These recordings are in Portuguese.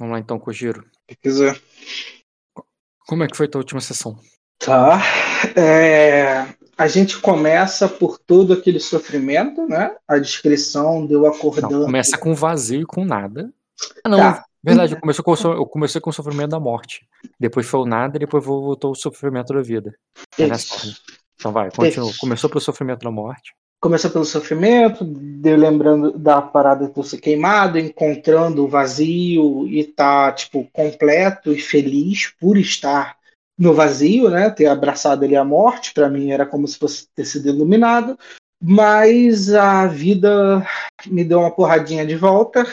Vamos lá então, Kojiro. Se quiser. Como é que foi tua última sessão? Tá. É, a gente começa por todo aquele sofrimento, né? A descrição deu acordando. Não, começa com vazio e com nada. Ah, não. Tá. Verdade, eu comecei, com, eu comecei com o sofrimento da morte. Depois foi o nada e depois voltou o sofrimento da vida. É nessa. Então vai, continua. Começou pelo sofrimento da morte. Começou pelo sofrimento, deu lembrando da parada de ser queimado, encontrando o vazio e tá, tipo, completo e feliz por estar no vazio, né? Ter abraçado ali a morte, para mim era como se fosse ter sido iluminado, mas a vida me deu uma porradinha de volta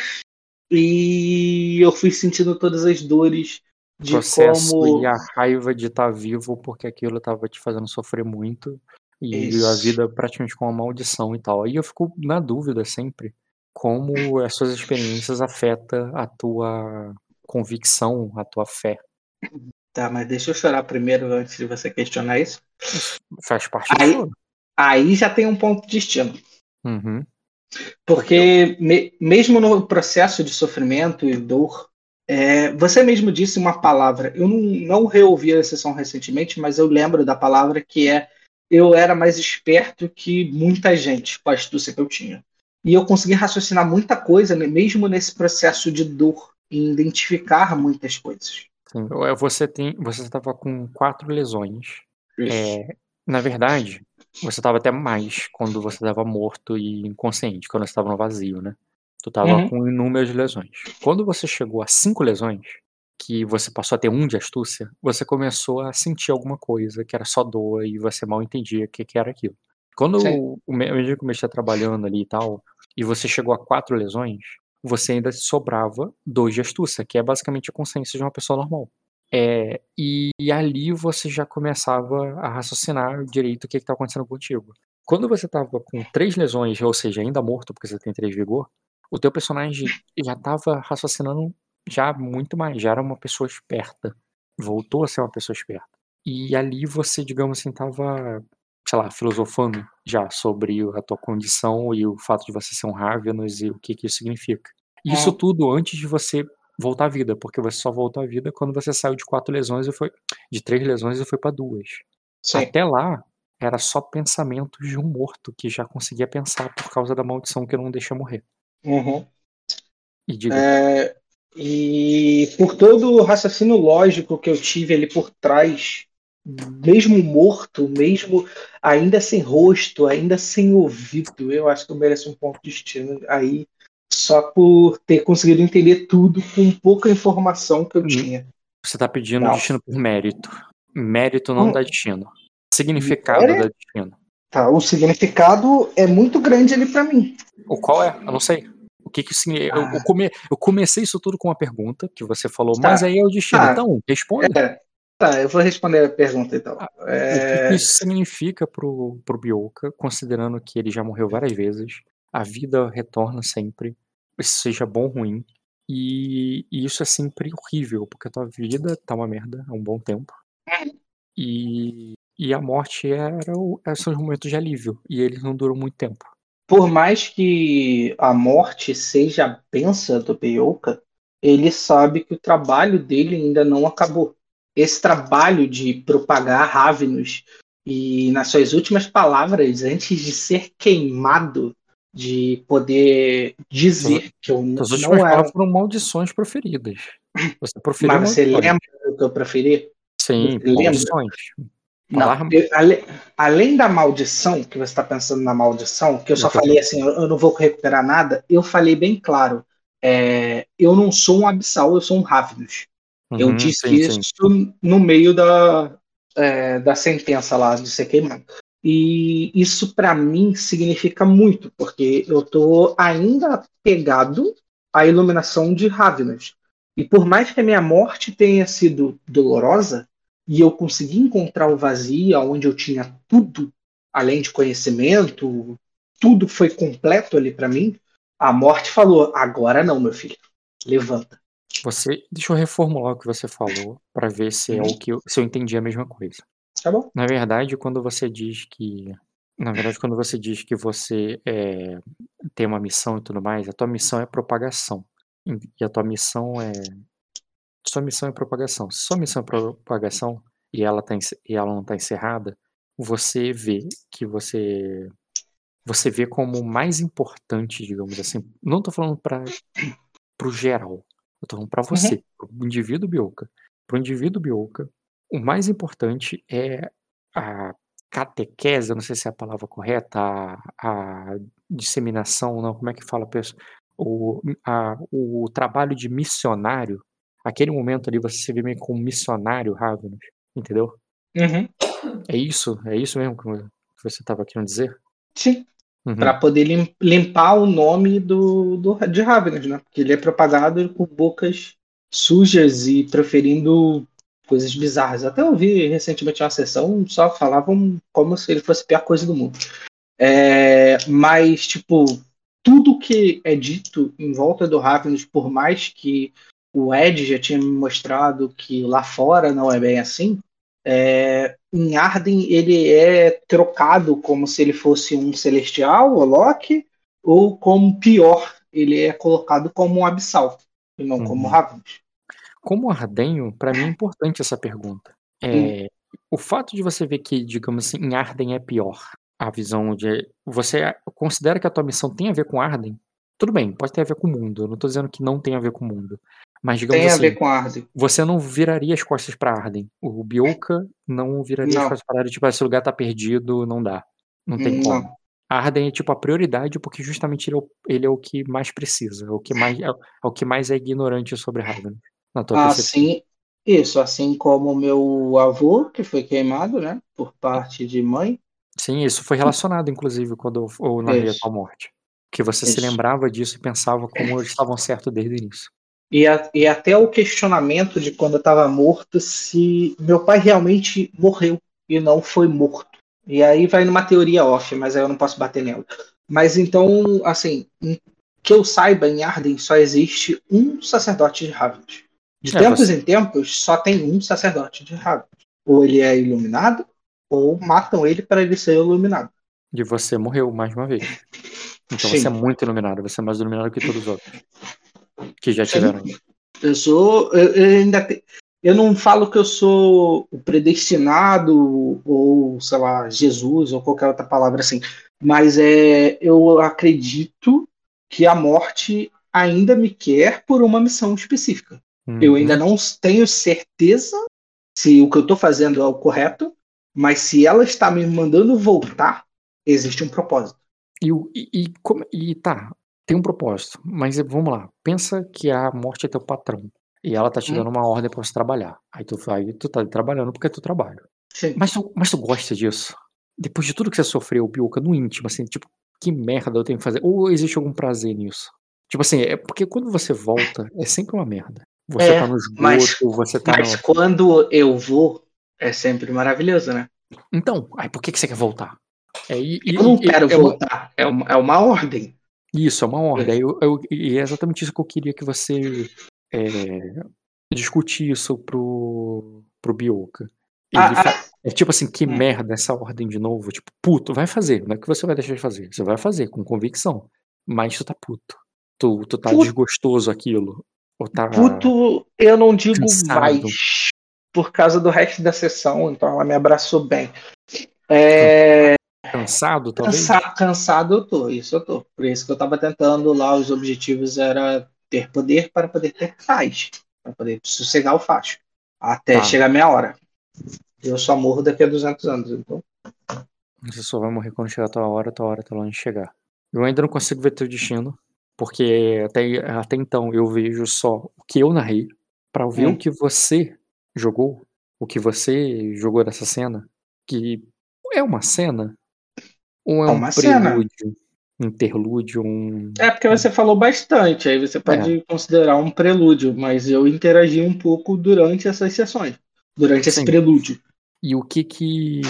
e eu fui sentindo todas as dores de processo como e a raiva de estar vivo porque aquilo tava te fazendo sofrer muito e Isso. a vida praticamente com uma maldição e tal. Aí eu fico na dúvida sempre como as suas experiências afetam a tua convicção, a tua fé. Tá, mas deixa eu chorar primeiro antes de você questionar isso. Faz parte Aí- do. Aí já tem um ponto de destino. Uhum. Porque me- mesmo no processo de sofrimento e dor, é, você mesmo disse uma palavra. Eu não, não reouvi a sessão recentemente, mas eu lembro da palavra que é eu era mais esperto que muita gente com a astúcia que eu tinha. E eu consegui raciocinar muita coisa, né, mesmo nesse processo de dor, e identificar muitas coisas. Sim, Você tem, você estava com quatro lesões. É, na verdade, você estava até mais quando você estava morto e inconsciente, quando você estava no vazio, né? Tu estava Uhum. com inúmeras lesões. Quando você chegou a cinco lesões, que você passou a ter um de astúcia, você começou a sentir alguma coisa que era só dor e você mal entendia o que, que era aquilo. Quando o o me- à medida que o mês está trabalhando ali e tal, e você chegou a quatro lesões, você ainda sobrava dois de astúcia, que é basicamente a consciência de uma pessoa normal. É, e, e ali você já começava a raciocinar direito o que está acontecendo contigo. Quando você estava com três lesões, ou seja, ainda morto, porque você tem três de vigor, o teu personagem já estava raciocinando já muito mais, já era uma pessoa esperta. Voltou a ser uma pessoa esperta. E ali você, digamos assim, estava, sei lá, filosofando já sobre a tua condição e o fato de você ser um Ravenous e o que, que isso significa. Isso É. tudo antes de você voltar à vida, porque você só voltou à vida quando você saiu de quatro lesões e foi de três lesões e foi para duas. Sim. Até lá era só pensamentos de um morto que já conseguia pensar por causa da maldição que não deixa morrer. Uhum. E diga, É, e por todo o raciocínio lógico que eu tive ali por trás, mesmo morto, mesmo ainda sem rosto, ainda sem ouvido, eu acho que eu mereço um ponto de destino aí, só por ter conseguido entender tudo com pouca informação que eu Hum. tinha. você tá pedindo não. destino por mérito. Mérito não Hum. dá destino. Significado Mérito? dá destino. Tá, o significado é muito grande ali para mim. O qual é? Eu não sei. O que que significa? Eu, eu, come- eu comecei isso tudo com uma pergunta que você falou, Tá. mas aí é o destino. Tá. Então, responda. É, tá, eu vou responder a pergunta então. Ah, O que É, que isso significa pro, pro Bioka, considerando que ele já morreu várias vezes, a vida retorna sempre, seja bom ou ruim, e, e isso é sempre horrível, porque a tua vida tá uma merda há um bom tempo, e, e a morte era o, são os momentos de alívio, e eles não duram muito tempo. Por mais que a morte seja a benção do Beyoka, ele sabe que o trabalho dele ainda não acabou. Esse trabalho de propagar Ravenous e nas suas últimas palavras, antes de ser queimado, de poder dizer que eu n- As últimas não era. palavras foram maldições proferidas. Você proferiu Mas você maldições. lembra do que eu preferi? Sim, você lembra? Não, eu- ale- além da maldição, que você está pensando na maldição, que eu só Eu tô- falei assim, eu, eu não vou recuperar nada, eu falei bem claro. é, eu não sou um abissal, eu sou um Ravenous. eu Uhum, disse sim, sim. isso no meio da, é, da sentença lá de ser queimado. E isso para mim significa muito, porque eu tô ainda pegado à iluminação de Ravenous. E por mais que a minha morte tenha sido dolorosa, e eu consegui encontrar o vazio onde eu tinha tudo, além de conhecimento, tudo foi completo ali para mim. A morte falou: agora não, meu filho, levanta. Você, deixa eu reformular o que você falou para ver se é Uhum. o que eu, se eu entendi a mesma coisa. Tá bom? Na verdade, quando você diz que, na verdade, quando você diz que você é, tem uma missão e tudo mais, a tua missão é propagação. E a tua missão é Sua missão é propagação. Se sua missão é propagação e ela, tá, e ela não está encerrada, você vê que você você vê como mais importante, digamos assim. Não estou falando para o geral. Tô falando para você, uhum. pro indivíduo Bioka. Pro indivíduo Bioka, o mais importante é a catequese, não sei se é a palavra correta, a, a disseminação, não, como é que fala, o, a, o trabalho de missionário, aquele momento ali você se vê meio como missionário, Ravenous, entendeu? Uhum. É isso? É isso mesmo que você estava querendo dizer? Sim. Uhum. Para poder limpar o nome do, do, de Ravenous, né? Porque ele é propagado com bocas sujas e proferindo coisas bizarras. Até ouvi recentemente uma sessão, só falavam como se ele fosse a pior coisa do mundo. É, mas, tipo, tudo que é dito em volta do Ravenous, por mais que o Ed já tinha me mostrado que lá fora não é bem assim, é, em Arden ele é trocado como se ele fosse um celestial, o Loki, ou como pior, ele é colocado como um abissal, e não uhum. como Ravens. Como Ardenho, para mim é importante essa pergunta. É, O fato de você ver que, digamos assim, em Arden é pior, a visão de. Você considera que a tua missão tem a ver com Arden? Tudo bem, pode ter a ver com o mundo. Eu não tô dizendo que não tem a ver com o mundo. Mas digamos Tem assim, a ver com Arden. Você não viraria as costas para Arden. O Bioka não viraria não. as costas para Arden, tipo, esse lugar tá perdido, não dá. Não tem não. como. Arden é tipo a prioridade porque justamente ele é o, ele é o que mais precisa, é o que mais é, é o que mais é ignorante sobre Arden. Na tua assim, isso, assim como o meu avô que foi queimado, né, por parte de mãe. Sim, isso foi relacionado inclusive quando eu narrei a tua morte. Que você isso. se lembrava disso e pensava como eles estavam certos desde o início. E, a, e até o questionamento de quando eu estava morto se meu pai realmente morreu e não foi morto. E aí vai numa teoria off, mas aí eu não posso bater nela. Mas então, assim, que eu saiba, em Arden só existe um sacerdote de Ravens. De é, tempos você... em tempos, só tem um sacerdote de Ravens. Ou ele é iluminado, ou matam ele para ele ser iluminado. E você morreu mais uma vez. Então Sim. você é muito iluminado, você é mais iluminado que todos os outros que já tiveram. Eu sou. Eu, eu ainda te, eu não falo que eu sou o predestinado ou, sei lá, Jesus ou qualquer outra palavra assim, mas é, eu acredito que a morte ainda me quer por uma missão específica. Uhum. Eu ainda não tenho certeza se o que eu estou fazendo é o correto, mas se ela está me mandando voltar, existe um propósito. E, e, e, e tá, tem um propósito, mas vamos lá. Pensa que a morte é teu patrão. E ela tá te hum. dando uma ordem para você trabalhar. Aí tu, aí tu tá trabalhando porque é teu trabalho. Sim. Mas tu, mas tu gosta disso? Depois de tudo que você sofreu, Bioca, no íntimo, assim, tipo, que merda eu tenho que fazer? Ou existe algum prazer nisso? Tipo assim, é porque quando você volta, é sempre uma merda. Você é, tá no esgoto, mas, você tá Mas no... quando eu vou, é sempre maravilhoso, né? Então, aí por que, que você quer voltar? É, e, eu não quero é voltar, uma... é, uma, é uma ordem. Isso, é uma ordem. É. Eu, eu, e é exatamente isso que eu queria que você é, discutisse pro, pro Bioka. Ah, ah, é tipo assim, que hum. merda essa ordem de novo. Tipo, puto, vai fazer. Não é que você vai deixar de fazer. Você vai fazer com convicção. Mas tu tá puto. Tu, tu tá puto. desgostoso aquilo. Ou tá puto, eu não digo cansado. mais. Por causa do resto da sessão, então ela me abraçou bem. É, Cansado, talvez? Cansa, cansado eu tô, isso eu tô. Por isso que eu tava tentando lá, os objetivos era ter poder para poder ter paz, para poder sossegar o facho, até tá. chegar a minha hora. Eu só morro daqui a 200 anos, então. Você só vai morrer quando chegar a tua hora, a tua hora tá longe de chegar. Eu ainda não consigo ver teu destino, porque até, até então eu vejo só o que eu narrei, para ver hum. o que você jogou, o que você jogou dessa cena, que é uma cena ou é, é um prelúdio? Cena. Um interlúdio, um. É porque você falou bastante, aí você pode é. considerar um prelúdio, mas eu interagi um pouco durante essas sessões, durante Sim. esse prelúdio. E o que que.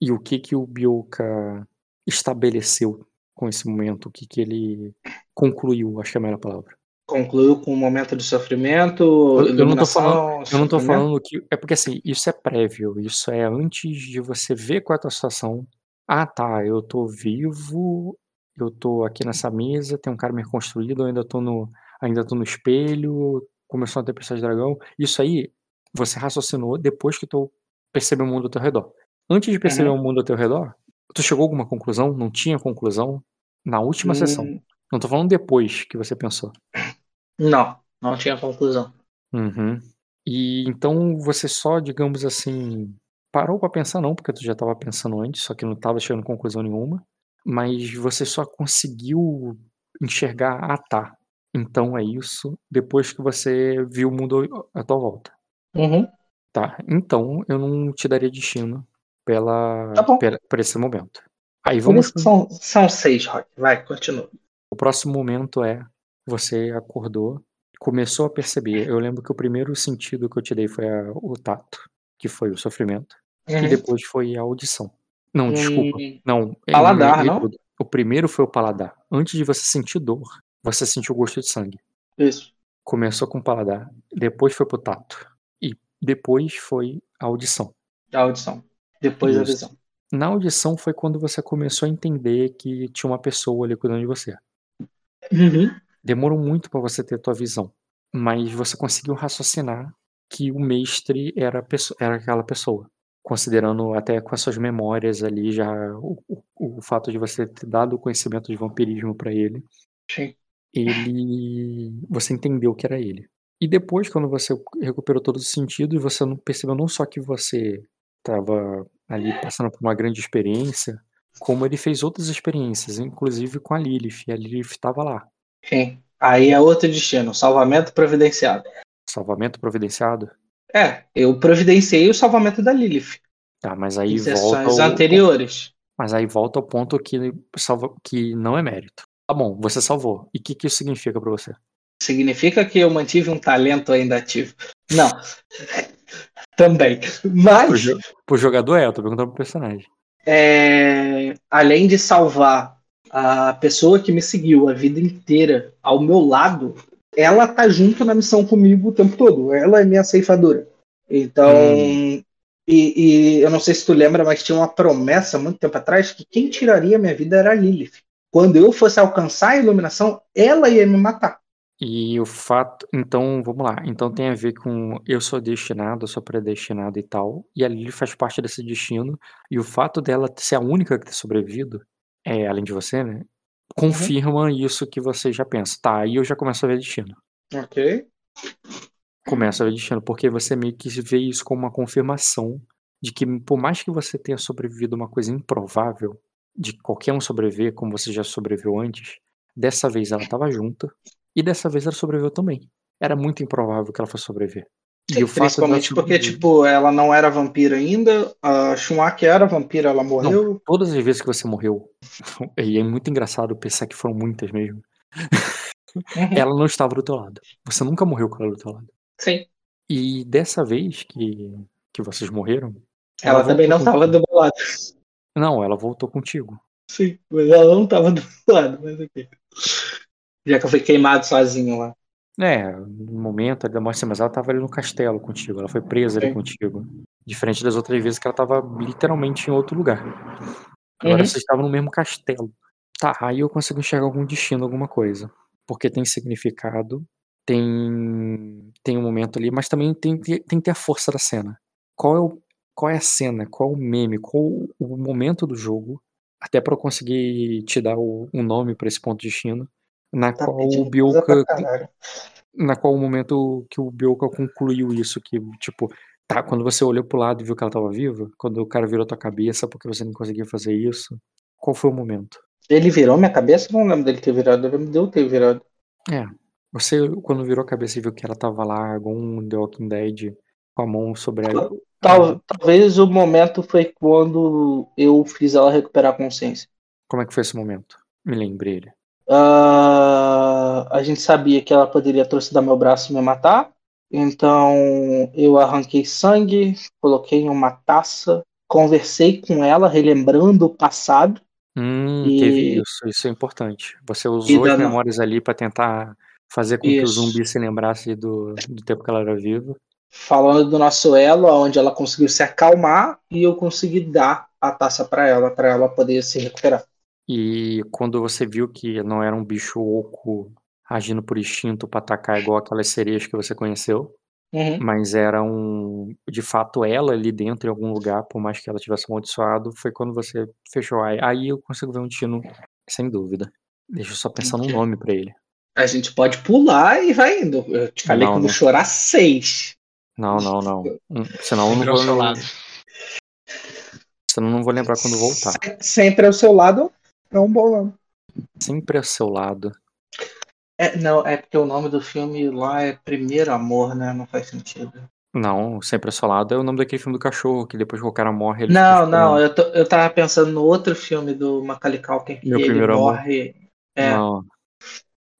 E o que que o Bioka estabeleceu com esse momento? O que que ele concluiu? Acho que é a melhor palavra concluiu com um momento de sofrimento. Eu, eu não tô falando, eu não tô falando que é porque assim isso é prévio, isso é antes de você ver qual é a tua situação, ah, tá, eu tô vivo, eu tô aqui nessa mesa, tem um cara me reconstruído, eu ainda tô no ainda tô no espelho, começou a tempestade de dragão. Isso aí você raciocinou depois que tu percebeu o mundo ao teu redor. Antes de perceber Uhum. o mundo ao teu redor, tu chegou a alguma conclusão? Não tinha conclusão? Na última sessão. Hum, Não tô falando depois que você pensou. não, não tinha conclusão. Uhum. E então você só, digamos assim, parou pra pensar não, porque tu já tava pensando antes, só que não tava chegando a conclusão nenhuma, mas você só conseguiu enxergar, ah tá, então é isso, depois que você viu o mundo à tua volta. Uhum. Tá, então eu não te daria destino pela, Tá pela- por esse momento. Aí vamos são, são seis, Rock. Vai, continua. O próximo momento é você acordou, começou a perceber. Eu lembro que o primeiro sentido que eu te dei foi a- o tato, que foi o sofrimento, e Uhum. depois foi a audição. Não, desculpa. Hum, Não, é, Paladar, errei não? O primeiro foi o paladar. Antes de você sentir dor, você sentiu o gosto de sangue. Isso. Começou com o paladar, depois foi pro tato e depois foi a audição. A audição. Depois a Isso. visão. Na audição foi quando você começou a entender que tinha uma pessoa ali cuidando de você. Uhum. Demorou muito para você ter tua visão, mas você conseguiu raciocinar que o mestre era, era aquela pessoa, considerando até com as suas memórias ali já o, o, o fato de você ter dado o conhecimento de vampirismo para ele, Sim. ele você entendeu que era ele. E depois, quando você recuperou todos os sentidos, você não percebeu não só que você estava ali passando por uma grande experiência, como ele fez outras experiências, inclusive com a Lilith. E a Lilith estava lá. Sim. Aí é outro destino. Salvamento providenciado. Salvamento providenciado? É, eu providenciei o salvamento da Lilith. Tá, mas aí Em volta sessões ao, anteriores. mas aí volta ao ponto que salva, que não é mérito. Tá bom, você salvou. E o que, que isso significa pra você? Significa que eu mantive um talento ainda ativo. Não. Também. Mas. Pro, jo- pro jogador é, eu tô perguntando pro personagem. é, além de salvar a pessoa que me seguiu a vida inteira ao meu lado, ela tá junto na missão comigo o tempo todo. Ela é minha ceifadora. Então, Hum. e, e eu não sei se tu lembra, mas tinha uma promessa muito tempo atrás que quem tiraria minha vida era a Lilith. Quando eu fosse alcançar a iluminação, ela ia me matar. E o fato. Então, vamos lá. Então tem a ver com eu sou destinado, eu sou predestinado e tal. E a Lily faz parte desse destino. E o fato dela ser a única que ter sobrevivido, é, além de você, né? Confirma isso que você já pensa. Tá, aí eu já começo a ver destino. Ok. Começo a ver destino. Porque você meio que vê isso como uma confirmação de que, por mais que você tenha sobrevivido a uma coisa improvável, de qualquer um sobreviver, como você já sobreviveu antes, dessa vez ela estava junta. E dessa vez ela sobreviveu também. Era muito improvável que ela fosse sobreviver. Fato principalmente porque, sobreviver- tipo, ela não era vampira ainda, a Shunaki era vampira, ela morreu. Todas as vezes que você morreu, e é muito engraçado pensar que foram muitas mesmo, Uhum. ela não estava do teu lado. Você nunca morreu com ela do teu lado. Sim. E dessa vez que, que vocês morreram, Ela, também não estava do meu lado. Não, ela voltou contigo. Sim, mas ela não estava do meu lado, mas ok. Já que eu fui queimado sozinho lá. É, no momento ali da morte, mas ela estava ali no castelo contigo, ela foi presa ali Sim. contigo. Diferente das outras vezes que ela estava literalmente em outro lugar. Agora Uhum. vocês estavam no mesmo castelo. Tá, aí eu consigo enxergar algum destino, alguma coisa. Porque tem significado, tem tem um momento ali, mas também tem, que- tem que ter a força da cena. Qual é, o, qual é a cena, qual é o meme, qual o momento do jogo, até pra eu conseguir te dar o, um nome pra esse ponto de destino, na Tá qual o Bioka na qual o momento que o Bioka concluiu isso, que, tipo, tá, quando você olhou pro lado e viu que ela tava viva, quando o cara virou tua cabeça porque você não conseguia fazer isso, qual foi o momento? Ele virou minha cabeça? Não lembro dele ter virado, eu lembro de eu ter virado. É, você, quando virou a cabeça e viu que ela tava lá, igual um The Walking Dead, com a mão sobre a... Tal- talvez o momento foi quando eu fiz ela recuperar a consciência. Como é que foi esse momento? Me lembre ele. Ah, a gente sabia que ela poderia trucidar meu braço e me matar. Então eu arranquei sangue, coloquei em uma taça, conversei com ela, relembrando o passado. Hum, E- teve isso, isso é importante. Você usou as memórias ali pra tentar fazer com que o Isso. zumbi se lembrasse do, do tempo que ela era viva. Falando do nosso elo, onde ela conseguiu se acalmar e eu consegui dar a taça para ela, para ela poder se recuperar. E quando você viu que não era um bicho oco agindo por instinto pra atacar igual aquelas sereias que você conheceu. Uhum. Mas era um. De fato, ela ali dentro, em algum lugar, por mais que ela tivesse amaldiçoado, foi quando você fechou. Aí, aí eu consigo ver um destino, sem dúvida. Deixa eu só pensar num nome pra ele. A gente pode pular e vai indo. Eu te falei Não, que eu vou não. chorar seis. Não, não, não. Hum, Senão eu não vou. Senão eu não vou lembrar quando voltar. Sempre ao seu lado é um bom nome. Sempre ao seu lado. É, não, é porque o nome do filme lá é Primeiro Amor, né? Não faz sentido. Não, sempre ao seu lado é o nome daquele filme do cachorro, que depois que o cara morre, ele Não, não, eu, tô, eu tava pensando no outro filme do Macaulay Culkin que Meu ele Primeiro Amor. morre. É, Não.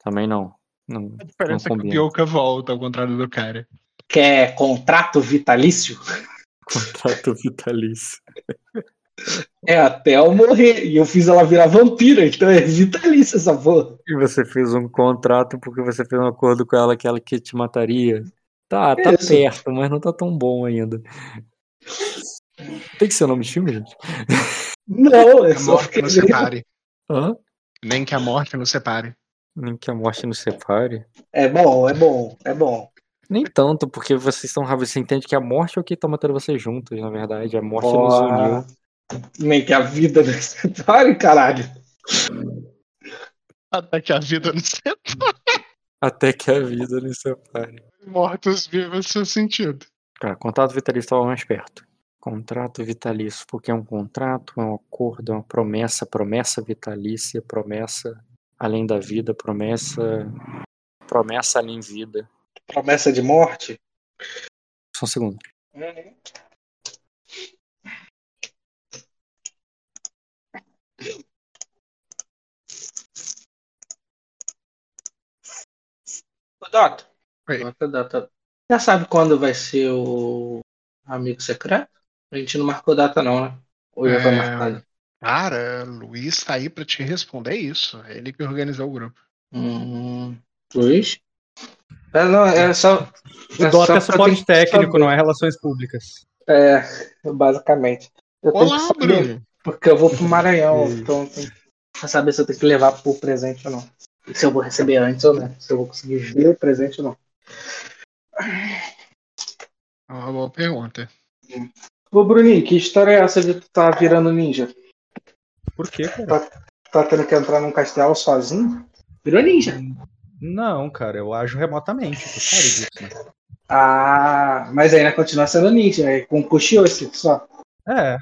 Também não. Não, A diferença não é que o. Pioca volta, ao contrário do cara. que é contrato vitalício. Contrato vitalício. É até eu morrer. E eu fiz ela virar vampira, então é vitalício essa porra. E você fez um contrato porque você fez um acordo com ela que ela que te mataria. Tá, tá Isso. perto, mas não tá tão bom ainda. Tem que ser o nome de filme, gente? Não, é Que a só morte porque nos separe. Hã? Nem que a morte nos separe. Nem que a morte nos separe. É bom, é bom, é bom. Nem tanto, porque vocês são rápidos. Você entende que a morte é o que tá matando vocês juntos, na verdade. A morte nos uniu. Nem que a vida do separe, caralho. Até que a vida nos separe. Até que a vida nos separe. Mortos vivos seu sentido. Cara, contrato vitalício estava mais perto. Contrato vitalício, porque é um contrato, é um acordo, é uma promessa, promessa vitalícia, promessa além da vida, promessa. Promessa além vida. Promessa de morte. Só um segundo. Ô, Dota. Oi. Dota, Dota. Já sabe quando vai ser o amigo secreto? A gente não marcou data não, né? Ou já tá É. marcado? Cara, Luiz tá aí pra te responder isso. É ele que organizou o grupo. Hum, Luiz? É, não, é só. O é Dota só é suporte técnico, saber. não é relações públicas. É, basicamente. Eu Olá, Bruno. Porque eu vou pro Maranhão, E- então que saber se eu tenho que levar por presente ou não. Se eu vou receber antes ou não. Se eu vou conseguir ver o presente ou não. É uma boa pergunta. Ô Bruninho, que história é essa de tu tá virando ninja? Por quê, cara? Tá tendo que entrar num castelo sozinho? Virou ninja. Não, cara, eu ajo remotamente, tu sabe disso, né? Ah, mas ainda continua sendo ninja, é com Kushioshi só. É,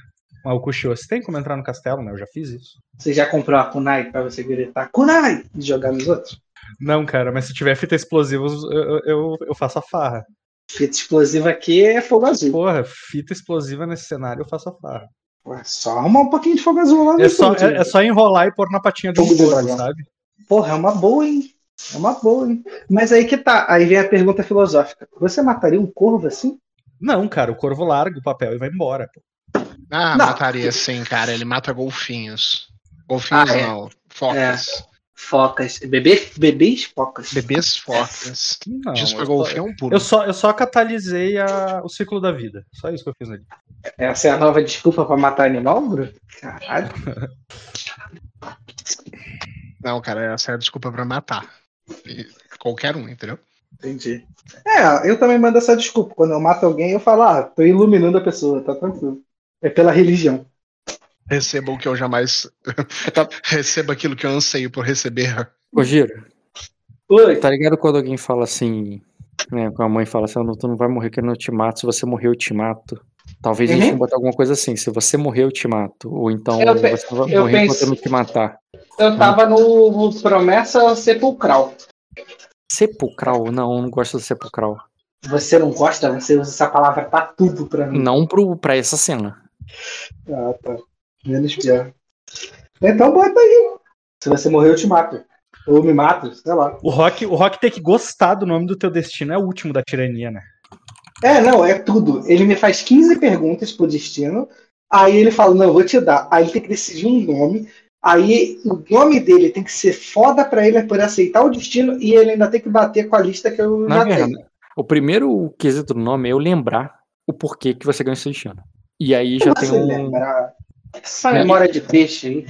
o Kushio, você tem como entrar no castelo, né? Eu já fiz isso. Você já comprou a Kunai pra você gritar Kunai e jogar nos outros? Não, cara, mas se tiver fita explosiva, eu, eu, eu faço a farra. Fita explosiva aqui é fogo azul. Porra, fita explosiva nesse cenário, eu faço a farra. Ué, só arrumar um pouquinho de fogo azul lá no É só, é, é só enrolar e pôr na patinha do Fogo sabe? Porra, é uma boa, hein? É uma boa, hein? Mas aí que tá, aí vem a pergunta filosófica. Você mataria um corvo assim? Não, cara, o corvo larga o papel e vai embora. pô. Ah, Não. mataria sim, cara. Ele mata golfinhos. Golfinhos Ah, é. não. Focas. Focas. Bebê, bebês focas. Bebês focas. Não, Diz pra eu, golfinho só, é um pulo. eu, só, eu só catalisei a- o ciclo da vida. Só isso que eu fiz ali. Essa é a nova desculpa pra matar animal, Bruno? Caralho. Não, cara, essa é a desculpa pra matar. Qualquer um, entendeu? Entendi. É, eu também mando essa desculpa. Quando eu mato alguém, eu falo, ah, tô iluminando a pessoa, tá tranquilo. É pela religião. Receba o que eu jamais. Receba aquilo que eu anseio por receber. Ô, Giro, Oi. tá ligado quando alguém fala assim, né? Quando a mãe fala assim, "Ah, não, tu não vai morrer que eu não te mato, se você morrer eu te mato. Talvez a gente Uhum. botar alguma coisa assim, se você morrer eu te mato. Ou então Eu pe- você vai eu morrer enquanto eu não te matar. Eu tava no Promessa Sepulcral. Sepulcral? Não, eu não gosto do sepulcral. Você não gosta? Você usa essa palavra pra tudo pra mim. Não pro, pra essa cena. Ah, tá. Menos pior. Então bota aí. Se você morrer, eu te mato. Ou me mato, sei lá. O Rock, o Rock tem que gostar do nome do teu destino, é o último da tirania, né? É, não, é tudo. Ele me faz 15 perguntas pro destino. Aí ele fala, não, eu vou te dar. Aí ele tem que decidir um nome. Aí o nome dele tem que ser foda pra ele poder aceitar o destino e ele ainda tem que bater com a lista que eu Na já verdade, tenho. o primeiro quesito do nome é eu lembrar o porquê que você ganhou esse destino. E aí já tem você um. lembra? Essa memória de peixe aí.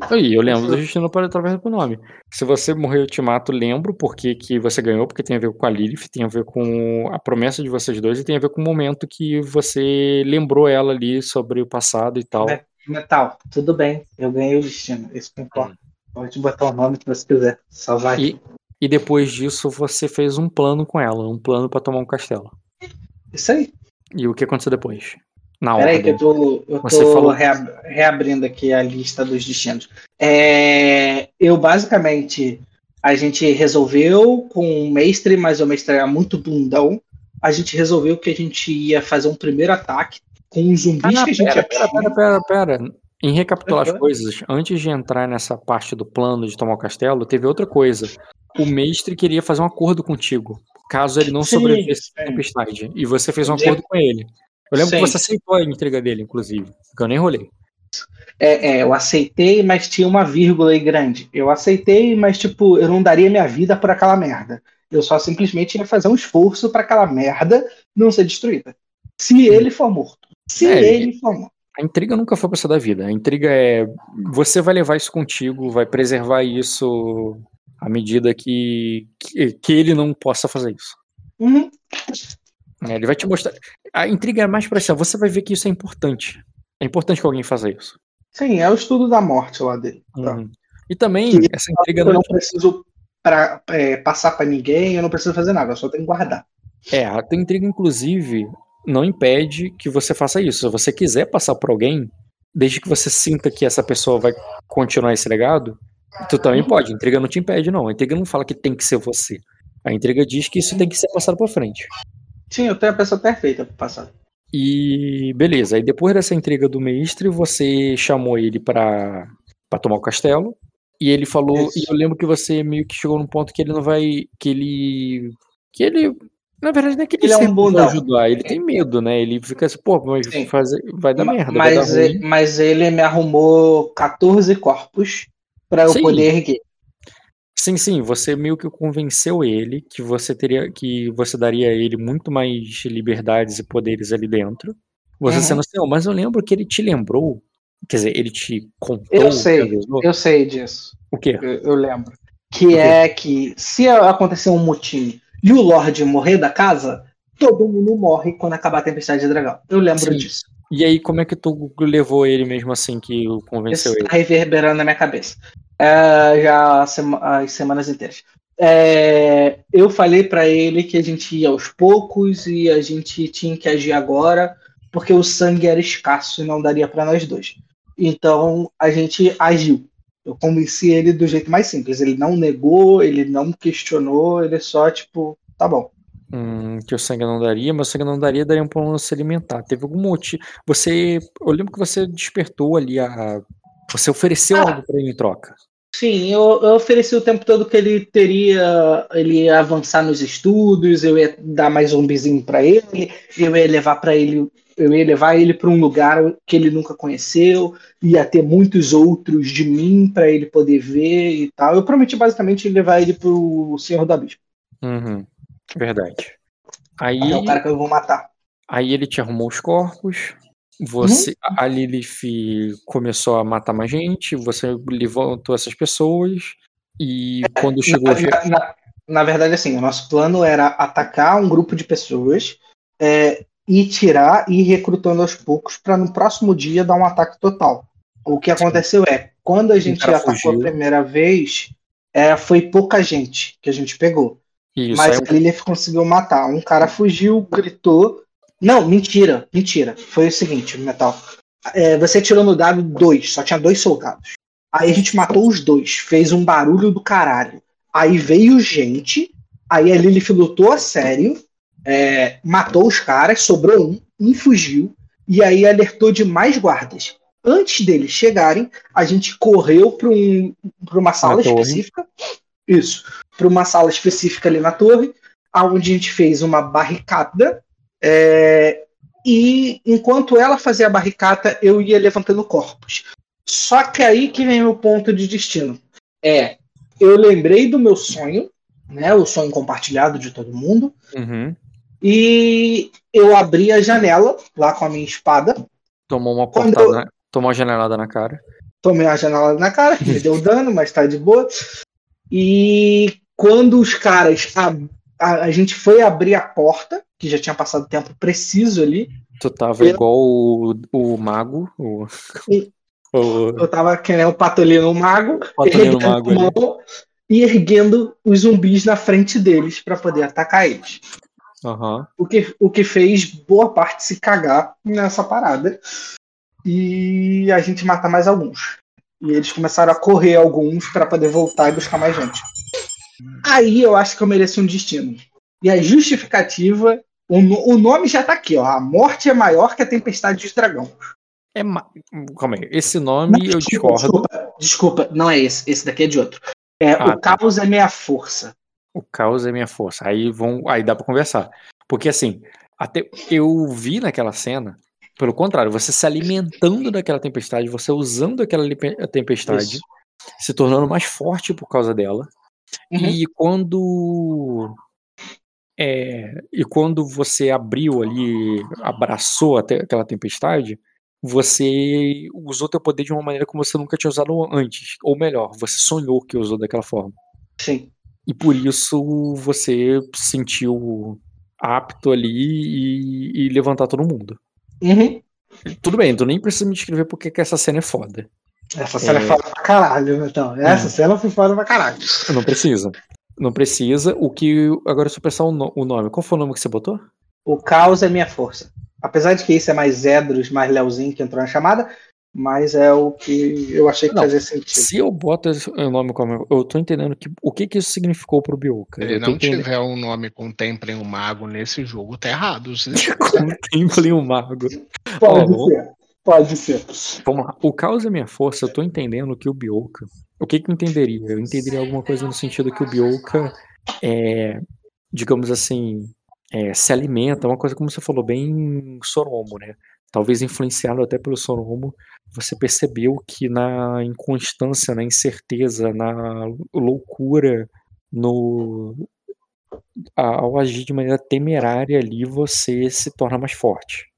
Aí, eu lembro do destino para através do nome. Se você morrer eu te mato, lembro porque que você ganhou, porque tem a ver com a Lilith, tem a ver com a promessa de vocês dois e tem a ver com o momento que você lembrou ela ali sobre o passado e tal. Metal, tudo bem, eu ganhei o destino, isso que importa. Pode botar o nome que você quiser, só vai. E, e depois disso você fez um plano com ela, um plano para tomar um castelo. Isso aí. E o que aconteceu depois? Na Peraí, que eu tô, eu Você tô falou- reab- reabrindo aqui a lista dos destinos. É, eu basicamente a gente resolveu com o mestre, mas o mestre era muito bundão. A gente resolveu que a gente ia fazer um primeiro ataque com os zumbis Ah, que a gente pera, pera, pera, pera, pera. Em recapitular as Uhum. coisas, antes de entrar nessa parte do plano de tomar o castelo, teve outra coisa. O mestre queria fazer um acordo contigo, caso ele não Sim, sobrevivesse à tempestade. E você fez um acordo com ele. Eu lembro Sim. que você aceitou a entrega dele, inclusive. Que eu nem rolei. É, é, eu aceitei, mas tinha uma vírgula aí grande. Eu aceitei, mas tipo, eu não daria minha vida por aquela merda. Eu só simplesmente ia fazer um esforço para aquela merda não ser destruída. Se ele for morto. Se É, ele for morto. A intriga nunca foi pra ser da vida. A intriga é. Você vai levar isso contigo, vai preservar isso à medida que, que, que ele não possa fazer isso. Uhum. É, ele vai te mostrar. A intriga é mais pra isso. Você vai ver que isso é importante. É importante que alguém faça isso. Sim, é o estudo da morte lá dele. Tá. Uhum. E também, Que essa intriga Eu não. não preciso pra, é, passar para ninguém, eu não preciso fazer nada, eu só tenho que guardar. É, a tua intriga, inclusive, não impede que você faça isso. Se você quiser passar por alguém, desde que você sinta que essa pessoa vai continuar esse legado, tu também pode. A intriga não te impede, não. A intriga não fala que tem que ser você. A intriga diz que isso tem que ser passado pra frente. Sim, eu tenho a pessoa perfeita para passar. E beleza, aí depois dessa intriga do mestre, você chamou ele pra, pra tomar o castelo. E ele falou, Isso. e eu lembro que você meio que chegou num ponto que ele não vai. que ele. que ele. Na verdade, não é que ele, Ele é um bundão. ajudar, ele tem medo, né? Ele fica assim, pô, mas fazer, vai dar merda, mas, vai dar mas ele me arrumou 14 corpos para eu Sim. poder erguer. Sim, sim, você meio que convenceu ele que você teria. que você daria a ele muito mais liberdades e poderes ali dentro. Você Uhum. sendo assim, "Ó, mas eu lembro que ele te lembrou. Quer dizer, ele te contou. Eu sei, te avisou." eu sei disso. O quê? Eu, eu lembro. Que é que se acontecer um motim e o Lorde morrer da casa, todo mundo morre quando acabar a tempestade de dragão. Eu lembro Sim. disso. E aí, como é que tu levou ele mesmo assim que convenceu Isso ele? tá reverberando na minha cabeça. É, já há sema- as semanas inteiras. É, eu falei pra ele que a gente ia aos poucos e a gente tinha que agir agora, porque o sangue era escasso e não daria pra nós dois. Então a gente agiu. Eu convenci ele do jeito mais simples. Ele não negou, ele não questionou, ele só, tipo, tá bom. Hum, que o sangue não daria, mas o sangue não daria, daria um problema se alimentar. Teve algum motivo. Você. Eu lembro que você despertou ali a. Você ofereceu Ah. algo pra ele em troca. Sim, eu, eu ofereci o tempo todo que ele teria, ele ia avançar nos estudos, eu ia dar mais um zumbizinho pra ele, eu ia levar para ele, eu ia levar ele para um lugar que ele nunca conheceu, ia ter muitos outros de mim para ele poder ver e tal. Eu prometi basicamente levar ele pro Senhor do Abismo, Uhum. Verdade. Aí, é o cara que eu vou matar. aí ele te arrumou os corpos. Você, a Lilith começou a matar mais gente. Você levantou essas pessoas. E quando chegou. Na, na- na verdade, assim, o nosso plano era atacar um grupo de pessoas é, e tirar e ir recrutando aos poucos para no próximo dia dar um ataque total. O que aconteceu é, quando a gente atacou fugiu. a primeira vez, é, foi pouca gente que a gente pegou. Isso, mas aí a Lilith conseguiu matar. Um cara fugiu, gritou. Não, mentira, mentira. Foi o seguinte, Metal. É, você tirou no dado dois, só tinha dois soldados. Aí a gente matou os dois, fez um barulho do caralho. Aí veio gente, aí a Lilith lutou a sério, é, matou os caras, sobrou um, um fugiu, e aí alertou de mais guardas. Antes deles chegarem, a gente correu para um, uma sala específica. Isso, para uma sala específica ali na torre, onde a gente fez uma barricada. É, e enquanto ela fazia a barricada, eu ia levantando corpos. Só que aí que vem o ponto de destino. É, eu lembrei do meu sonho, né? O sonho compartilhado de todo mundo. Uhum. E eu abri a janela lá com a minha espada. Tomou uma portada, eu- na- tomou uma janelada na cara. tomei uma janela na cara, me deu dano, mas tá de boa. E quando os caras. A, a, a gente foi abrir a porta, que já tinha passado tempo preciso ali. Tu tava eu, igual o, o mago. O, o, eu tava querendo o patolino mago. Patolino mago. Mão, e erguendo os zumbis na frente deles para poder atacar eles. Uhum. O, que, o que fez boa parte se cagar nessa parada. E a gente matar mais alguns. E eles começaram a correr alguns para poder voltar e buscar mais gente. Aí eu acho que eu mereci um destino. E a justificativa, o, o nome já tá aqui, ó. A morte é maior que a tempestade dos dragões. É ma... Calma aí, esse nome não, eu discordo. Desculpa, desculpa, não é esse. Esse daqui é de outro. É, ah, o tá. caos é minha força. O caos é minha força. Aí vão, aí dá para conversar. Porque assim, até eu vi naquela cena, pelo contrário, você se alimentando daquela tempestade, você usando aquela tempestade, Isso. se tornando mais forte por causa dela. Uhum. E quando é, e quando você abriu ali, abraçou até aquela tempestade, você usou teu poder de uma maneira como você nunca tinha usado antes. Ou melhor, você sonhou que usou daquela forma. Sim. E por isso você sentiu apto ali e, e levantar todo mundo. Uhum. Tudo bem, tu nem precisa me descrever porque que essa cena é foda. Essa cena é, é foda pra caralho, então. Essa é. cena foi foda pra caralho. Não precisa. Não precisa. O que. Agora, se eu pensar o nome, qual foi o nome que você botou? O caos é minha força. Apesar de que isso é mais Zedros, mais Leozinho que entrou na chamada, mas é o que eu achei que não, fazia sentido. Se eu boto o nome como. Eu tô entendendo que, o que, que isso significou pro Bioka. Se ele não entendendo. tiver um nome Contemplem o Mago nesse jogo, tá errado. Contemplem o Mago. Pode Ó, ser. Pode ser. Vamos lá. O caos é minha força, eu tô entendendo que o Bioka. O que, que eu entenderia? Eu entenderia alguma coisa no sentido que o Bioka é, digamos assim, é, se alimenta, uma coisa como você falou, bem Soromo, né? Talvez influenciado até pelo Soromo, você percebeu que na inconstância, na incerteza, na loucura, no ao agir de maneira temerária ali, você se torna mais forte.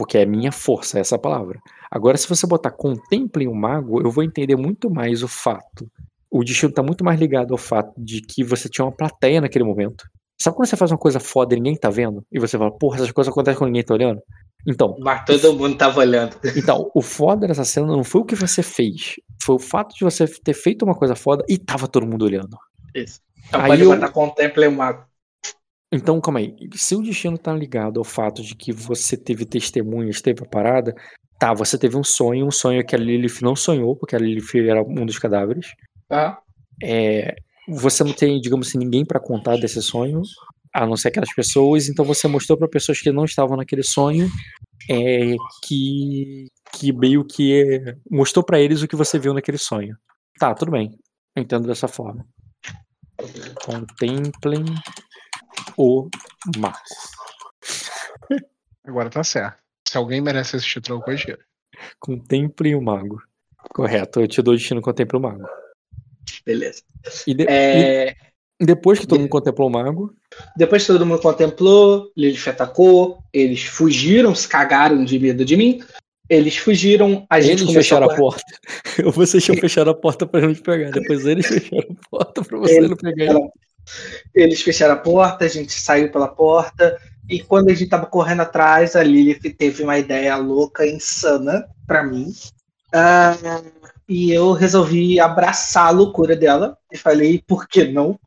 Porque é minha força, essa palavra. Agora, se você botar contemplem o mago, eu vou entender muito mais o fato. O destino está muito mais ligado ao fato de que você tinha uma plateia naquele momento. Sabe quando você faz uma coisa foda e ninguém tá vendo? E você fala, porra, essas coisas acontecem quando ninguém tá olhando? Então. Mas todo mundo tava olhando. Então, o foda dessa cena não foi o que você fez. Foi o fato de você ter feito uma coisa foda e tava todo mundo olhando. Isso. Então, aí eu... botar contemple o mago. Então, calma aí. Se o destino tá ligado ao fato de que você teve testemunhas, teve a parada, tá, você teve um sonho, um sonho que a Lilith não sonhou, porque a Lilith era um dos cadáveres. Ah. É, você não tem, digamos assim, ninguém para contar desse sonho, a não ser aquelas pessoas, então você mostrou para pessoas que não estavam naquele sonho é, que, que meio que é, mostrou para eles o que você viu naquele sonho. Tá, tudo bem. Eu entendo dessa forma. Contemplem o mago. Agora tá certo. Se alguém merece esse título, eu corrigir. Contemple o mago. Correto, eu te dou o destino Contemple o mago. Beleza. E, de, é... e depois que todo mundo contemplou o mago. Depois que todo mundo contemplou, Lilith atacou, eles fugiram, se cagaram de medo de mim. Eles fugiram, a gente eles fecharam a, a porta. Vocês tinham fechado a porta pra gente pegar. Depois eles fecharam a porta pra você eles, não pegar. Eles fecharam a porta, a gente saiu pela porta. E quando a gente tava correndo atrás, a Lilith teve uma ideia louca, insana para mim. Uh, e eu resolvi abraçar a loucura dela e falei, por que não?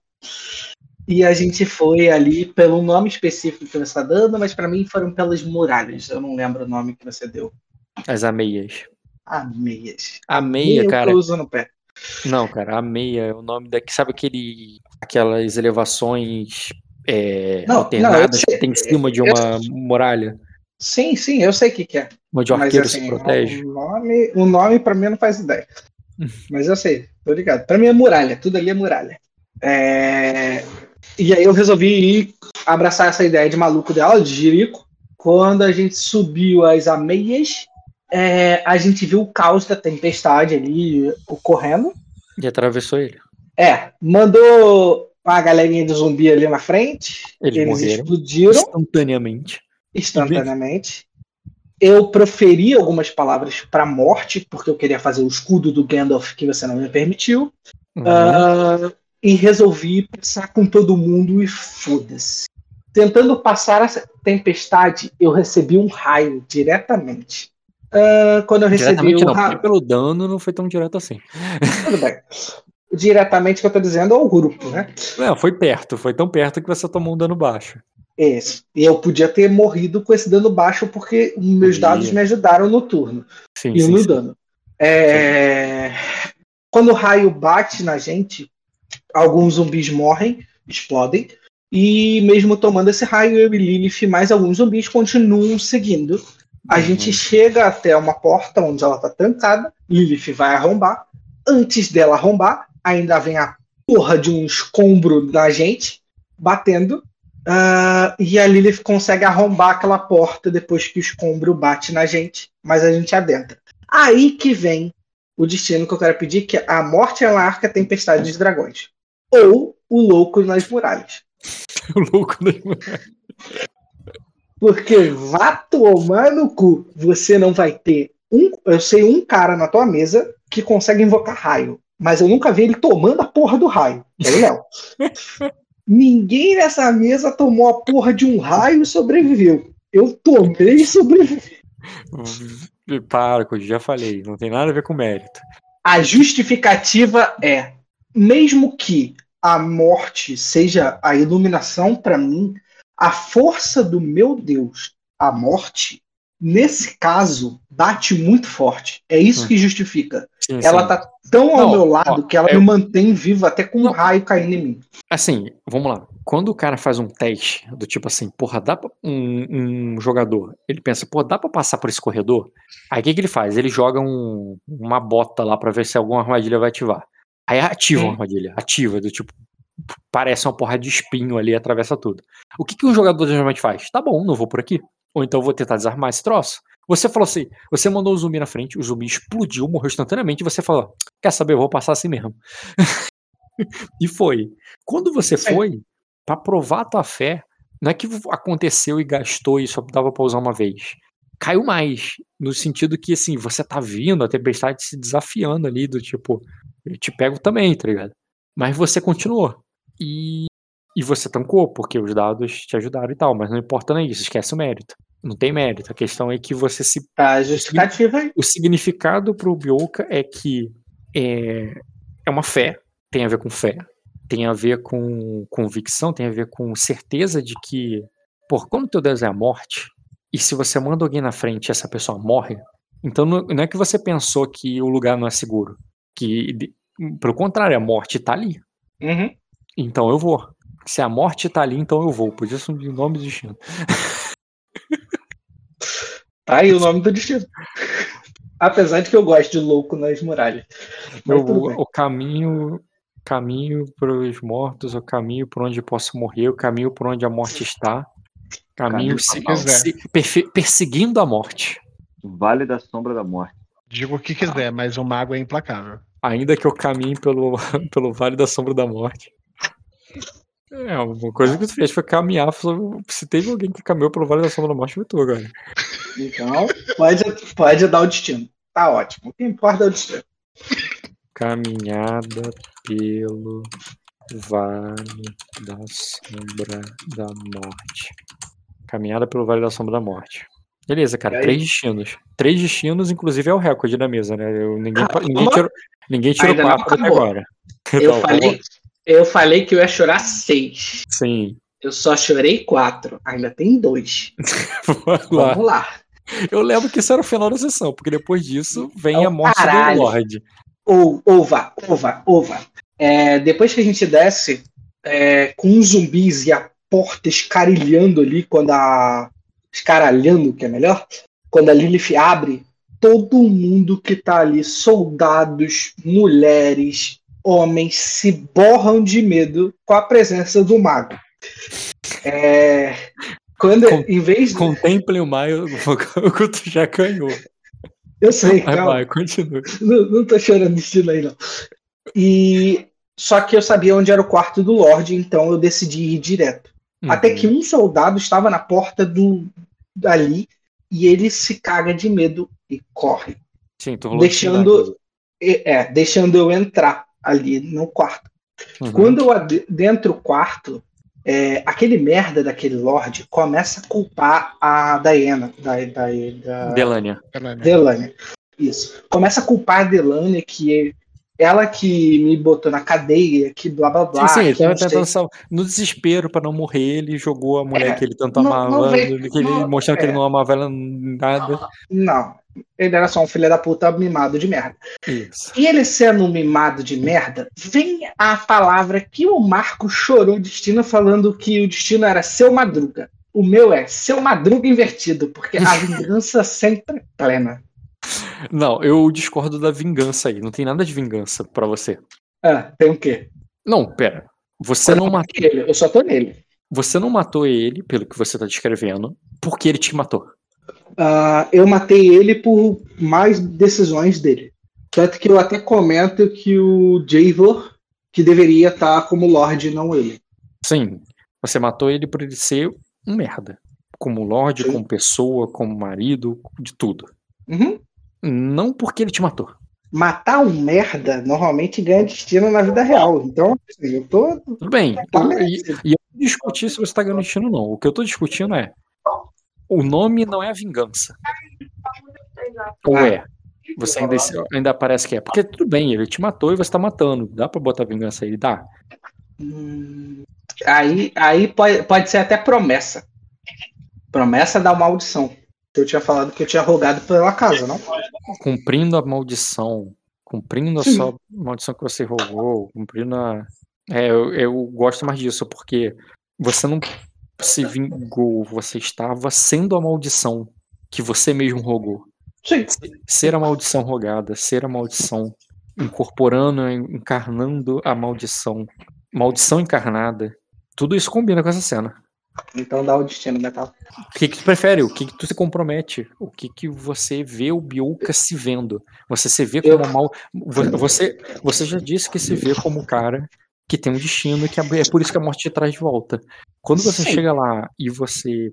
E a gente foi ali pelo nome específico que você está dando, mas para mim foram pelas muralhas. Eu não lembro o nome que você deu. As ameias. Ameias. A meia, cara. Eu uso no pé. Não, cara, a meia é o nome daqui. Sabe aquele, aquelas elevações é, não, alternadas não, que tem em cima de uma muralha? Sim, sim, eu sei o que, que é. Onde o arqueiro assim, se protege. O nome, o nome para mim não faz ideia. Mas eu sei, tô ligado. Para mim é muralha, tudo ali é muralha. É... E aí eu resolvi ir abraçar essa ideia de maluco dela, de Jerico. Quando a gente subiu as ameias, é... a gente viu o caos da tempestade ali ocorrendo. E atravessou ele. É, mandou uma galerinha de zumbi ali na frente. Eles, eles explodiram. Instantaneamente instantaneamente. eu proferi algumas palavras para morte, porque eu queria fazer o escudo do Gandalf que você não me permitiu. Uhum. Uh, e resolvi passar com todo mundo e foda-se. Tentando passar essa tempestade, eu recebi um raio diretamente. Uh, quando eu recebi o raio. Pelo dano não foi tão direto assim. Tudo bem. Diretamente que eu tô dizendo é o grupo, né? Não, foi perto, foi tão perto que você tomou um dano baixo. Esse. E eu podia ter morrido com esse dano baixo porque meus dados me ajudaram no turno. Sim, e sim, no sim. dano. É... Quando o raio bate na gente, alguns zumbis morrem, explodem. E mesmo tomando esse raio, eu e Lilith mais alguns zumbis continuam seguindo. A uhum. gente chega até uma porta onde ela tá trancada. Lilith vai arrombar. Antes dela arrombar, ainda vem a porra de um escombro da gente batendo. Uh, e a Lilith consegue arrombar aquela porta depois que o escombro bate na gente, mas a gente adentra. Aí que vem o destino que eu quero pedir, que é a morte na arca tempestade de dragões. Ou o louco nas muralhas. o louco nas muralhas. Porque vá tomar no cu. Você não vai ter um. Eu sei um cara na tua mesa que consegue invocar raio. Mas eu nunca vi ele tomando a porra do raio. É o Léo. Ninguém nessa mesa tomou a porra de um raio e sobreviveu. Eu tomei e sobrevivi. Para, já falei, não tem nada a ver com mérito. A justificativa é: mesmo que a morte seja a iluminação para mim, a força do meu Deus, a morte, nesse caso, bate muito forte. É isso hum. que justifica. Sim, ela sim. tá tão ao não, meu lado ó, que ela é... me mantém viva até com um raio caindo em mim. Assim, vamos lá. Quando o cara faz um teste do tipo assim, porra, dá pra um, um jogador, ele pensa, pô, dá pra passar por esse corredor? Aí o que, que ele faz? Ele joga um, uma bota lá para ver se alguma armadilha vai ativar. Aí ativa uma armadilha, ativa, do tipo, parece uma porra de espinho ali, atravessa tudo. O que, que um jogador geralmente faz? Tá bom, não vou por aqui. Ou então vou tentar desarmar esse troço. Você falou assim, você mandou o zumbi na frente, o zumbi explodiu, morreu instantaneamente, e você falou, quer saber, eu vou passar assim mesmo. e foi. Quando você foi, para provar a tua fé, não é que aconteceu e gastou e só dava pra usar uma vez. Caiu mais. No sentido que, assim, você tá vindo, a tempestade se desafiando ali, do tipo, eu te pego também, tá ligado? Mas você continuou. E, e você tancou, porque os dados te ajudaram e tal, mas não importa nem isso, esquece o mérito. Não tem mérito. A questão é que você se. Tá justificativa aí. O significado pro Bioka é que é, é uma fé, tem a ver com fé, tem a ver com convicção, tem a ver com certeza de que, por quando teu Deus é a morte, e se você manda alguém na frente e essa pessoa morre, então não, não é que você pensou que o lugar não é seguro. Que, pelo contrário, a morte tá ali. Uhum. Então eu vou. Se a morte tá ali, então eu vou. Podia ser o nome do destino. Tá aí o nome do destino. Apesar de que eu gosto de louco nas muralhas. Eu, o caminho caminho para os mortos, o caminho por onde posso morrer, o caminho por onde a morte está. Caminho, caminho se, se, perseguindo a morte. Vale da sombra da morte. Digo o que quiser, mas o mago é implacável. Ainda que eu caminhe pelo, pelo Vale da Sombra da Morte. É, uma coisa que tu fez foi caminhar. Se teve alguém que caminhou pelo Vale da Sombra da Morte, foi tu agora. Então, pode, pode dar o destino. Tá ótimo. O que importa é o destino. Caminhada pelo Vale da Sombra da Morte. Caminhada pelo Vale da Sombra da Morte. Beleza, cara. Três destinos. Três destinos, inclusive, é o recorde da mesa, né? Eu, ninguém, ah, ninguém tirou, ninguém tirou quatro até agora. Eu, então, falei, eu falei que eu ia chorar seis. Sim. Eu só chorei quatro. Ainda tem dois. Vamos, lá. Vamos lá. Eu lembro que isso era o final da sessão, porque depois disso vem oh, a morte caralho. do Lorde. Ou, ova, ova, ova. É, depois que a gente desce é, com os zumbis e a porta escarilhando ali, quando a. Escaralhando, que é melhor. Quando a Lilith abre, todo mundo que tá ali, soldados, mulheres, homens, se borram de medo com a presença do mago. É, quando, Com, em vez de... Contemple o maio, o tu já ganhou. Eu sei, vai, calma. Vai, continua. Não, não tô chorando estilo aí, não. E só que eu sabia onde era o quarto do Lorde, então eu decidi ir direto. Uhum. Até que um soldado estava na porta do ali e ele se caga de medo e corre. Sim, rolou deixando, é, deixando eu entrar ali no quarto. Uhum. Quando eu adentro o quarto, é, aquele merda daquele Lorde começa a culpar a Diana, da, da, da Delania. Delania. Isso. Começa a culpar a Delania que ela que me botou na cadeia, que blá blá blá. Sim, sim, ele tava tentando sal- No desespero pra não morrer, ele jogou a mulher É, que ele tanto não- amava, não vem- que ele, não- mostrando que ele é. não amava ela nada. Não. Ele era só um filho da puta mimado de merda. Isso. E ele sendo um mimado de merda, vem a palavra que o Marco chorou o destino falando que o destino era seu madruga. O meu é seu madruga invertido, porque a vingança sempre é plena. Não, eu discordo da vingança aí. Não tem nada de vingança pra você. Ah, tem o quê? Não, pera. Você não, matou, Ele, eu só tô nele. você não matou ele, pelo que você tá descrevendo, porque ele te matou. Ah, eu matei ele por mais decisões dele. Tanto que eu até comento que o Javor, que deveria estar como Lorde, não ele. Sim, você matou ele por ele ser um merda. Como Lorde, Sim. como pessoa, como marido, de tudo. Uhum. Não porque ele te matou. Matar um merda normalmente ganha destino na vida real. Então, assim, eu tô. Tudo bem. Tá eu-. E eu não discuti se você tá ganhando destino, não. O que eu tô discutindo é. O nome não é a vingança. Ou Ah. é? Você ainda, ainda parece que é. Porque tudo bem, ele te matou e você tá matando. Dá pra botar vingança aí? Dá. Hum, Aí, aí pode, pode ser até promessa. Promessa da maldição. Eu tinha falado que eu tinha rogado pela casa, não? Cumprindo a maldição. Cumprindo a Sim. sua maldição que você rogou. Cumprindo a. É, eu, eu gosto mais disso, porque você não se vingou, você estava sendo a maldição que você mesmo rogou. Sim. ser a maldição rogada, ser a maldição, incorporando, encarnando a maldição, maldição encarnada, tudo isso combina com essa cena. Então dá o destino, Metal. O que, que tu prefere? O que, que tu se compromete? O que, que você vê o Bioka se vendo? Você se vê como Eu- mal. vo- Você, você já disse que se vê como o cara que tem um destino e que é por isso que a morte te traz de volta. Quando você Sim. chega lá e você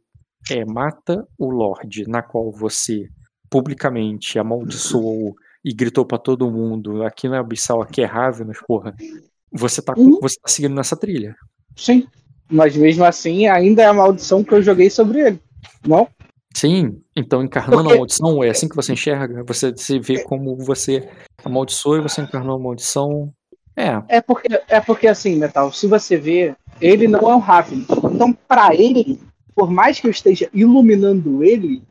é, mata o Lorde, na qual você publicamente amaldiçoou e gritou pra todo mundo: aqui não é Abissal, aqui é Ravenous, porra. Você tá, com- Uhum. você tá seguindo nessa trilha. Sim. Mas mesmo assim, ainda é a maldição que eu joguei sobre ele. Não? Sim, então encarnando Porque- a maldição, é assim que você enxerga? Você se vê como você amaldiçoou e você encarnou a maldição. É, É porque, é porque assim, Metal, se você vê, ele não é um Raven. Então, pra ele, por mais que eu esteja iluminando ele,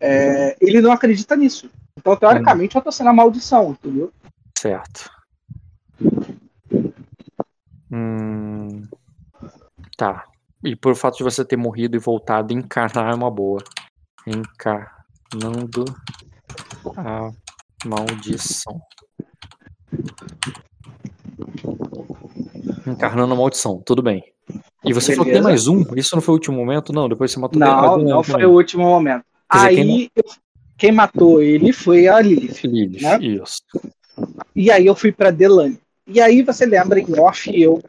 é, ele não acredita nisso. Então, teoricamente, eu tô sendo a maldição, entendeu? certo. Hum, tá. E por fato de você ter morrido e voltado, encarnar é uma boa. Encarnando a maldição. Encarnando a maldição, tudo bem. E você falou que tem Beleza. mais um? Isso não foi o último momento? Não, depois você matou Não, não também. foi o último momento. Dizer, Aí, quem quem matou ele foi a Lilith. Lilith, né? isso. E aí eu fui pra Delane. E aí você lembra em off eu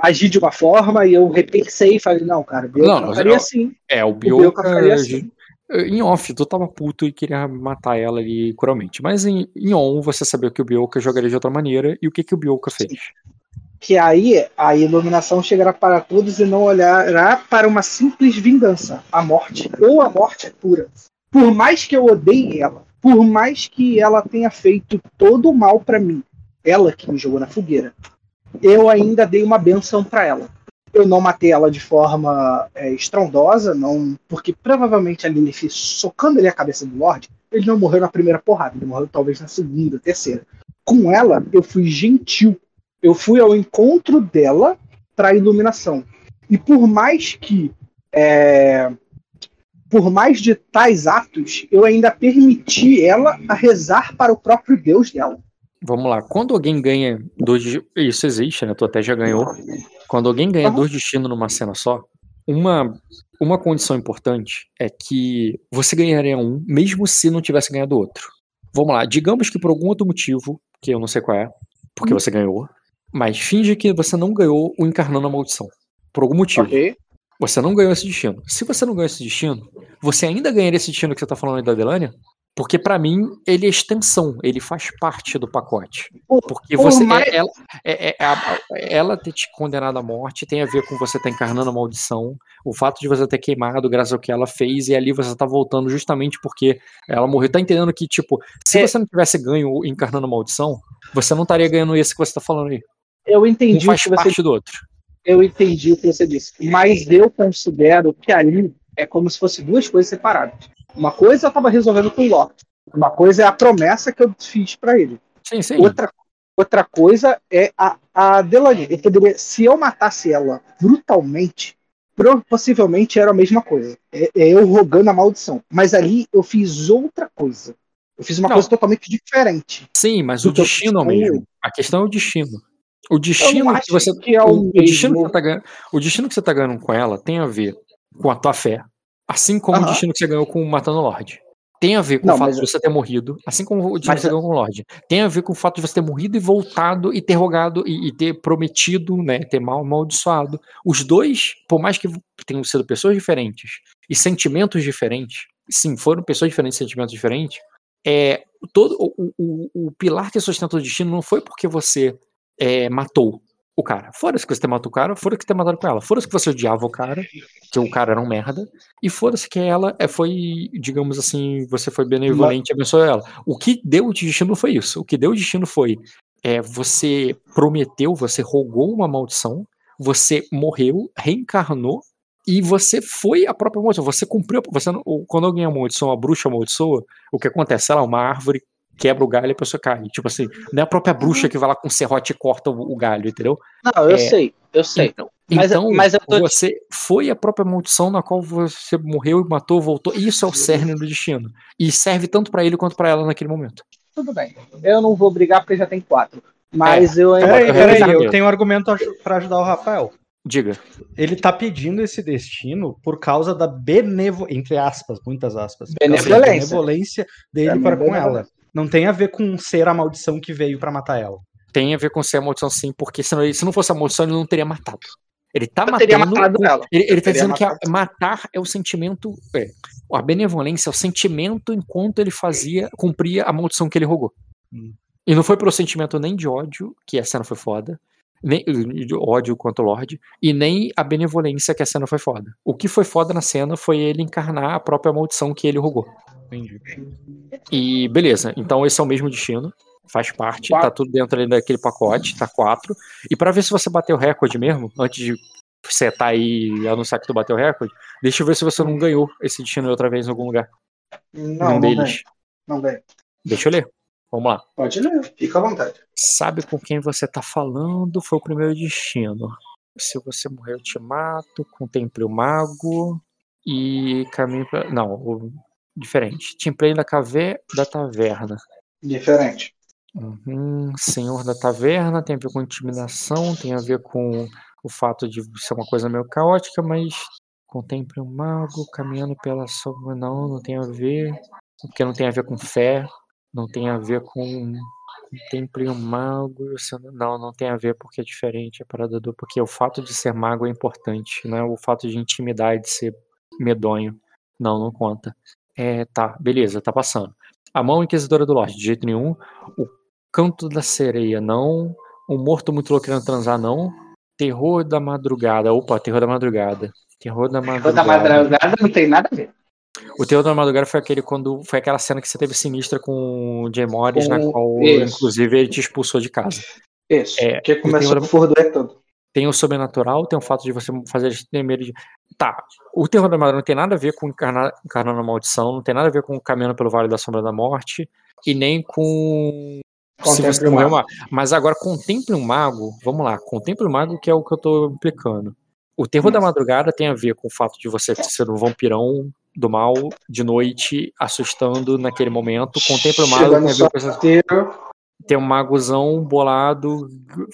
agi de uma forma e eu repensei e falei, não, cara, não, mas faria assim. É, o Bioka Bioka. faria assim. Em off, tu tava puto e queria matar ela ali cruelmente. Mas em, em on, você sabia que o Bioka jogaria de outra maneira. E o que, que o Bioka fez? Que aí a iluminação chegará para todos e não olhará para uma simples vingança, a morte. Ou a morte é pura. Por mais que eu odeie ela, por mais que ela tenha feito todo o mal pra mim, ela que me jogou na fogueira, eu ainda dei uma benção pra ela. Eu não matei ela de forma é, estrondosa, não, porque provavelmente a Lilith socando ali a cabeça do Lorde, ele não morreu na primeira porrada, ele morreu talvez na segunda, terceira. Com ela, eu fui gentil. Eu fui ao encontro dela para iluminação. E por mais que é, por mais de tais atos, eu ainda permiti ela a rezar para o próprio Deus dela. Vamos lá. Quando alguém ganha dois. Isso existe, né? Tu até já ganhou. Quando alguém ganha Aham. dois destinos numa cena só, uma, uma condição importante é que você ganharia um, mesmo se não tivesse ganhado outro. Vamos lá. Digamos que por algum outro motivo, que eu não sei qual é, porque você ganhou, mas finge que você não ganhou o encarnando a maldição. Por algum motivo. Ok? Você não ganhou esse destino. Se você não ganhou esse destino, você ainda ganharia esse destino que você tá falando aí da Delania? Porque pra mim ele é extensão, ele faz parte do pacote. Porque por você, mais- ela, é- é- a- ela ter te condenado à morte tem a ver com você estar encarnando a maldição. O fato de você ter queimado graças ao que ela fez e ali você tá voltando justamente porque ela morreu. Tá entendendo que, tipo, se É. você não tivesse ganho encarnando a maldição, você não estaria ganhando esse que você tá falando aí. Eu Um entendi o faz que você parte do outro. eu entendi o que você disse, mas eu considero que ali é como se fossem duas coisas separadas. Uma coisa eu estava resolvendo com o Loki, uma coisa é a promessa que eu fiz para ele. Sim, sim. Outra, outra coisa é a, a Delaney. Eu poderia, se eu matasse ela brutalmente, possivelmente era a mesma coisa. É, é eu rogando a maldição. Mas ali eu fiz outra coisa. Eu fiz uma Não. coisa totalmente diferente. Sim, mas o destino é o mesmo. A questão é o destino. O destino que você. que é o, o destino que você tá ganhando, o destino que você tá ganhando com ela tem a ver com a tua fé. Assim como o destino que você ganhou com o Matando o Lorde. Tem a ver com Não, o fato mas- de você ter morrido, assim como o destino Mas que você ganhou com o Lorde. Tem a ver com o fato de você ter morrido e voltado e ter rogado e, e ter prometido, né? Ter mal amaldiçoado. Os dois, por mais que tenham sido pessoas diferentes e sentimentos diferentes, sim, foram pessoas diferentes, sentimentos diferentes, é, todo o, o, o pilar que sustenta o destino não foi porque você é, matou o cara. Foda-se que você matado o cara, foda-se que ter matado com ela. Foda-se que você odiava o cara, que o cara era um merda. E foda-se que ela é, foi, digamos assim, você foi benevolente e abençoou ela. O que deu o destino foi isso. O que deu o destino foi é, você prometeu, você rogou uma maldição, você morreu, reencarnou e você foi a própria maldição. Você cumpriu. Você, quando alguém amaldiçoa, uma bruxa amaldiçoa, o que acontece? Sei lá, uma árvore quebra o galho e a pessoa cai. Tipo assim, não é a própria bruxa que vai lá com serrote e corta o, o galho, entendeu? Não, eu É, sei, eu sei. Então, Mas- então mas eu tô você foi a própria maldição na qual você morreu e matou, voltou. Isso é o cerne do destino. E serve tanto pra ele quanto pra ela naquele momento. Tudo bem. Eu não vou brigar porque já tem quatro. Mas eu ainda. Peraí, eu peraí, eu tenho um argumento pra ajudar o Rafael. Diga. Ele tá pedindo esse destino por causa da benevo... entre aspas, muitas aspas. Benevolência. benevolência dele Pra mim, para com benevolência. ela. Não tem a ver com ser a maldição que veio pra matar ela. Tem a ver com ser a maldição sim, porque senão ele, se não fosse a maldição, ele não teria matado. Ele tá Eu matando. matado ela. Ele, ele tá dizendo que a- matado. matar é o sentimento. É, a benevolência é o sentimento enquanto ele fazia, cumpria a maldição que ele rogou. Hum. E não foi pelo sentimento nem de ódio, que a cena foi foda, nem de ódio quanto o Lorde, e nem a benevolência que a cena foi foda. O que foi foda na cena foi ele encarnar a própria maldição que ele rogou. Entendi. E beleza, então esse é o mesmo destino. Faz parte, tá Quatro. tudo dentro ali daquele pacote, tá quatro. E pra ver se você bateu o recorde mesmo, antes de setar aí e anunciar que tu bateu o recorde, deixa eu ver se você não ganhou esse destino outra vez em algum lugar. Não, um não deles. Não vem. Deixa eu ler. Vamos lá. Pode ler, fica à vontade. Sabe com quem você tá falando? Foi o primeiro destino. Se você morrer, eu te mato. Contemple o mago. E caminho pra. Não, o... diferente. Templei da, cave... da taverna. Diferente. Uhum, Senhor da Taverna tem a ver com intimidação, tem a ver com o fato de ser uma coisa meio caótica, mas contemple um mago caminhando pela sombra. Não, não tem a ver, porque não tem a ver com fé, não tem a ver com contemple um mago. e não- Não, não tem a ver porque é diferente a parada do. Porque o fato de ser mago é importante, né? O fato de intimidade ser medonho. Não, não conta. É, tá, beleza, tá passando. A mão inquisidora do Lorde, de jeito nenhum. O canto da sereia, não. O morto muito louco querendo transar, não. Terror da madrugada. Opa, terror da madrugada. Terror da madrugada. madrugada não tem nada a ver. O terror da madrugada foi aquele quando. Foi aquela cena que você teve sinistra com o Jay Morris, na Com- qual, isso. inclusive, ele te expulsou de casa. Isso. É, que começou a furdoer todo. Tem o sobrenatural, tem o fato de você fazer eles de. Tá, o terror da madrugada não tem nada a ver com encarnar, encarnando a maldição, não tem nada a ver com caminhando pelo Vale da Sombra da Morte, e nem com. Se você mago. uma... Mas agora, contemple um mago. Vamos lá, contemple um mago, que é o que eu tô implicando. O terror da madrugada tem a ver com o fato de você ser um vampirão do mal de noite, assustando naquele momento. Contemple o a Chegando ver tem um magozão bolado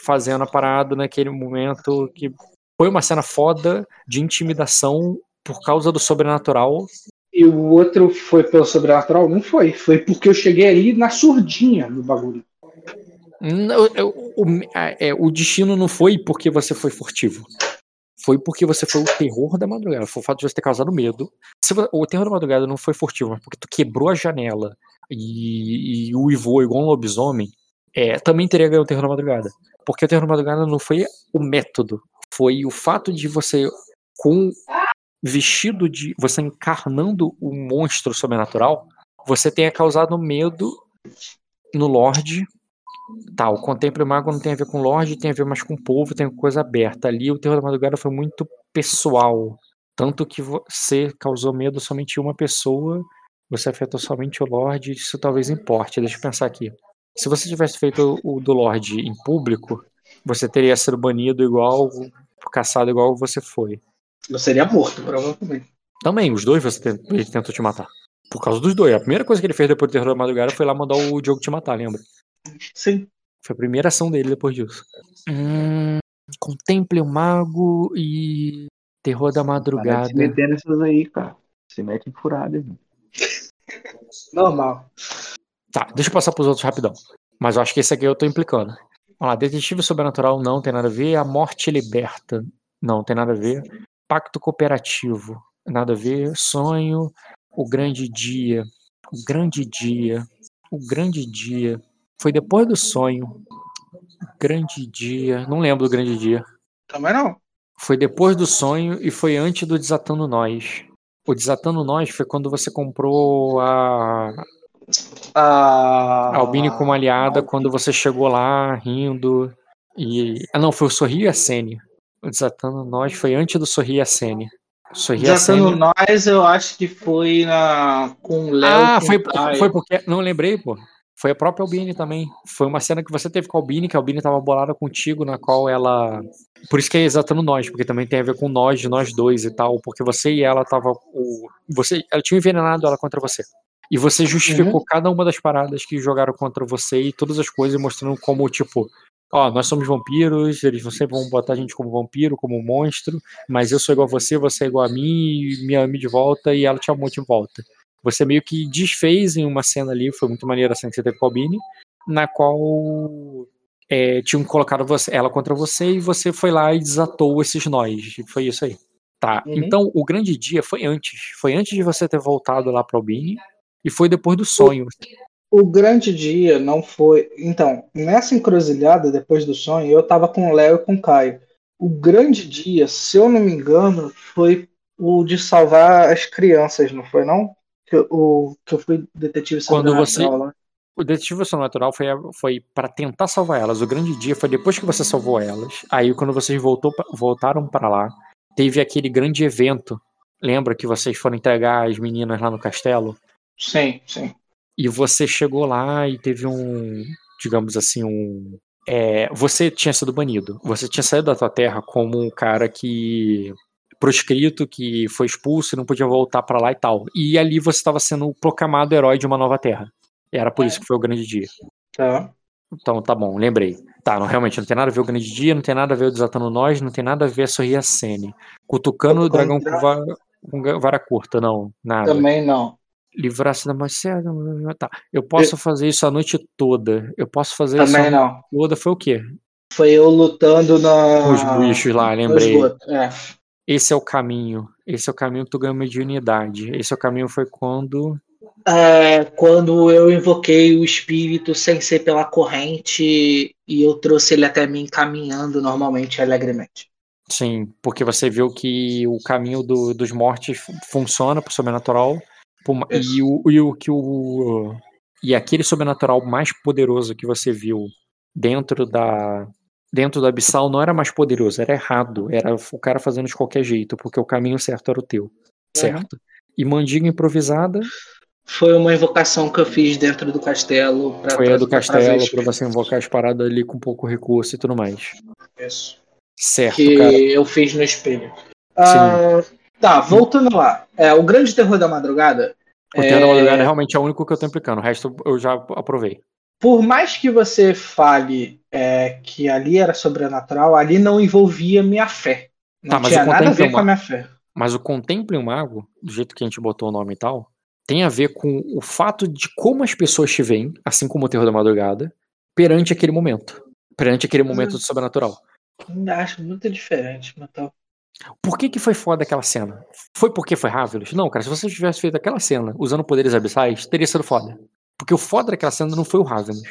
fazendo a parada naquele momento que foi uma cena foda de intimidação por causa do sobrenatural. E o outro foi pelo sobrenatural? Não foi. Foi porque eu cheguei ali na surdinha do bagulho. Não, o, a- é, o destino não foi porque você foi furtivo. foi porque você foi o terror da madrugada. Foi o fato de você ter causado medo. O terror da madrugada não foi furtivo, mas porque tu quebrou a janela e, e uivou igual um lobisomem, é, também teria ganho o terror da madrugada. Porque o terror da madrugada não foi o método, foi o fato de você, com vestido de. você encarnando um monstro sobrenatural, você tenha causado medo no Lorde. Tá, o Contemple Mago não tem a ver com Lorde, tem a ver mais com o povo, tem coisa aberta. Ali o Terror da Madrugada foi muito pessoal. Tanto que você causou medo somente uma pessoa, você afetou somente o Lorde, isso talvez importe. Deixa eu pensar aqui. Se você tivesse feito o do Lorde em público, você teria sido banido igual, caçado igual você foi. Eu seria morto, provavelmente. Também, os dois você ele tentou te matar. Por causa dos dois. A primeira coisa que ele fez depois do terror da madrugada foi lá mandar o Diogo te matar, lembra? Sim. Foi a primeira ação dele depois disso. Hum, contemple o mago e terror da madrugada. Se meter nessas aí, cara. Se mete em furadas. Normal. Tá, deixa eu passar pros outros rapidão. Mas eu acho que esse aqui eu tô implicando. Vamos lá, Detetive Sobrenatural não tem nada a ver. A Morte Liberta não tem nada a ver. Pacto Cooperativo, nada a ver. Sonho, O Grande Dia, O Grande Dia, O Grande Dia. Foi depois do sonho. O grande Dia, não lembro do Grande Dia. Também não. Foi depois do sonho e foi antes do Desatando Nós. O Desatando Nós foi quando você comprou a A Albini como aliada quando você chegou lá rindo. E. Ah, não, foi o Sorrir e a Sene. O Desatando Nós foi antes do Sorrir e a Sene. Sorrir a Desatando. Nós, eu acho que foi na... com o Léo. Ah, foi, foi porque. Não lembrei, pô. Foi a própria Albini também. Foi uma cena que você teve com a Albini, que a Albini tava bolada contigo, na qual ela. Por isso que é exatando nós, porque também tem a ver com nós, de nós dois e tal. Porque você e ela tava. O... Você... Ela tinha envenenado ela contra você. E você justificou cada uma das paradas que jogaram contra você e todas as coisas, mostrando como, tipo, ó, nós somos vampiros, eles sempre vão botar a gente como vampiro, como monstro, mas eu sou igual a você, você é igual a mim, e me ame de volta e ela te amou de volta. Você meio que desfez em uma cena ali, foi muito maneira a cena que você teve com a Albini, na qual é, tinham colocado você- ela contra você e você foi lá e desatou esses nós. Foi isso aí. Tá, Uhum. então o grande dia foi antes. Foi antes de você ter voltado lá pra Albini e foi depois do sonho. O grande dia não foi. Então, nessa encruzilhada, depois do sonho, eu tava com o Léo e com o Caio. O grande dia, se eu não me engano, foi o de salvar as crianças, não foi não? Que eu- o que eu fui detetive Quando você- lá. O detetive sobrenatural foi, foi para tentar salvar elas. O grande dia foi depois que você salvou elas. Aí quando vocês voltou, pra- voltaram para lá, teve aquele grande evento. Lembra que vocês foram entregar as meninas lá no castelo? Sim, sim. E você chegou lá e teve um, digamos assim, um. é, você tinha sido banido. Você tinha saído da tua terra como um cara que. Proscrito, que foi expulso e não podia voltar pra lá e tal. E ali você estava sendo proclamado herói de uma nova terra. Era por isso que foi o grande dia. Tá. Então tá bom, lembrei. Tá, não, realmente não tem nada a ver o grande dia, não tem nada a ver o desatando nós, não tem nada a ver a sorrir a Sene. Cutucando o dragão com, va- com vara curta, não, nada. Também não. Livrar-se da maceta. Tá. Eu posso fazer isso a noite toda. Eu posso fazer isso a Também noite não. toda. Foi o quê? Foi eu lutando na. Os bichos lá, lembrei. É. Esse é o caminho. Esse é o caminho que tu ganha mediunidade. Esse é o caminho foi quando. É, quando eu invoquei o espírito sem ser pela corrente e eu trouxe ele até mim caminhando normalmente, alegremente. Sim, porque você viu que o caminho do- dos mortos fu- funciona pro sobrenatural. Isso. E o, e o que o. E aquele sobrenatural mais poderoso que você viu dentro da. Dentro do abissal não era mais poderoso, era errado. Era o cara fazendo de qualquer jeito, porque o caminho certo era o teu. Certo. E mandiga improvisada Foi uma invocação que eu fiz dentro do castelo. Pra foi a do castelo pra espírito. você invocar as paradas ali com pouco recurso e tudo mais. Isso. Certo, que cara. eu fiz no espelho. Ah, tá, voltando lá. É, o grande terror da madrugada. O Terra da é, Madrugada realmente é o único que eu tô implicando. O resto eu já aprovei. Por mais que você fale é, que ali era sobrenatural, ali não envolvia minha fé. Não Tá, mas tinha o nada a ver com a minha fé. Mas o Contemple um Mago, do jeito que a gente botou o nome e tal, tem a ver com o fato de como as pessoas te veem, assim como o Terror da Madrugada, perante aquele momento. Perante aquele momento do sobrenatural. Acho muito diferente, mas tá. Por que, que foi foda aquela cena? Foi porque foi Ravenous? Não, cara, se você tivesse feito aquela cena usando poderes abissais, teria sido foda. Porque o foda daquela cena não foi o Ravenous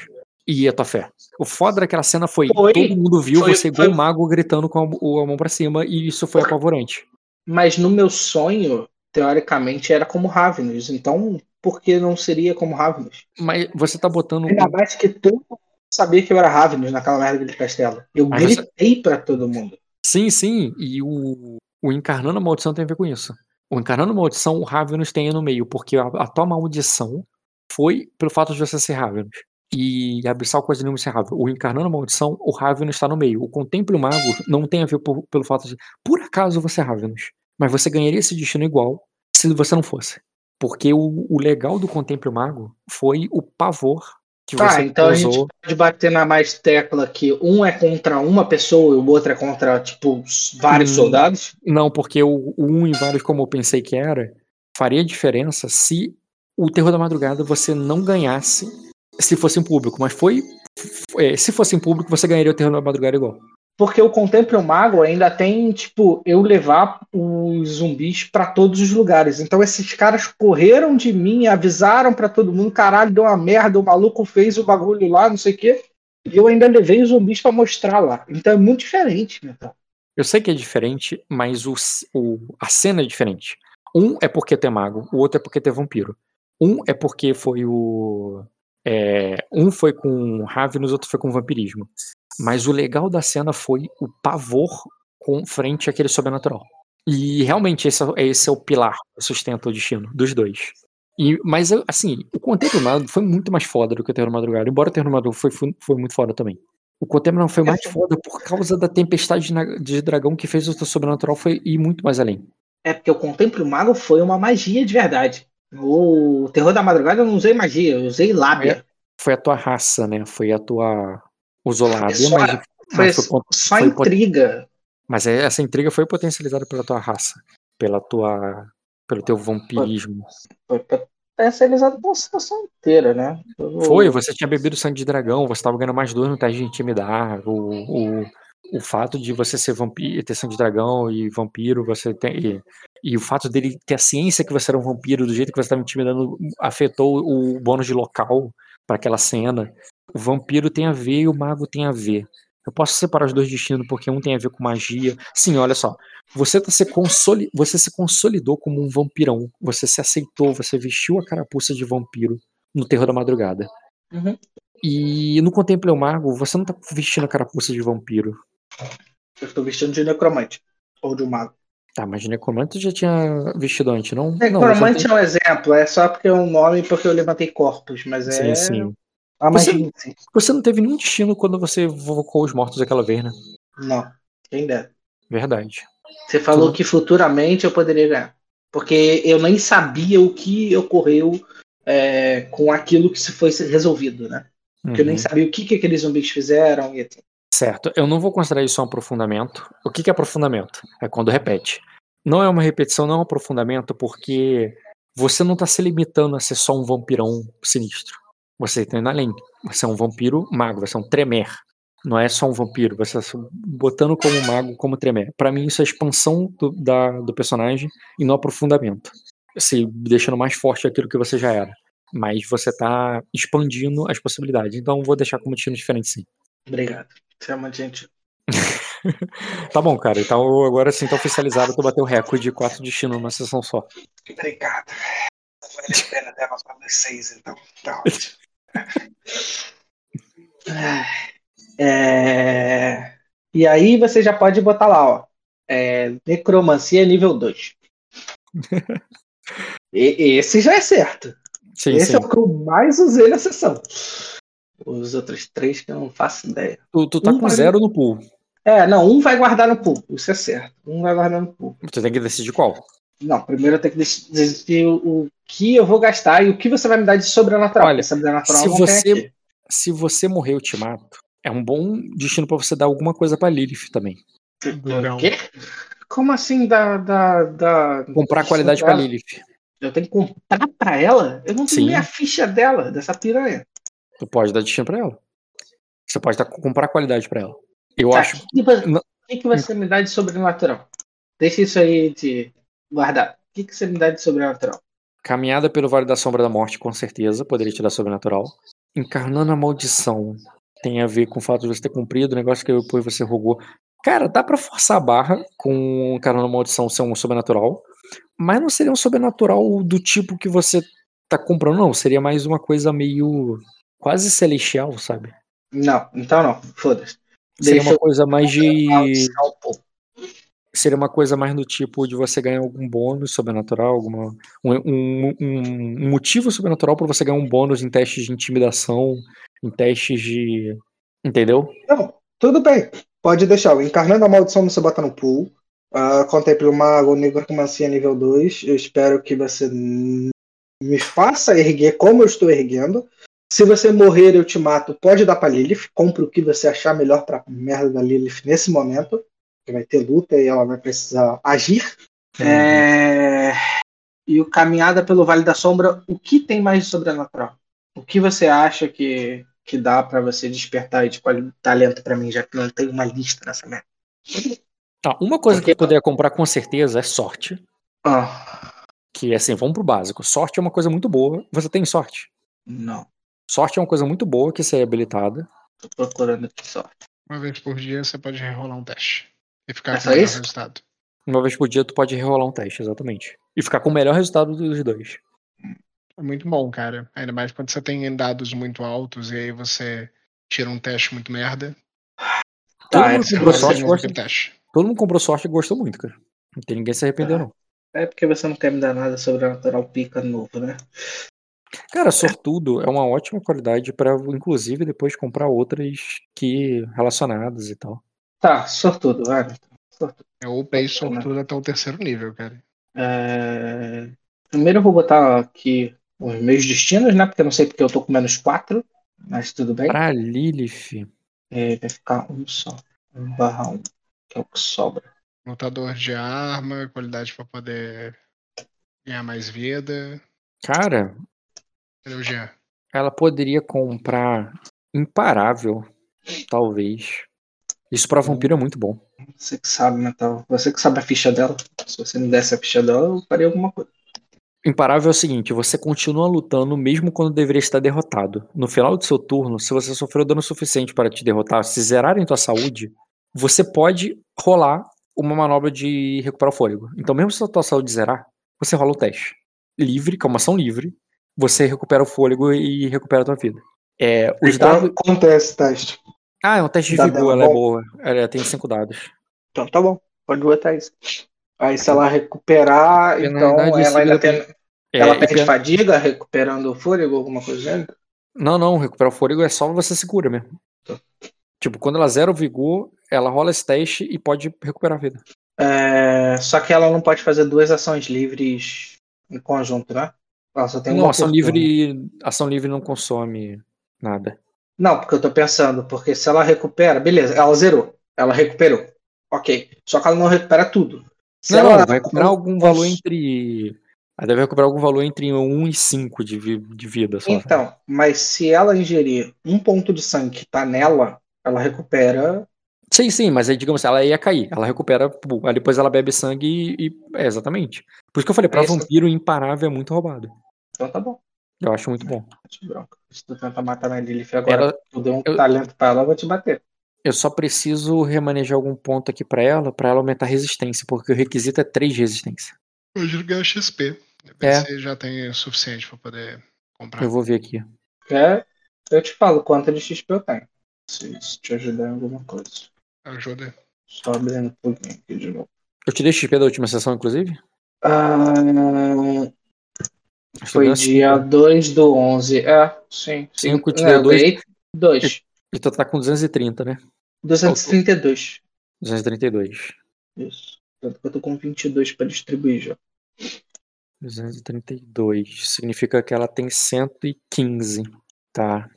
e a tua fé. O foda daquela cena foi, Foi. todo mundo viu Foi- você igual o mago gritando com a, a mão pra cima e isso foi apavorante. Mas no meu sonho, teoricamente, era como Ravenous. Então, por que não seria como Ravenous? Mas você tá botando. Ainda mais que todo mundo sabia que eu era Ravenous naquela merda de castelo. Eu Mas você- gritei pra todo mundo. Sim, sim, e o, o Encarnando a Maldição tem a ver com isso. O Encarnando a Maldição, o Ravenous tem aí no meio, porque a, a tua maldição foi pelo fato de você ser Ravenous. E a Abissal coisa nenhuma ser Ravenous. O Encarnando a Maldição, o Ravenous está no meio. O Contemple o Mago não tem a ver por- pelo fato de, por acaso, você é Ravenous. Mas você ganharia esse destino igual se você não fosse. Porque o, o legal do Contemple o Mago foi o pavor que Tá, você então a gente causou. pode bater na mais tecla que um é contra uma pessoa e o outro é contra, tipo, vários Hum. soldados. Não, porque o, o um em vários, como eu pensei que era, faria diferença se o Terror da Madrugada você não ganhasse se fosse em público. Mas foi. f- é, se fosse em público, você ganharia o Terror da Madrugada igual. Porque o Contemple o Mago ainda tem, tipo, eu levar os zumbis pra todos os lugares. Então esses caras correram de mim, avisaram pra todo mundo, caralho, deu uma merda, o maluco fez o bagulho lá, não sei o quê. E eu ainda levei os zumbis pra mostrar lá. Então é muito diferente, meu cara. Eu sei que é diferente, mas o, o- a cena é diferente. Um é porque tem mago, o outro é porque tem vampiro. Um é porque foi o. é, um foi com Ravenous, outro foi com vampirismo. Mas o legal da cena foi o pavor com frente àquele sobrenatural. E realmente esse é, esse é o pilar que sustenta o destino dos dois. E, mas assim, o Contempo Mago foi muito mais foda do que o Terror da Madrugada, embora o Terror da Madrugada foi, foi, foi muito foda também. O Contempo foi mais foda por causa da tempestade na- de dragão que fez o sobrenatural foi ir muito mais além. É porque o Contemple o Mago foi uma magia de verdade. O Terror da Madrugada eu não usei magia, eu usei lábia. Foi a tua raça, né? Foi a tua usolábia, Só- mas, Foi mas, foi só foi pot- intriga. mas é- essa intriga foi potencializada pela tua raça, pela tua, pelo teu vampirismo. Foi potencializado pela situação inteira, né? Pelo- Foi, você tinha bebido sangue de dragão, você tava ganhando mais dois no teste de intimidar. O, o, o fato de você ser vampiro, ter sangue de dragão e vampiro, você tem. E, e o fato dele ter a ciência que você era um vampiro, do jeito que você estava intimidando, afetou o bônus de local para aquela cena. O vampiro tem a ver e o mago tem a ver. Eu posso separar os dois destinos porque um tem a ver com magia. Sim, olha só. Você, tá se, consoli... você se consolidou como um vampirão. Você se aceitou, você vestiu a carapuça de vampiro no Terror da Madrugada. Uhum. E no Contemple o Mago, você não tá vestindo a carapuça de vampiro. Eu tô vestindo de necromante. Ou de um mago. Tá, mas de necromante já tinha vestido antes, não? não Necromante você é um exemplo, é só porque é um nome porque eu levantei corpos, mas é. Sim, sim. a Você- magia, sim. Você não teve nenhum destino quando você invocou os mortos aquela vez, né? Não, quem dera. Verdade. Você falou Tudo. que futuramente eu poderia ganhar. Porque eu nem sabia o que ocorreu é, com aquilo que se foi resolvido, né? Porque eu nem Uhum. sabia o que, que aqueles zumbis fizeram e etc. Certo, eu não vou considerar isso um aprofundamento. O que é aprofundamento? É quando repete. Não é uma repetição, não é um aprofundamento, porque você não tá se limitando a ser só um vampirão sinistro. Você tá indo além. Você é um vampiro mago, você é um tremer. Não é só um vampiro, você está botando como mago, como tremer. Pra mim, isso é expansão do, da, do personagem e não aprofundamento. Se deixando mais forte aquilo que você já era. Mas você tá expandindo as possibilidades. Então, vou deixar como destino diferente, sim. Obrigado. Você é uma gente. Tá bom, cara. Então agora sim tá oficializado que eu bati o recorde de quatro destinos numa sessão só. Obrigado. Vale a pena até nós seis, então. Tá ótimo. É... E aí você já pode botar lá, ó. É... Necromancia nível 2. E- esse já é certo. Sim, esse sim. é o que eu mais usei na sessão. Os outros três que eu não faço ideia. Tu, tu tá Um com vai- zero no pool. É, não, um vai guardar no pool. Isso é certo. Um vai guardar no pool. Tu tem que decidir qual. Não, primeiro eu tenho que dec- decidir o, o que eu vou gastar e o que você vai me dar de sobrenatural. Olha, sobrenatural se você-. Se você morrer, eu te mato. É um bom destino pra você dar alguma coisa pra Lilith também. O quê? Como assim da. da, da Comprar qualidade pra Lilith. Eu tenho que comprar pra ela? Eu não tenho Sim. nem a ficha dela, dessa piranha. Tu pode dar destino pra ela. Você pode dar, comprar qualidade pra ela. Eu Tá, acho. O que, que que você me dá de sobrenatural? deixa isso aí de guardar. O que, que você me dá de sobrenatural? Caminhada pelo Vale da Sombra da Morte, com certeza, poderia te dar sobrenatural. Encarnando a maldição. Tem a ver com o fato de você ter cumprido o negócio que depois você rogou. Cara, dá pra forçar a barra com Encarnando a maldição ser um sobrenatural. Mas não seria um sobrenatural do tipo que você tá comprando, não. Seria mais uma coisa meio. Quase celestial, sabe? Não, então não. Foda-se. Seria Deixa uma coisa mais de. Seria uma coisa mais do tipo de você ganhar algum bônus sobrenatural, alguma. Um, um, um- motivo sobrenatural pra você ganhar um bônus em testes de intimidação, em testes de. Entendeu? Não, tudo bem. Pode deixar. O Encarnando a Maldição você bota no pool. Uh, contemple o Mago Necromancia nível 2. Eu espero que você me faça erguer como eu estou erguendo. Se você morrer, eu te mato. Pode dar pra Lilith. Compre o que você achar melhor pra merda da Lilith nesse momento. Que vai ter luta e ela vai precisar agir. É, E o Caminhada pelo Vale da Sombra, o que tem mais de sobrenatural? O que você acha que, que dá pra você despertar aí de quali- talento pra mim, já que não tem uma lista nessa merda? Tá, uma coisa Porque- que tu poderia comprar com certeza é sorte. Ah, Que assim, vamos pro básico. Sorte é uma coisa muito boa. Você tem sorte. não. Sorte é uma coisa muito boa que você é habilitada. Tô procurando aqui só. Uma vez por dia você pode rerolar um teste. E ficar É com o melhor isso? resultado. Uma vez por dia tu pode rerolar um teste, exatamente. E ficar com o melhor resultado dos dois. É muito bom, cara. Ainda mais quando você tem dados muito altos e aí você tira um teste muito merda. Todo Tá, mundo comprou vai sorte e gosta. Todo mundo comprou sorte e gostou muito, cara. Não tem ninguém se arrependeu, Ah. não. É porque você não quer me dar nada sobrenatural pica novo, né? Cara, sortudo é uma ótima qualidade pra, inclusive, depois comprar outras que relacionadas e tal. Tá, sortudo, vai. Sortudo. Eu upei Né? sortudo até o terceiro nível, cara. É, Primeiro eu vou botar aqui os meus destinos, né? Porque eu não sei porque eu tô com menos 4, mas tudo bem. Pra Lilith. É, vai ficar um só. Um barra um, que é o que sobra. Lutador de arma, qualidade pra poder ganhar mais vida. Cara, Cadê o Jean? ela poderia comprar Imparável, talvez. Isso pra vampiro é muito bom. Você que sabe, Natal. Você que sabe a ficha dela. Se você me desse a ficha dela, eu faria alguma coisa. Imparável é o seguinte, você continua lutando mesmo quando deveria estar derrotado. No final do seu turno, se você sofreu dano suficiente para te derrotar, se zerarem tua saúde, você pode rolar uma manobra de recuperar o fôlego. Então, mesmo se a tua saúde zerar, você rola o teste. Livre, que é uma ação livre, você recupera o fôlego e recupera a tua vida. É, os Então, dados. Quanto é esse teste? Ah, é um teste de vigor, é ela é bom? boa. Ela tem cinco dados. Então tá bom. Pode botar isso. Aí se ela recuperar, então Penalidade ela ainda tem. É, ela perde fadiga, recuperando o fôlego, alguma coisa assim? Não, não, recuperar o fôlego é só você se cura mesmo. Tá. Tipo, quando ela zera o vigor, ela rola esse teste e pode recuperar a vida. É, Só que ela não pode fazer duas ações livres em conjunto, né? Só tem não, ação livre, ação livre não consome nada. Não, porque eu tô pensando, porque se ela recupera, beleza, ela zerou, ela recuperou. Ok. Só que ela não recupera tudo. Se não, ela vai recuperar algum valor entre. Ela deve recuperar algum valor entre 1 e 5 de, vi- de vida só. Então, mas se ela ingerir um ponto de sangue que tá nela, ela recupera. Sim, sim, mas aí, digamos assim, ela ia cair. Ela recupera, aí depois ela bebe sangue e. é, exatamente. Por isso que eu falei, pra É isso. vampiro imparável é muito roubado. Então tá bom. Eu acho muito bom. Bronca. Se tu tenta matar minha Lilith agora, Ela, tu deu um eu- talento pra ela, eu vou te bater. eu só preciso remanejar algum ponto aqui pra ela, pra ela aumentar a resistência, porque o requisito é 3 de resistência. Hoje ganha XP. Ver É. se já tem o suficiente pra poder comprar. Eu vou ver aqui. É, eu te falo quanto de XP eu tenho. Se isso te ajudar em alguma coisa. Ajuda. Só abrindo um pouquinho aqui de novo. Eu te dei XP da última sessão, inclusive? Ah, Acho foi dei dia cinco. 2 do 11. É, sim. sim. Cinco, te Não, deu eu dois. ganhei 2. E tu tá com 230, né? 232. 232. Isso. Tanto que eu tô com 22 pra distribuir já. 232. Significa que ela tem 115. Tá.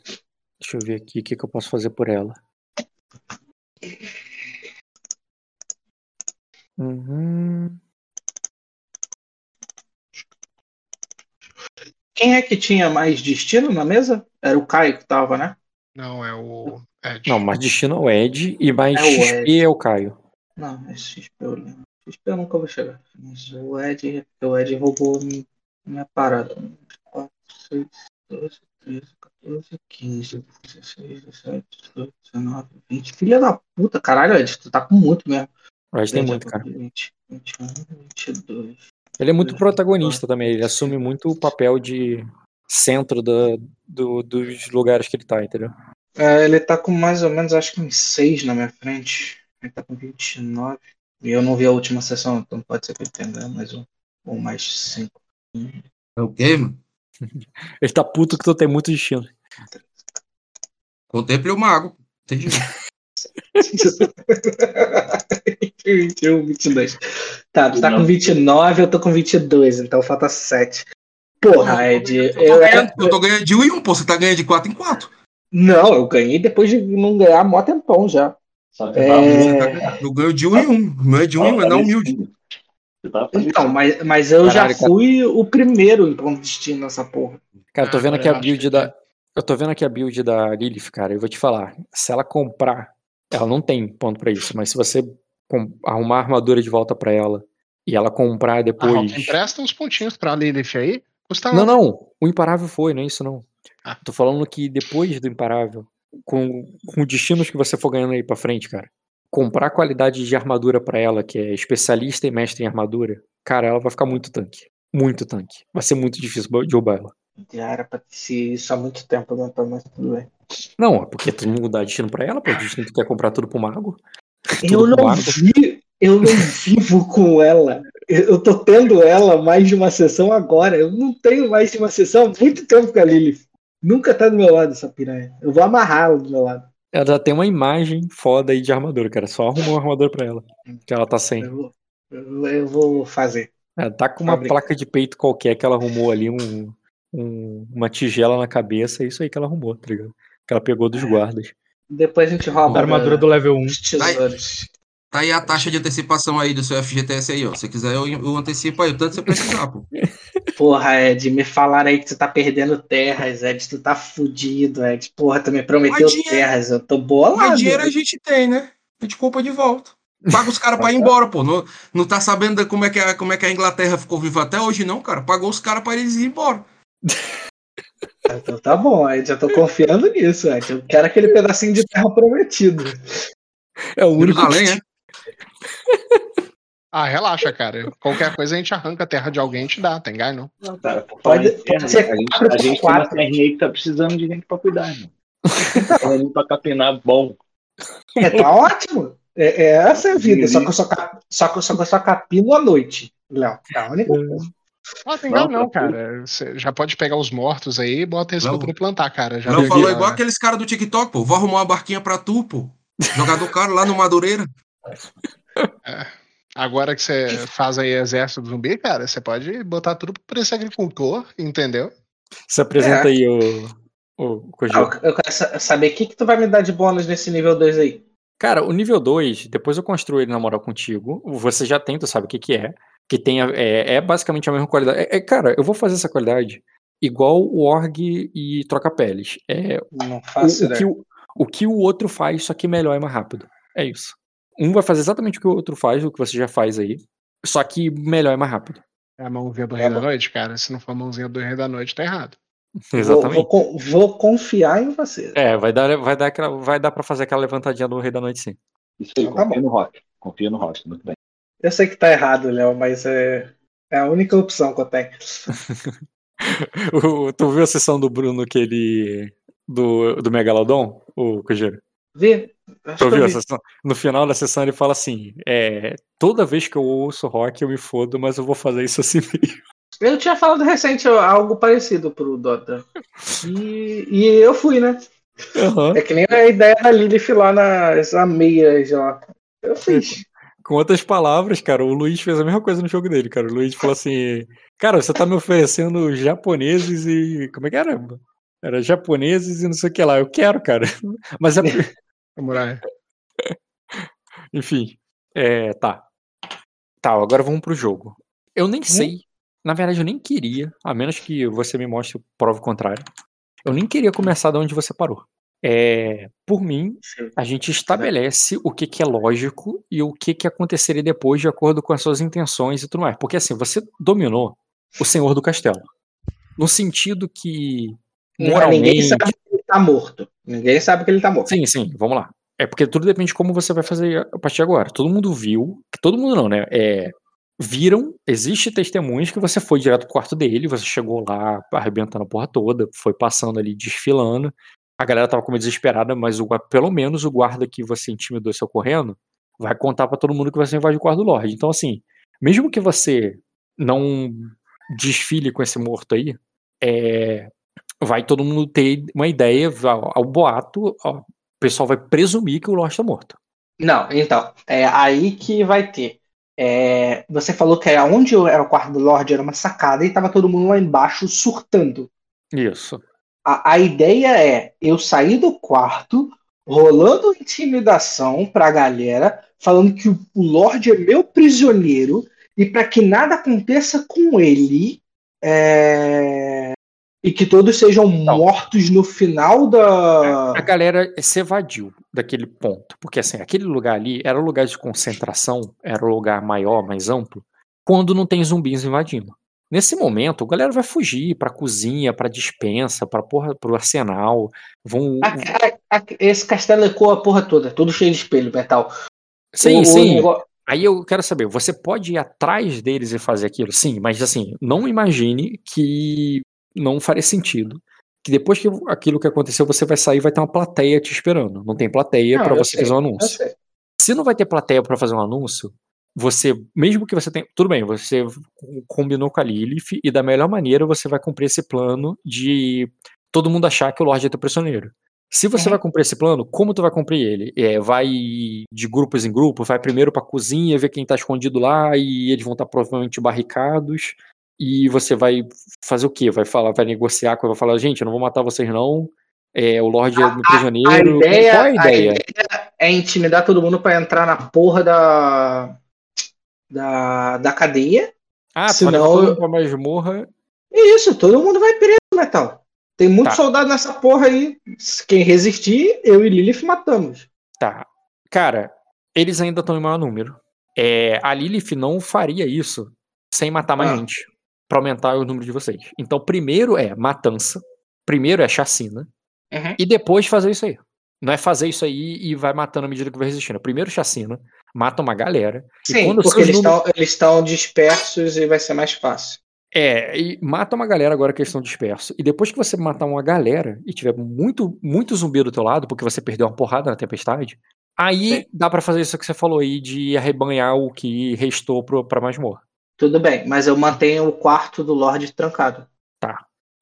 Deixa eu ver aqui o que, que eu posso fazer por ela. Uhum. Quem é que tinha mais destino na mesa? Era o Caio que tava, né? Não, é o Ed. Não, mais destino é o Ed e mais É o XP Ed. é o Caio. Não, esse XP eu lembro. XP eu nunca vou chegar. Mas o Ed, o Ed roubou mi- minha parada. 4, 6, 12, 13, 14, 15, 16, 17, 18, 19, 20. Filha da puta, caralho, Ed, tu tá com muito mesmo. Tem Ed, muito, cara. 20, 21, 22. Ele é muito protagonista também, ele assume muito o papel de centro da- do- dos lugares que ele tá, entendeu? É, ele tá com mais ou menos, acho que uns 6 na minha frente. Ele tá com 29. E eu não vi a última sessão, então pode ser que ele tenha mais um. Ou mais 5. É o quê, mano? Ele tá puto que tu tem muito destino. Contemple o mago. Entendi. 21, 22. Tá, tu tá com 29, eu tô com 22, então falta 7. Porra, Ed. Eu tô, Eu, ganhando, eu tô ganhando de 1 em 1, pô. Você tá ganhando de 4 em 4. não, eu ganhei depois de não ganhar mó tempão já. Só que É. tá Eu ganho de 1 em 1. Não é de 1 em 1, é não humilde. Então, mas, mas eu Caralho, já cara. fui o primeiro em ponto de destino nessa porra. Cara, eu tô Ah, vendo aqui a build da. Eu tô vendo aqui a build da Lilith, cara. Eu vou te falar. Se ela comprar, ela não tem ponto pra isso, mas se você arrumar a armadura de volta pra ela e ela comprar Ah, depois. Rock, empresta uns pontinhos pra Lilith aí. Custa Não, nada. não. O imparável foi, não é isso não. Ah. Tô falando que depois do imparável, com, com destinos que você for ganhando aí pra frente, cara, comprar qualidade de armadura pra ela, que é especialista e mestre em armadura, cara, ela vai ficar muito tanque. Muito tanque. Vai ser muito difícil de roubar ela. Já era pra ser isso há muito tempo, né? Então, mas tudo bem. Não, é porque tu não dá destino pra ela, pô. Destino tu quer comprar tudo pro mago. Eu não mago. vi, eu não vivo com ela. Eu tô tendo ela mais de uma sessão agora. Eu não tenho mais de uma sessão há muito tempo com a Lilith. Nunca tá do meu lado essa piranha. Eu vou amarrá-la do meu lado. Ela já tem uma imagem foda aí de armadura, cara. Só arrumou uma armadura pra ela. Que ela tá sem. Eu vou, eu vou fazer. Ela tá com uma Fabrica. placa de peito qualquer que ela arrumou ali, um, um- uma tigela na cabeça. É isso aí que ela arrumou, tá ligado? Que ela pegou dos guardas. Depois a gente rouba A armadura do level 1. os tesouros. Tá aí a taxa de antecipação aí do seu FGTS aí, ó. Se quiser, eu, eu antecipo aí, o tanto que você precisar, pô. Porra, Ed, me falaram aí que tu tá perdendo terras, Ed. Tu tá fudido, Ed. Porra, tu me prometeu dinheiro- terras. Eu tô bolado. Mas dinheiro a gente tem, né? A gente compra de volta. Paga os caras pra ir embora, pô. Não, não tá sabendo como é, que a, como é que a Inglaterra ficou viva até hoje, não, cara. Pagou os caras pra eles ir embora. Então tá bom, Ed. Já tô confiando nisso, Ed. Eu quero aquele pedacinho de terra prometido. É o único. Jerusalém, é? Ah, relaxa, cara. Qualquer coisa a gente arranca a terra de alguém e te dá, tem ganho não. Não, tá. Pode- pode ser a gente, a gente tem uma terrinha aí que tá precisando de gente pra cuidar, irmão. Terrinha pra capinar bom. É, tá ótimo. É, é essa é a vida. Só que eu só, só que eu só, que eu só capino à noite, Léo. Tá a única coisa. Ah, tem Não, não, cara. Você já pode pegar os mortos aí e bota eles Não. pra plantar, cara. Já Não, falou aqui, igual aqueles caras do TikTok, pô. Vou arrumar uma barquinha pra tu, pô. Jogador caro lá no Madureira. Agora que você faz aí exército zumbi, cara, você pode botar tudo pra esse agricultor, entendeu? Se apresenta É. aí, o, o. Ah, eu quero sa- saber o que, que tu vai me dar de bônus nesse nível 2 aí. Cara, o nível 2, depois eu construo ele na moral contigo. Você já tem, tu sabe o que, que é. Que tem, a- é, é basicamente a mesma qualidade. É, é, cara, eu vou fazer essa qualidade igual o Org e Troca-Peles. É Não o, faço o que ideia. o, o que o outro faz, só que melhor e mais rápido. É isso. Um vai fazer exatamente o que o outro faz, o que você já faz aí. Só que melhor e mais rápido. É a mãozinha do Tá rei da noite, cara. Se não for a mãozinha do rei da noite, tá errado. Vou, Exatamente. vou, con- vou confiar em você. É, vai dar, vai dar, aquela, vai dar pra fazer aquela levantadinha do Rei da Noite, sim. Isso aí, Então tá confia no rock. Confia no rock, muito bem. Eu sei que tá errado, Léo, mas é, é a única opção que eu tenho. O- tu viu a sessão do Bruno que ele. Do, do Megalodon, o? Vê? Acho Tu viu a vi. sessão? No final da sessão ele fala assim: é, toda vez que eu ouço rock eu me fodo, mas eu vou fazer isso assim mesmo. Eu tinha falado recente algo parecido pro Dota. E, e eu fui, né? Aham. É que nem a ideia da Lilith lá nas ameias lá. Eu fiz. Com outras palavras, cara, o Luiz fez a mesma coisa no jogo dele, cara. O Luiz falou assim: Cara, você tá me oferecendo japoneses e. Como é que era? Era japoneses e não sei o que lá. Eu quero, cara. Mas é. Samurai. Enfim. É, tá. Tá, agora vamos pro jogo. Eu nem sei. Na verdade, eu nem queria, a menos que você me mostre prova o contrário. Eu nem queria começar de onde você parou. É, por mim, a gente estabelece o que, que é lógico e o que, que aconteceria depois de acordo com as suas intenções e tudo mais. Porque assim, você dominou o senhor do castelo. No sentido que. Ninguém Moralmente. sabe que ele tá morto. Ninguém sabe que ele tá morto. Sim, sim, vamos lá. É porque tudo depende de como você vai fazer a partir de agora. Todo mundo viu, todo mundo não, né? É, viram, existe testemunhas que você foi direto pro quarto dele, você chegou lá arrebentando a porra toda, foi passando ali, desfilando. A galera tava como desesperada, mas o, pelo menos o guarda que você intimidou seu correndo vai contar pra todo mundo que você invadiu o quarto do Lorde. Então, assim, mesmo que você não desfile com esse morto aí, é, vai todo mundo ter uma ideia, ao, ao boato, ó, o pessoal vai presumir que o Lorde tá morto. Não, então, é aí que vai ter. É, você falou que era onde era o quarto do Lorde, era uma sacada e tava todo mundo lá embaixo surtando. Isso. A, a ideia é eu sair do quarto, rolando intimidação pra galera, falando que o, o Lorde é meu prisioneiro e para que nada aconteça com ele é, e que todos sejam mortos no final da. A galera se evadiu daquele ponto. Porque, assim, aquele lugar ali era o lugar de concentração, era o lugar maior, mais amplo, quando não tem zumbis invadindo. Nesse momento, a galera vai fugir pra cozinha, pra dispensa, pra porra, pro arsenal. Vão. A- a- a- esse castelo ecoa a porra toda, todo cheio de espelho, metal. Sim, O- o sim. nego- Aí eu quero saber, você pode ir atrás deles e fazer aquilo? Sim, mas assim, não imagine que não faria sentido. Que depois que aquilo que aconteceu, você vai sair e vai ter uma plateia te esperando. Não tem plateia eu você sei, fazer um anúncio. Se não vai ter plateia pra fazer um anúncio, você, mesmo que você tenha. Tudo bem, você combinou com a Lilith e da melhor maneira você vai cumprir esse plano de todo mundo achar que o Lorde é teu prisioneiro. Se você Uhum. vai cumprir esse plano, como tu vai cumprir ele? É, vai de grupos em grupo, vai primeiro pra cozinha, ver quem tá escondido lá e eles vão estar provavelmente barricados. E você vai fazer o quê? Vai falar, vai negociar, vai falar, gente, eu não vou matar vocês não. É, o Lorde é meu A prisioneiro. ideia, Qual é a a ideia? ideia é intimidar todo mundo pra entrar na porra da. da, da cadeia. Ah, senão pra masmorra. E isso, todo mundo vai preso, metal. Tem muito Tá. soldado nessa porra aí. Quem resistir, eu e Lilith matamos. Tá. Cara, eles ainda estão em maior número. É, a Lilith não faria isso sem matar mais Ah. gente. Pra aumentar o número de vocês. Então, primeiro é matança. Primeiro é chacina. Uhum. E depois fazer isso aí. Não é fazer isso aí e vai matando à medida que vai resistindo. Primeiro chacina, mata uma galera. Sim, porque eles números- estão eles estão dispersos e vai ser mais fácil. É, e mata uma galera agora que eles estão dispersos. E depois que você matar uma galera e tiver muito, muito zumbi do teu lado, porque você perdeu uma porrada na tempestade, aí Sim. dá pra fazer isso que você falou aí de arrebanhar o que restou pro, pra masmorra. Tudo bem, mas eu mantenho o quarto do Lorde trancado.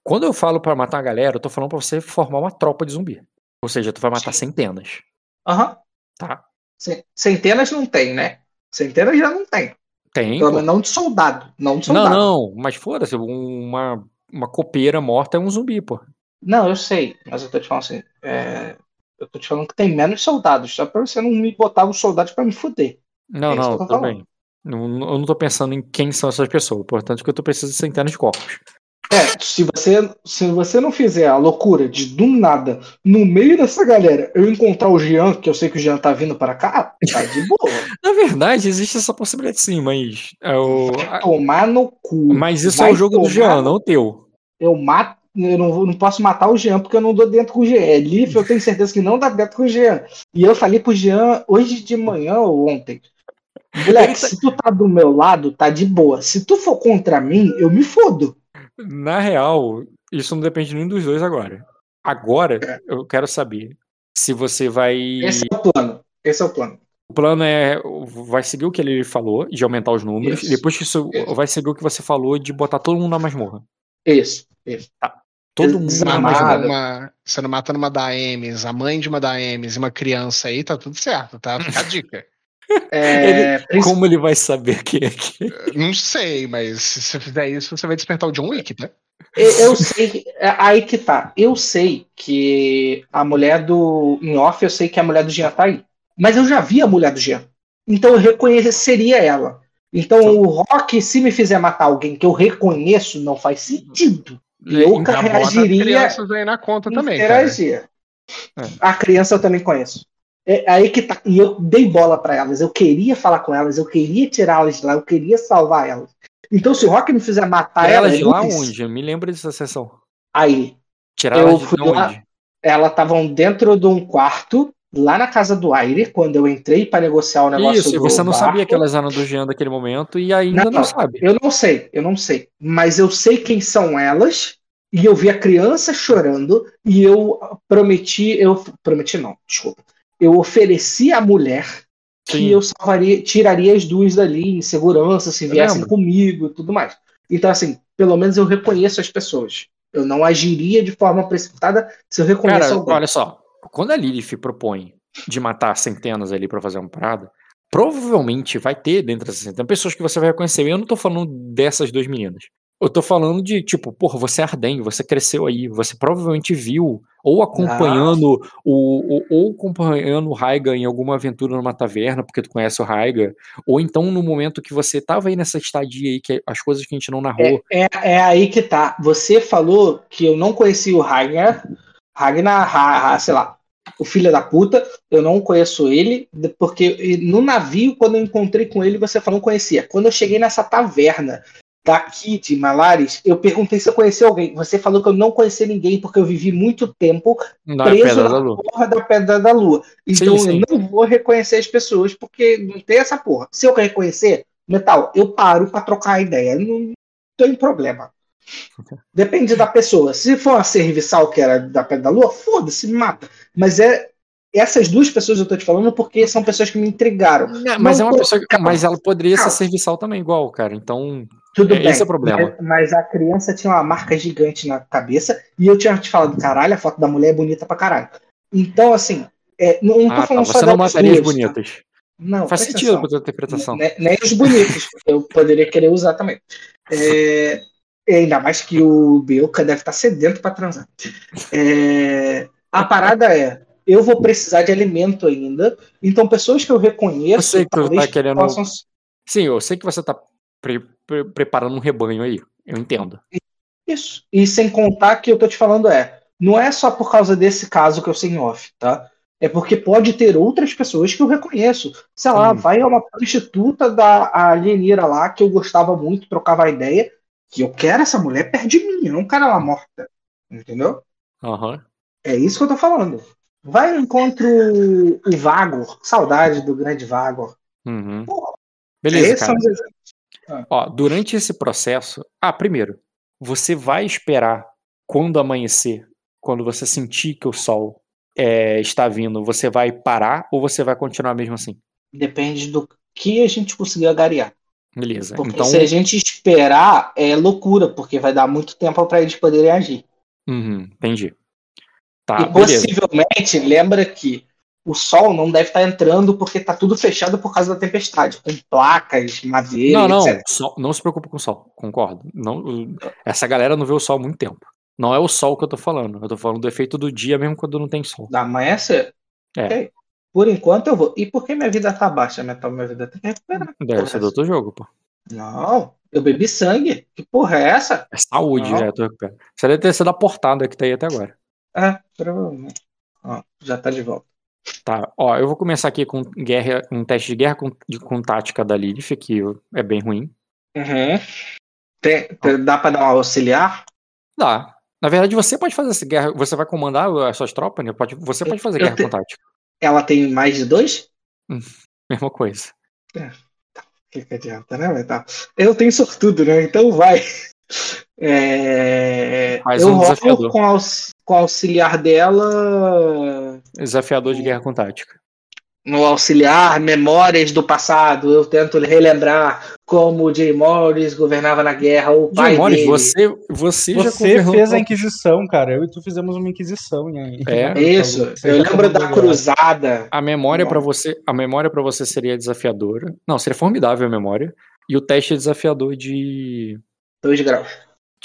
Quando eu falo pra matar a galera, eu tô falando pra você formar uma tropa de zumbi. Ou seja, tu vai matar Sim. centenas, Aham. tá? Ce- Centenas não tem, né? Centenas já não tem. Tem. Pelo menos não de soldado. Não de Não, soldado. não, mas foda-se, uma, uma copeira morta é um zumbi, pô. Não, eu sei, mas eu tô te falando assim. é, Eu tô te falando que tem menos soldados, só pra você não me botar os soldados pra me fuder. Não, É não, tudo bem. Eu não tô pensando em quem são essas pessoas. Portanto, que eu tô precisando de centenas de corpos. É, se você, se você não fizer a loucura de do nada, no meio dessa galera, eu encontrar o Jean, que eu sei que o Jean tá vindo para cá, tá de boa. Na verdade, existe essa possibilidade sim, mas. É a- Tomar no cu. Mas isso Vai é o jogo do Jean, não o teu. Eu mato. Eu não, vou- não posso matar o Jean porque eu não dou dentro com o Jean. É Leaf, eu tenho certeza que não dá dentro com o Jean. E eu falei pro Jean hoje de manhã ou ontem. Moleque, tá- se tu tá do meu lado, tá de boa. Se tu for contra mim, eu me fodo. Na real, isso não depende de nenhum dos dois agora. Agora, É. eu quero saber se você vai. Esse é o plano. Esse é o plano. O plano é. Vai seguir o que ele falou, de aumentar os números. Isso. E depois que isso Isso. vai seguir o que você falou de botar todo mundo na masmorra. Isso, isso. Todo mundo Você na não, Desarmado. mata masmorra. uma, você não mata numa da Ames, a mãe de uma da Ames e uma criança aí, tá tudo certo, tá? Fica a dica. É, princi- Como ele vai saber quem é que. Não sei, mas se você fizer isso, você vai despertar o John Wick, né? Eu sei, que- é aí que tá. Eu sei que a mulher do. Em off, eu sei que a mulher do Jean tá aí. Mas eu já vi a mulher do Jean. Então eu reconheceria ela. Então o Rock, se me fizer matar alguém que eu reconheço, não faz sentido. E eu as reagiria crianças aí na conta também, cara. interagir. É. A criança eu também conheço. É aí que tá. E eu dei bola pra elas. Eu queria falar com elas, eu queria tirá-las de lá, eu queria salvar elas. Então, se o Rock não fizer matar Ela elas, de lá onde? Eu me lembro dessa sessão. Aí, Tirar Eu fui onde? lá- elas estavam dentro de um quarto, lá na casa do Aire, quando eu entrei pra negociar o negócio Isso, e do você não sabia barco. que elas eram do Jean naquele momento e ainda não, Não, sabe. Eu não sei, eu não sei. Mas eu sei quem são elas. E eu vi a criança chorando. E eu prometi. Eu prometi não, desculpa. Eu ofereci à mulher que Sim. eu salvaria, tiraria as duas dali em segurança, se viessem comigo e tudo mais. Então, assim, pelo menos eu reconheço as pessoas. Eu não agiria de forma precipitada se eu reconheço Cara, alguém. olha só. Quando a Lilith propõe de matar centenas ali pra fazer uma parada, provavelmente vai ter dentro dessas centenas pessoas que você vai reconhecer. Eu não tô falando dessas duas meninas. Eu tô falando de, tipo, porra, você é Arden, você cresceu aí, você provavelmente viu, ou acompanhando o, o- ou acompanhando o Raiga em alguma aventura numa taverna, porque tu conhece o Raiga, ou então no momento que você tava aí nessa estadia aí, que as coisas que a gente não narrou. É, é aí que tá. Você falou que eu não conhecia o Ragnar. Ragnar, Ra- Ra- sei lá, o filho da puta. Eu não conheço ele, porque no navio, quando eu encontrei com ele, você falou não conhecia. Quando eu cheguei nessa taverna daqui de Malares, eu perguntei se eu conhecia alguém. Você falou que eu não conhecia ninguém, porque eu vivi muito tempo Na preso Pedra na da porra da Pedra da Lua. Então Sim, sim. eu não vou reconhecer as pessoas, porque não tem essa porra. Se eu reconhecer, metal, eu paro pra trocar a ideia. Não tem problema. Depende da pessoa. Se for uma serviçal que era da Pedra da Lua, foda-se, mata. Mas é essas duas pessoas eu tô te falando porque são pessoas que me intrigaram. É, mas Não é uma tô- pessoa que, mas ela poderia calma. ser serviçal também igual, cara. Então, Tudo É, bem. esse é o problema. Mas, mas a criança tinha uma marca gigante na cabeça e eu tinha te falado, caralho, a foto da mulher é bonita pra caralho. Então, assim, é, não, não tô ah, tá, falando só você não mataria as tá? bonitas. Não, Faz sentido atenção. pra tua interpretação. Ne- Nem os bonitos, porque eu poderia querer usar também. É, e ainda mais que o Belka deve estar sedento para transar. É, a parada é, eu vou precisar de alimento ainda, então pessoas que eu reconheço Eu sei que talvez tá querendo- possam Sim, eu sei que você tá pre- pre- preparando um rebanho aí. Eu entendo. Isso. E sem contar que eu tô te falando é, não é só por causa desse caso que eu sei em off, tá? É porque pode ter outras pessoas que eu reconheço. Sei lá, Sim. vai uma prostituta da alienira lá que eu gostava muito, trocava a ideia, que eu quero essa mulher perto de mim, não quero ela morta. Entendeu? Aham. É isso que eu tô falando. Vai ao encontro o Vagor, saudade do grande Vagor. Uhum. Pô, Beleza, cara. são os exemplos. Ó, durante esse processo. Ah, primeiro, você vai esperar quando amanhecer, quando você sentir que o sol é, está vindo, você vai parar ou você vai continuar mesmo assim? Depende do que a gente conseguir agariar. Beleza. Porque Então, se a gente esperar, é loucura, porque vai dar muito tempo para eles poderem agir. uhum, entendi. Tá, e beleza. possivelmente, lembra que o sol não deve estar entrando porque tá tudo fechado por causa da tempestade, com placas, madeira, Não, não, etc. sol- não se preocupe com o sol, concordo. Não, essa galera não vê o sol há muito tempo. Não é o sol que eu tô falando, eu tô falando do efeito do dia mesmo quando não tem sol. Da amanhecer. É. Ok. Por enquanto eu vou. E por que minha vida tá baixa, Metal? Minha vida tem que recuperar. Deve ser do outro jogo, pô. Não, eu bebi sangue. Que porra é essa? É saúde, Não. é, tu recupera. Você deve ter sido a portada que tá aí até agora. É, provavelmente. Ó, já tá de volta. Tá, ó, eu vou começar aqui com guerra, um teste de guerra com, de, com tática da Lilith, que é bem ruim. Uhum. Tem- tem- dá pra dar um auxiliar? Dá. Na verdade, você pode fazer essa guerra, você vai comandar as suas tropas, né? Pode, você pode fazer Eu guerra te- com tática. Ela tem mais de dois? Mesma coisa. O que, que adianta, né, Metal? Eu tenho sortudo, né? Então vai. É, Mais eu um rolo desafiador. com, aux- com o auxiliar dela. Desafiador de guerra com tática. No auxiliar, memórias do passado. Eu tento relembrar como o Jay Morris governava na guerra, o pai Jim Morris, dele. você, você, já Você governou fez a Inquisição, cara. Eu e tu fizemos uma Inquisição. Em... É. Isso, eu já lembro da cruzada. A memória para você, a memória para você seria desafiadora. Não, seria formidável a memória. E o teste é desafiador de Dois graus.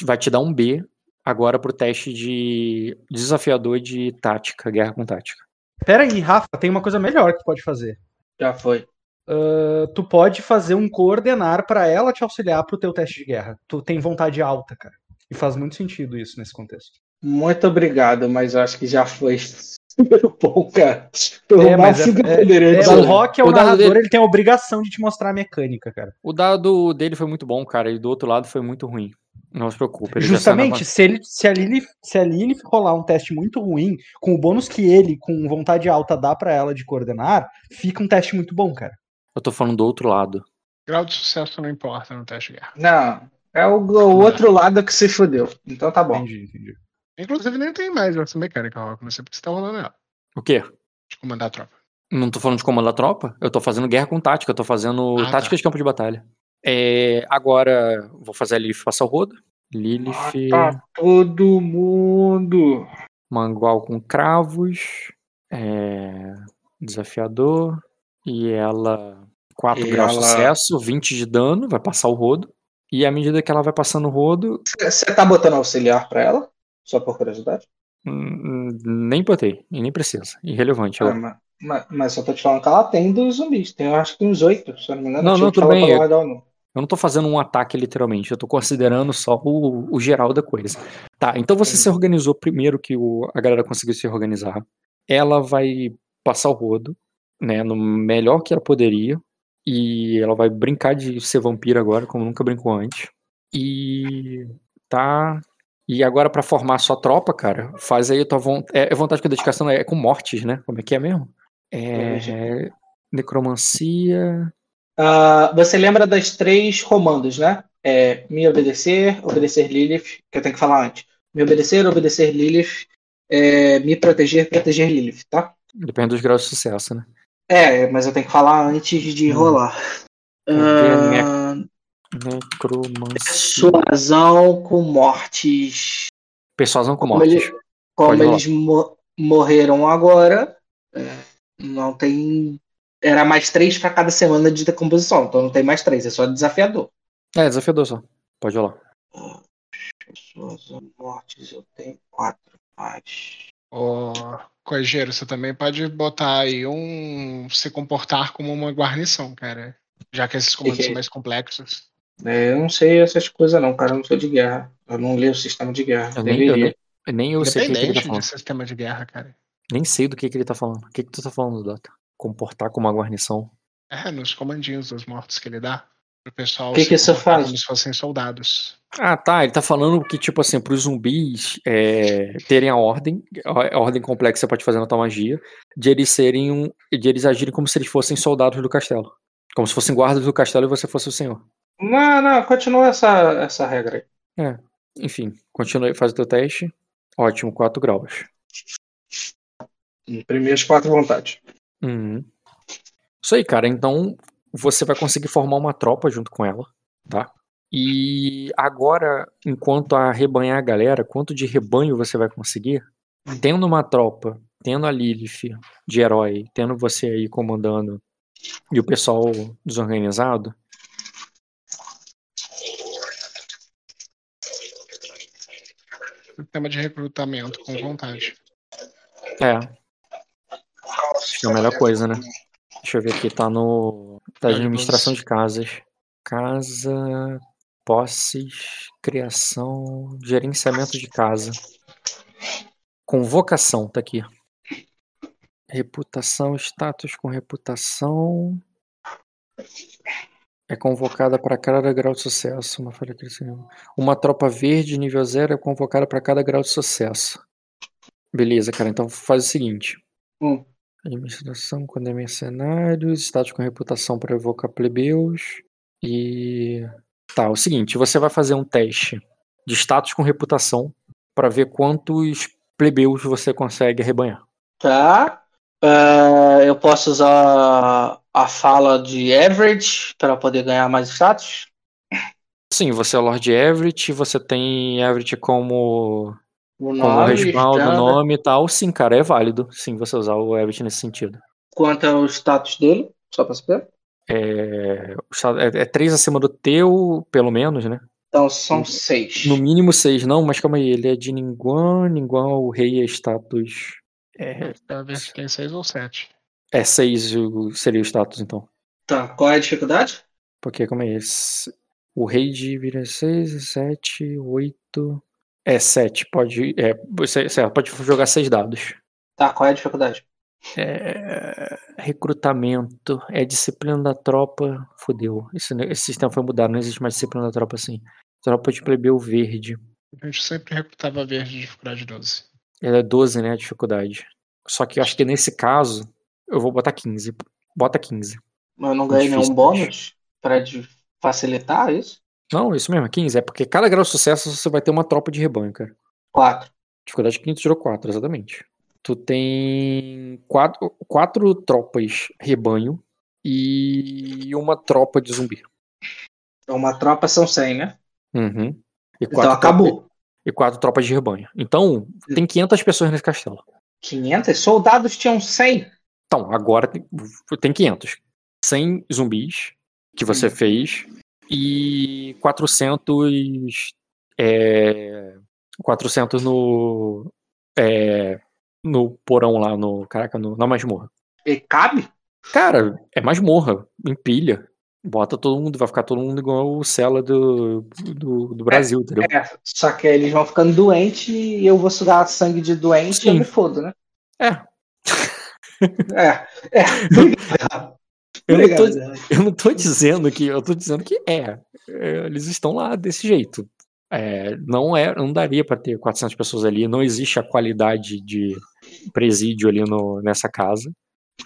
vai te dar um B agora pro teste de desafiador de tática, guerra com tática. Pera aí, Rafa, tem uma coisa melhor que tu pode fazer. Já foi. Uh, tu pode fazer um coordenar pra ela te auxiliar pro teu teste de guerra. Tu tem vontade alta, cara. E faz muito sentido isso nesse contexto. Muito obrigado, mas eu acho que já foi Número bom, cara. Eu É, máximo é- É, dizer. o Rock é o, O narrador, dele- ele tem a obrigação de te mostrar a mecânica, cara. O dado dele foi muito bom, cara, e do outro lado foi muito ruim. Não se preocupe. ele já Justamente, se, ele, se, a Lilith, se a Lilith rolar um teste muito ruim, com o bônus que ele, com vontade alta, dá pra ela de coordenar, fica um teste muito bom, cara. Eu tô falando do outro lado. Grau de sucesso não importa no teste de guerra. Não, é o, o outro lado que se fodeu. Então tá bom. Entendi, entendi. Inclusive, nem tem mais essa mecânica, Rock. Não sei porque você tá rolando ela. O quê? De comandar a tropa. Não tô falando de comando da tropa, eu tô fazendo guerra com tática, eu tô fazendo Ah, tá. tática de campo de batalha. É, agora, vou fazer a Lilith passar o rodo. Lilith, Mata todo mundo. mangual com cravos, é, desafiador, e ela 4 E graus de ela- sucesso, 20 de dano, vai passar o rodo. E à medida que ela vai passando o rodo, Você tá botando auxiliar pra ela? Só por curiosidade? hum, hum, nem botei, e nem precisa, irrelevante. Ah, Eu- mas, mas, mas só tô te falando que ela tem dos zumbis. Tem eu acho que uns oito, se eu não me engano. Não, Eu tinha não, tudo bem, pra é- guardar o número. Eu não tô fazendo um ataque literalmente, eu tô considerando só o, o geral da coisa. Tá, então você se organizou primeiro que o- a galera conseguiu se organizar. Ela vai passar o rodo, né, no melhor que ela poderia. E ela vai brincar de ser vampira agora, como nunca brincou antes. E tá. E agora pra formar a sua tropa, cara, faz aí a tua vontade. É, vontade com dedicação é com mortes, né? Como é que é mesmo? É. Necromancia. Ah, você lembra das três comandos, né? É, me obedecer, obedecer Lilith, que eu tenho que falar antes. Me obedecer, obedecer Lilith, é, me proteger, proteger Lilith, tá? Depende dos graus de sucesso, né? É, mas eu tenho que falar antes de Hum. rolar. Necromancia. persuasão com mortes. Persuasão com Como, mortes. como Pode rolar. eles mo- morreram agora, é, não tem. Era mais três pra cada semana de decomposição, então não tem mais três, é só desafiador. É, desafiador só. Pode rolar. Persuasão, mortes, eu tenho quatro. Mais. Ô, Coigeiro, você também pode botar aí um. se comportar como uma guarnição, cara. Já que esses comandos Que que são mais complexos. É, eu não sei essas coisas não, cara. Eu não sou de guerra. Eu não li o sistema de guerra. Eu nem, eu nem, eu sei o que, ele tá falando. de sistema de guerra, cara. Nem sei do que, que ele tá falando. O que, que tu tá falando, Dota? Comportar como uma guarnição. É, nos comandinhos dos mortos que ele dá. Pro pessoal Que se que isso faz? como se fossem soldados. Ah, tá. Ele tá falando que, tipo assim, pros zumbis é, terem a ordem, a ordem complexa que você pode fazer na tua magia, de eles serem um. de eles agirem como se eles fossem soldados do castelo. Como se fossem guardas do castelo e você fosse o senhor. Não, não, continua essa, essa regra aí. Enfim, continua faz o teu teste. Ótimo, 4 graus. Imprimi as quatro vontades. Uhum. Isso aí, cara. Então você vai conseguir formar uma tropa junto com ela, tá? E agora, enquanto a rebanhar a galera, quanto de rebanho você vai conseguir? Tendo uma tropa, tendo a Lilith de herói, tendo você aí comandando e o pessoal desorganizado, Sistema de recrutamento com vontade. é. É a melhor coisa, né? Deixa eu ver aqui, tá no. Tá de administração de casas. Casa, posses, criação, gerenciamento de casa. Convocação, tá aqui. Reputação, status com reputação. É convocada para cada grau de sucesso. Uma, falha crescendo. uma tropa verde nível 0 é convocada para cada grau de sucesso. Beleza, cara. Então faz o seguinte. Hum. Administração quando é mercenários, status com reputação para evocar plebeus. E. Tá, é o seguinte, você vai fazer um teste de status com reputação para ver quantos plebeus você consegue arrebanhar. Tá. Ah, eu posso usar a fala de average para poder ganhar mais status? Sim, você é o Lord Everett, você tem Everett como, O nome, respaldo, standard. nome e tal. Sim, cara, é válido. Sim, você usar o Everett nesse sentido. Quanto é o status dele? Só para saber. É, é, é três acima do teu, pelo menos, né? Então são seis. No mínimo seis, não, mas calma aí, ele é de Ninguan, Ninguan, o rei é status. É, ver se tem seis ou sete. é seis o- seria o status, então. Tá, qual é a dificuldade? Porque como é esse? O rei de vira 6, 7, 8. É 7. Pode. É, você, certo, pode jogar 6 dados. Tá, qual é a dificuldade? É, recrutamento, é disciplina da tropa, fodeu. Esse, esse sistema foi mudado, não existe mais disciplina da tropa assim. Tropa de plebeu verde. A gente sempre recrutava verde de dificuldade 12. Ela é 12, né, a dificuldade. Só que eu acho que nesse caso, eu vou botar 15. Bota 15. Mas eu não ganhei nenhum bônus pra de- facilitar isso? Não, isso mesmo, 15. É porque cada grau de sucesso você vai ter uma tropa de rebanho, cara. Quatro. Dificuldade 5 tirou 4, exatamente. Tu tem quatro, quatro tropas rebanho e uma tropa de zumbi. Então uma tropa são 100, né? Uhum. Então acabou. e quatro tropas de rebanho. Então, tem 500 pessoas nesse castelo. 500? Soldados tinham 100. Então, agora tem, tem 500. 100 zumbis que você fez e 400 é, 400 no é, no porão lá no, caraca, no, na masmorra. E cabe? Cara, é masmorra, empilha. Bota todo mundo, vai ficar todo mundo igual o Cela do, do, do Brasil, entendeu? É, só que eles vão ficando doentes e eu vou sugar sangue de doente e eu Sim. me fodo, né? É. É, é. Eu não, tô, eu não tô dizendo que. Eu tô dizendo que é. Eles estão lá desse jeito. É, não, é, não daria pra ter 400 pessoas ali. Não existe a qualidade de presídio ali no, nessa casa.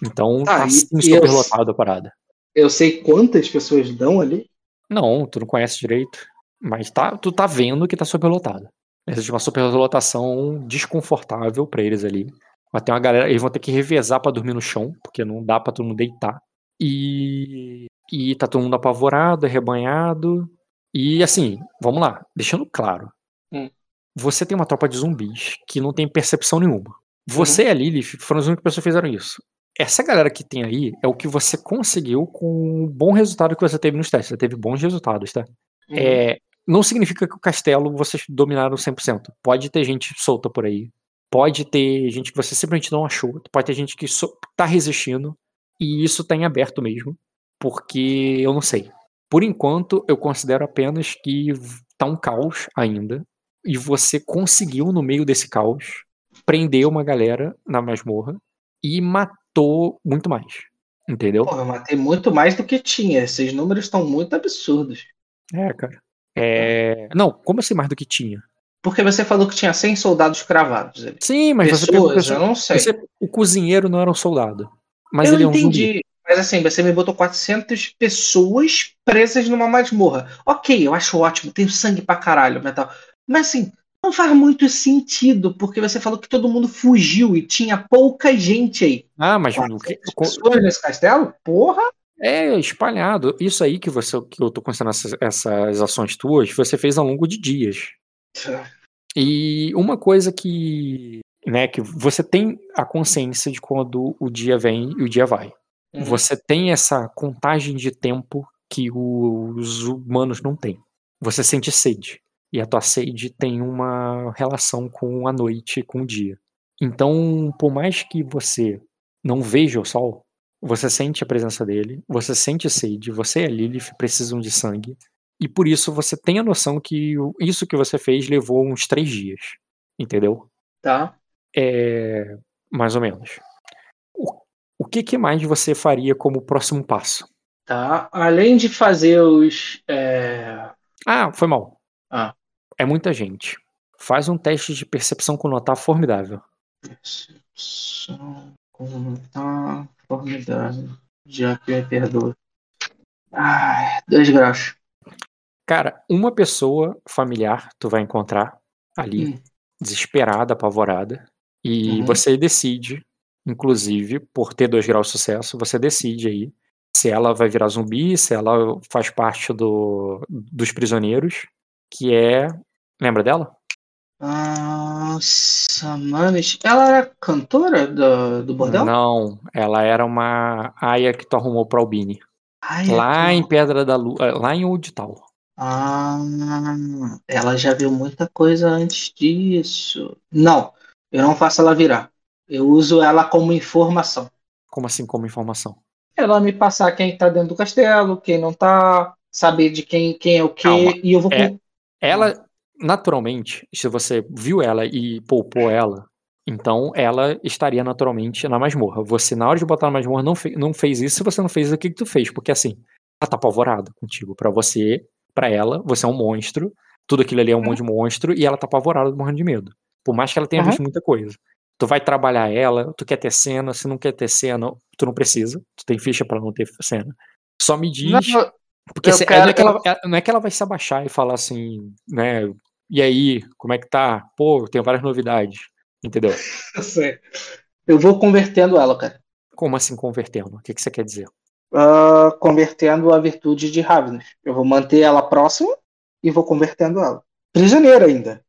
Então Ah, tá sim super eu- lotado a parada. Eu sei quantas pessoas dão ali. Não, tu não conhece direito. Mas tá, tu tá vendo que tá superlotado. Existe uma superlotação desconfortável pra eles ali. Vai ter uma galera. Eles vão ter que revezar pra dormir no chão, porque não dá pra todo mundo deitar. E. E tá todo mundo apavorado, arrebanhado. E assim, vamos lá, deixando claro. Hum. Você tem uma tropa de zumbis que não tem percepção nenhuma. Você e a Lilith foram as únicas pessoas que fizeram isso. Essa galera que tem aí é o que você conseguiu com o bom resultado que você teve nos testes. Você teve bons resultados, tá? Uhum. É, não significa que o castelo vocês dominaram 100%. Pode ter gente solta por aí. Pode ter gente que você simplesmente não achou. Pode ter gente que so, tá resistindo. E isso tá em aberto mesmo. Porque eu não sei. Por enquanto, eu considero apenas que tá um caos ainda. E você conseguiu, no meio desse caos, prender uma galera na masmorra e matou muito mais. Entendeu? Pô, eu matei muito mais do que tinha. Esses números estão muito absurdos. É, cara. É... Não, como assim mais do que tinha? Porque você falou que tinha 100 soldados cravados. Sim, mas você pegou Pessoas, eu não sei. você- o cozinheiro não era um soldado. Mas eu ele é um entendi. zumbi. Mas assim, você me botou 400 pessoas presas numa masmorra. Ok, eu acho ótimo, tenho sangue pra caralho, metal. Mas assim, não faz muito sentido, porque você falou que todo mundo fugiu e tinha pouca gente aí. Ah, mas o que- 400 co- pessoas nesse castelo? Porra! é espalhado. Isso aí que você que eu tô considerando essas, essas ações tuas, você fez ao longo de dias. E uma coisa que, né, que você tem a consciência de quando o dia vem e o dia vai. Uhum. Você tem essa contagem de tempo que os humanos não têm. Você sente sede. E a tua sede tem uma relação com a noite, com o dia. Então, por mais que você não veja o sol, você sente a presença dele, você sente sede, você e a Lilith precisam de sangue. E por isso você tem a noção que isso que você fez levou uns três dias. Entendeu? Tá. É, mais ou menos. O, o que, que mais você faria como próximo passo? Tá. Além de fazer os. é, Ah, foi mal. Ah. É muita gente. Faz um teste de percepção com notar formidável. Percepção como tá formidável. Já que me perdoa. Ai, dois graus. Cara, uma pessoa familiar tu vai encontrar ali, Hum. desesperada, apavorada, e Uhum. você decide, inclusive, por ter dois graus de sucesso, você decide aí se ela vai virar zumbi, se ela faz parte do, dos prisioneiros, que é. Lembra dela? Nossa, mano. Ela era cantora do, do bordel? Não, ela era uma aia que tu arrumou pra Albini. Ai, Lá é em Pedra da Lua, lá em Audital. Ah, ela já viu muita coisa antes disso. Não, eu não faço ela virar. Eu uso ela como informação. Como assim, como informação? Ela me passar quem tá dentro do castelo, quem não tá, saber de quem, quem é o quê, Calma, e eu vou. é- Ela, naturalmente, se você viu ela e poupou ela, Então ela estaria naturalmente na masmorra. Você, na hora de botar na masmorra, não, fe não fez isso. Se você não fez, o que, que tu fez? Porque assim, ela tá apavorada contigo. Pra você, pra ela, você é um monstro. Tudo aquilo ali é um monte de monstro. E ela tá apavorada, morrendo de medo. Por mais que ela tenha Uhum. visto muita coisa. Tu vai trabalhar ela, tu quer ter cena, se não quer ter cena, tu não precisa. Tu tem ficha pra não ter cena. Só me diz. Não, Porque se- quero- não, é que ela, é- não é que ela vai se abaixar e falar assim, né? E aí, como é que tá? Pô, tem várias novidades. Entendeu? eu sei. Eu vou convertendo ela, cara. Como assim convertendo? O que, que você quer dizer? Ah, convertendo a virtude de Ravenous. Eu vou manter ela próxima e vou convertendo ela. Prisioneira ainda.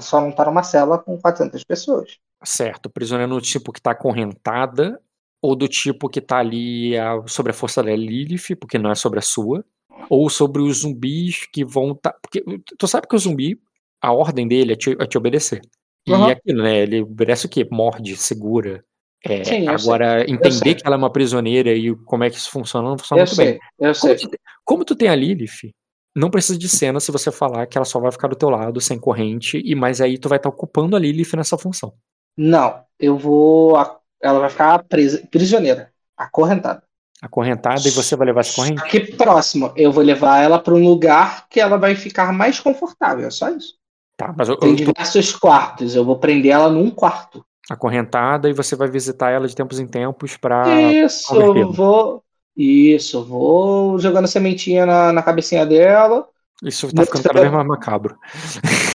Só não tá numa cela com 400 pessoas. Certo, prisioneiro no tipo que tá acorrentada, ou do tipo que tá ali a- sobre a força da Lilith, porque não é sobre a sua, ou sobre os zumbis que vão tá. Porque tu sabe que o zumbi, a ordem dele é te, é te obedecer. E Uhum. aquilo, né? Ele obedece o quê? Morde, segura. É, Sim, agora, sei. entender que ela é uma prisioneira e como é que isso funciona, não funciona Eu muito bem. sei, eu Como sei. tu, como tu tem a Lilith, não precisa de cena se você falar que ela só vai ficar do teu lado, sem corrente, e mas aí tu vai estar ocupando a Lilith nessa função. Não, eu vou. Ela vai ficar presa, prisioneira, acorrentada. Acorrentada e você vai levar essa corrente? Aqui próximo, eu vou levar ela para um lugar que ela vai ficar mais confortável. É só isso. Tá, mas eu, Tem eu diversos quartos. Eu vou prender ela num quarto. acorrentada e você vai visitar ela de tempos em tempos pra. Isso, eu vou. Isso, vou jogando sementinha na, na cabecinha dela. Isso tá ficando cada vez mais macabro.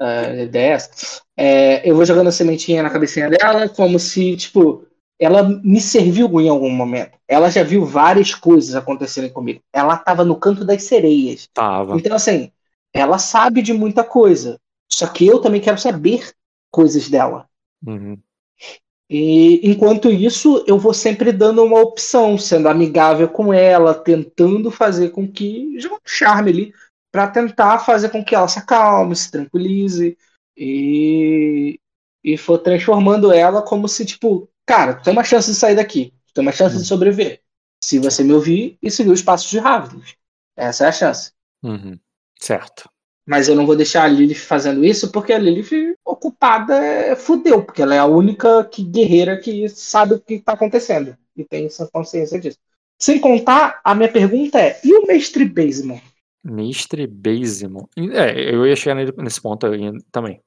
É, ideia é essa. É, eu vou jogando sementinha na cabecinha dela, como se, tipo, ela me serviu em algum momento. Ela já viu várias coisas acontecerem comigo. Ela tava no canto das sereias. Tava. Então, assim, ela sabe de muita coisa. Só que eu também quero saber coisas dela. Uhum. E enquanto isso, eu vou sempre dando uma opção, sendo amigável com ela, tentando fazer com que. jogar um charme ali, para tentar fazer com que ela se acalme, se tranquilize e. e for transformando ela como se, tipo, cara, tu tem uma chance de sair daqui, tu tem uma chance de sobreviver. Se você me ouvir e seguir os passos de Ravens. Essa é a chance. Uhum. Certo. Mas eu não vou deixar a Lilith fazendo isso, porque a Lilith ocupada é fudeu, porque ela é a única que, guerreira que sabe o que está acontecendo e tem essa consciência disso. Sem contar, a minha pergunta é: e o mestre Basemon? Mestre Basemon. É, eu ia chegar nesse ponto também.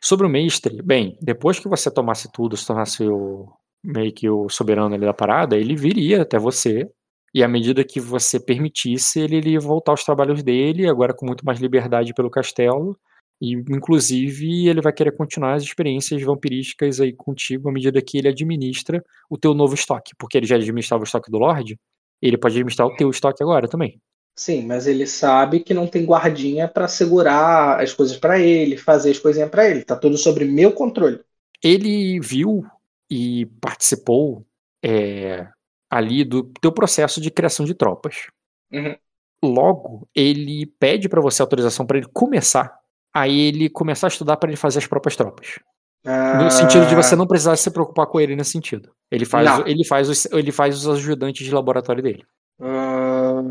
Sobre o mestre, bem, depois que você tomasse tudo, se tornasse o, meio que o soberano ali da parada, ele viria até você. E à medida que você permitisse, ele iria voltar aos trabalhos dele, agora com muito mais liberdade pelo castelo. E, inclusive, ele vai querer continuar as experiências vampirísticas aí contigo à medida que ele administra o teu novo estoque. Porque ele já administrava o estoque do Lorde, ele pode administrar o teu estoque agora também. Sim, mas ele sabe que não tem guardinha para segurar as coisas para ele, fazer as coisinhas para ele. Tá tudo sobre meu controle. ele viu e participou é, ali do teu processo de criação de tropas. Uhum. Logo, ele pede para você autorização para ele começar. Aí ele começar a estudar para ele fazer as próprias tropas. No Ah, sentido de você não precisar se preocupar com ele nesse sentido. Ele faz, Não. ele faz, os, ele faz os ajudantes de laboratório dele. ah,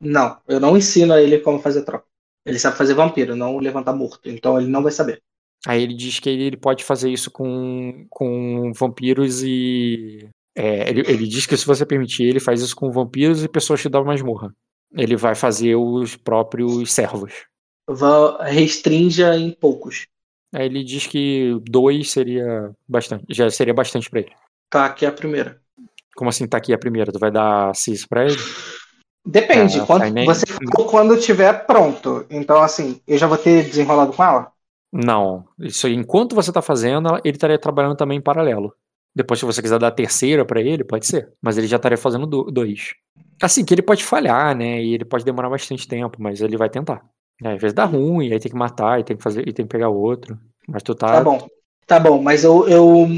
não, eu não ensino a ele como fazer tropa. Ele sabe fazer vampiro, não levantar morto. Então ele não vai saber. Aí ele diz que ele, ele pode fazer isso com, com vampiros e. é, ele, ele diz que se você permitir, ele faz isso com vampiros e pessoas que dão masmorra. Ele vai fazer os próprios servos. Restrinja em poucos. Aí ele diz que dois seria bastante. Já seria bastante pra ele. Tá, aqui a primeira. Como assim tá aqui a primeira? Tu vai dar cis pra ele? Depende, Ah, quando, você falou quando tiver pronto. Então, assim, eu já vou ter desenrolado com ela? Não. Isso enquanto você tá fazendo, ele estaria trabalhando também em paralelo. Depois, se você quiser dar a terceira pra ele, pode ser. Mas ele já estaria fazendo do- dois. Assim, que ele pode falhar, né? E ele pode demorar bastante tempo, mas ele vai tentar. É, às vezes dá ruim, aí tem que matar, e tem que fazer, e tem que pegar outro. Mas tu tá. Tá bom. Tá bom, mas eu, eu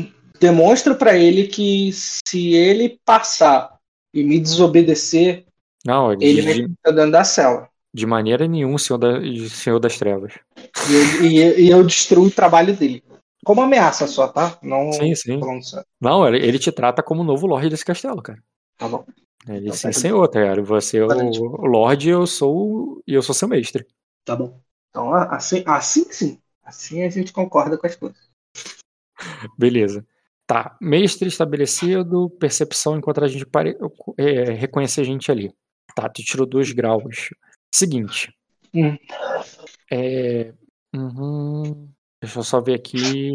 demonstro pra ele que se ele passar e me desobedecer, Não, ele, ele diz vai de, ficar dentro da cela. de maneira nenhuma, senhor, da, senhor das trevas. E eu, e- e eu destruo o trabalho dele. Como ameaça só, tá? Não Sim, sim. Não, ele, ele te trata como o novo Lorde desse castelo, cara. Tá bom. Ele Então, sim, senhor, tá ligado? Você é o, Lorde e eu sou e eu sou seu mestre. Tá bom. Então, assim, assim sim. Assim a gente concorda com as coisas. Beleza. Tá. Mestre estabelecido, percepção enquanto a gente pare... é, reconhecer a gente ali. Tá, tu tirou dois graus. Seguinte. Hum. É. uhum, Deixa eu só ver aqui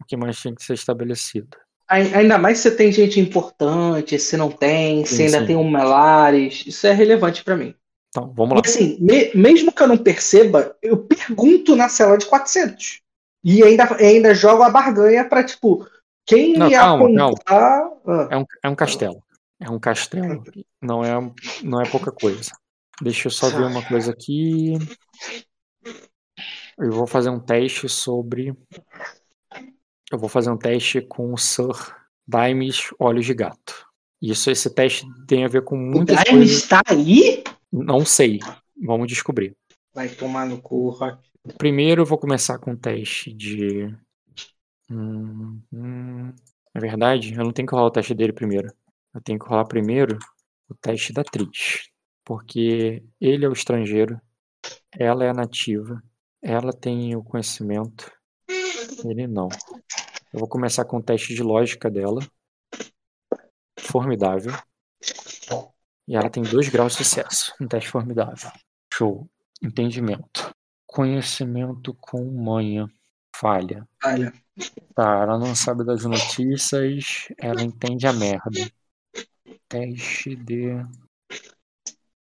o que mais tinha que ser estabelecido. Ai- Ainda mais se tem gente importante, se não tem, se Sim, ainda sim. tem um Melares, isso é relevante pra mim. Então, vamos E lá. assim, me- mesmo que eu não perceba, eu pergunto na cela de 400. E ainda, ainda jogo a barganha pra, tipo, quem Não, me calma, calma. apontar. Ah, É um, é um castelo. É um castelo. Não é, não é pouca coisa. Deixa eu só ver uma coisa aqui. Eu vou fazer um teste sobre. Eu vou fazer um teste com o Sir Dimes Olhos de Gato. Isso, esse teste tem a ver com o muitas Daime coisas. está aí? Não sei. Vamos descobrir. Vai tomar no cu, Rock. Primeiro eu vou começar com um teste de. Hum, hum, Na verdade, eu não tenho que rolar o teste dele primeiro. Eu tenho que rolar primeiro o teste da atriz. Porque ele é o estrangeiro, ela é a nativa, ela tem o conhecimento, ele não. Eu vou começar com o teste de lógica dela. Formidável. E ela tem dois graus de sucesso. Um teste formidável. Show. Entendimento. Conhecimento com manha. Falha. Olha, Tá, ela não sabe das notícias, ela entende a merda. Teste de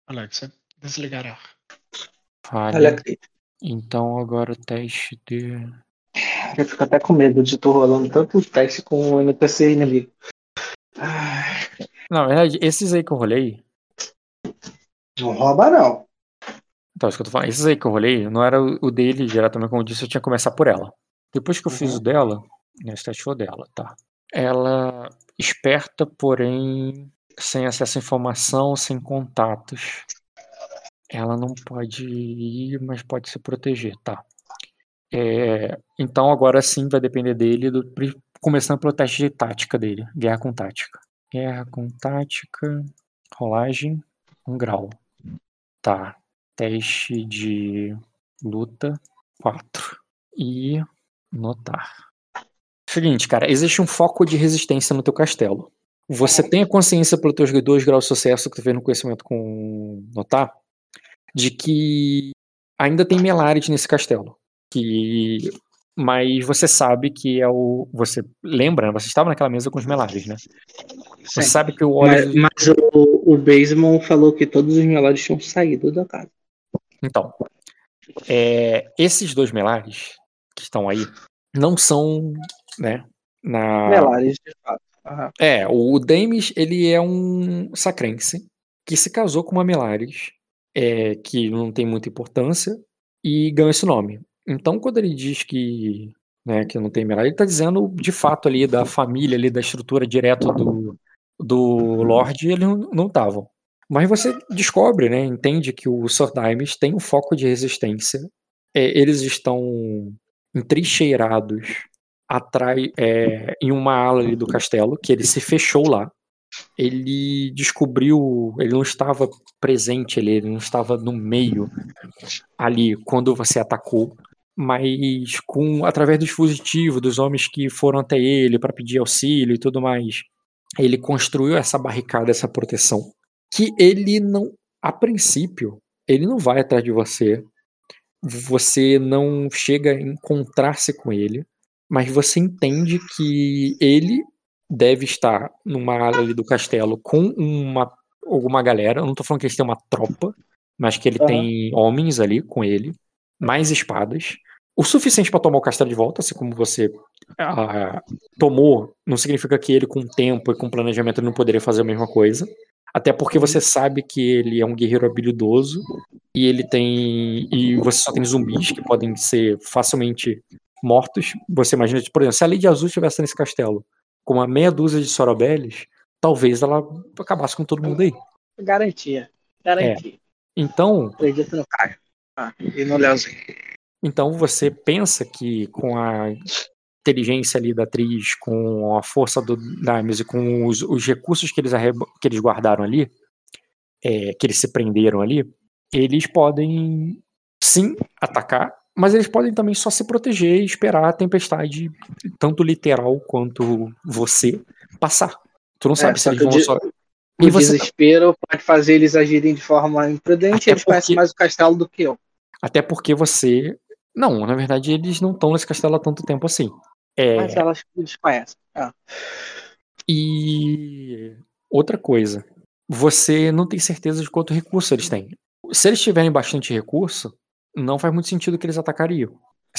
Alexa, desligará. falha. aqui. Então agora o teste de. Eu fico até com medo de tô rolando tanto teste com o NPC inimigo. Não, na verdade, esses aí que eu rolei. Não rouba, não. Então, isso que eu tô falando. Esses aí que eu rolei, não era o o dele diretamente, como eu disse, eu tinha que começar por ela. Depois que eu fiz Uhum. o dela, né, esse teste foi o dela, tá? Ela esperta, porém sem acesso à informação, sem contatos. Ela não pode ir, mas pode se proteger, tá? É, então agora sim vai depender dele, do, começando pelo teste de tática dele. Guerra com tática. Guerra com tática. Rolagem. Um grau. Tá. Teste de luta. 4. E notar. Seguinte, cara, existe um foco de resistência no teu castelo. Você tem a consciência pelos teus dois graus de sucesso que tu fez no conhecimento com notar, de que ainda tem Melares nesse castelo. Que mas você sabe que é o você lembra, né? você estava naquela mesa com os Melares, né? Você Sim. sabe que o Mas, óleo mas o, o Baseman falou que todos os Melores tinham saído da casa. Então, é, esses dois Melares que estão aí não são, né, na Melares, de fato. Aham. É, o Dames, ele é um sacrense que se casou com uma Melares, é, que não tem muita importância, e ganhou esse nome. Então, quando ele diz que, né, que não tem Melares, ele está dizendo, de fato, ali, da família, ali, da estrutura direto do, do Lorde, eles não- estavam. Mas você descobre, né, entende que o Sir Dames tem um foco de resistência. É, eles estão entrincheirados atrás, é, em uma ala ali do castelo, que ele se fechou lá. Ele descobriu, ele não estava presente ali, ele não estava no meio ali quando você atacou, mas com através dos fugitivos, dos homens que foram até ele para pedir auxílio e tudo mais, ele construiu essa barricada, essa proteção, que ele não, a princípio, ele não vai atrás de você. Você não chega a encontrar-se com ele, mas você entende que ele deve estar numa ala ali do castelo com uma alguma galera. Eu não tô falando que eles têm uma tropa, mas que ele Aham. tem homens ali com ele, mais espadas. O suficiente para tomar o castelo de volta, assim como você ah, tomou, não significa que ele, com tempo e com planejamento, não poderia fazer a mesma coisa. Até porque você sabe que ele é um guerreiro habilidoso e ele tem. E você só tem zumbis que podem ser facilmente mortos. Você imagina, por exemplo, se a Lady Azul estivesse nesse castelo com uma meia dúzia de Sorobeles, talvez ela acabasse com todo mundo aí. Garantia. Garantia. Então, Acredito no Caio. Ah, e no Leozinho. então você pensa que com a inteligência ali da atriz, com a força do Dames e com os, os recursos que eles, que eles guardaram ali, é, que eles se prenderam ali, eles podem sim atacar, Mas eles podem também só se proteger e esperar a tempestade, tanto literal quanto você, passar. Tu não sabe se eles o vão de- só. O E você, desespero pode fazer eles agirem de forma imprudente. Até Eles conhecem porque- mais o castelo do que eu. até porque você. Não, na verdade eles não estão nesse castelo há tanto tempo assim. É, Mas elas eles conhecem. Ah, E outra coisa, você não tem certeza de quanto recurso eles têm. Se eles tiverem bastante recurso, não faz muito sentido que eles atacariam.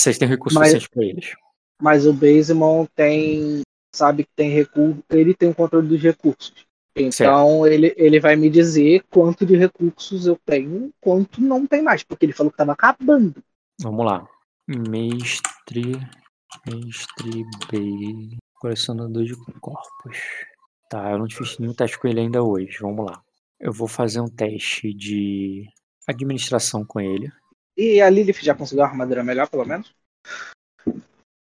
Eles têm recurso Mas- suficiente pra eles. Mas o Basemon tem. Sabe que tem recurso. Ele tem o controle dos recursos. Então ele, ele vai me dizer quanto de recursos eu tenho, quanto não tem mais, porque ele falou que tava acabando. Vamos lá. Mestre. Mestre B. Colecionador de corpos. Tá, eu não fiz nenhum teste com ele ainda hoje. Vamos lá. Eu vou fazer um teste de administração com ele. E a Lilith já conseguiu uma armadura melhor, pelo menos?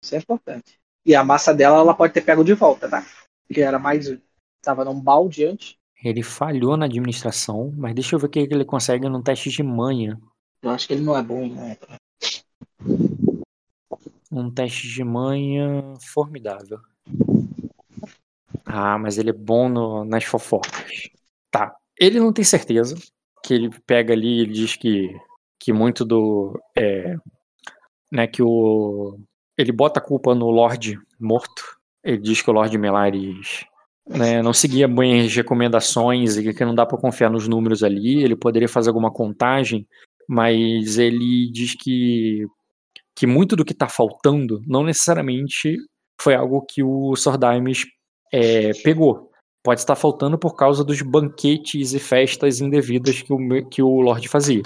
Isso é importante. E a massa dela, ela pode ter pego de volta, tá? Que era mais. Tava num balde antes. Ele falhou na administração, mas deixa eu ver o que ele consegue num teste de manha. Eu acho que ele não é bom, né? Um teste de manha formidável. Ah, mas ele é bom no- nas fofocas. Tá. Ele não tem certeza. Que ele pega ali ele diz que, que muito do. É, né, que o. Ele bota a culpa no Lorde morto. Ele diz que o Lorde Melares né, não seguia bem as recomendações e que não dá pra confiar nos números ali. Ele poderia fazer alguma contagem, mas ele diz que que muito do que está faltando não necessariamente foi algo que o Sordimes é, pegou. Pode estar faltando por causa dos banquetes e festas indevidas que o, que o Lorde fazia.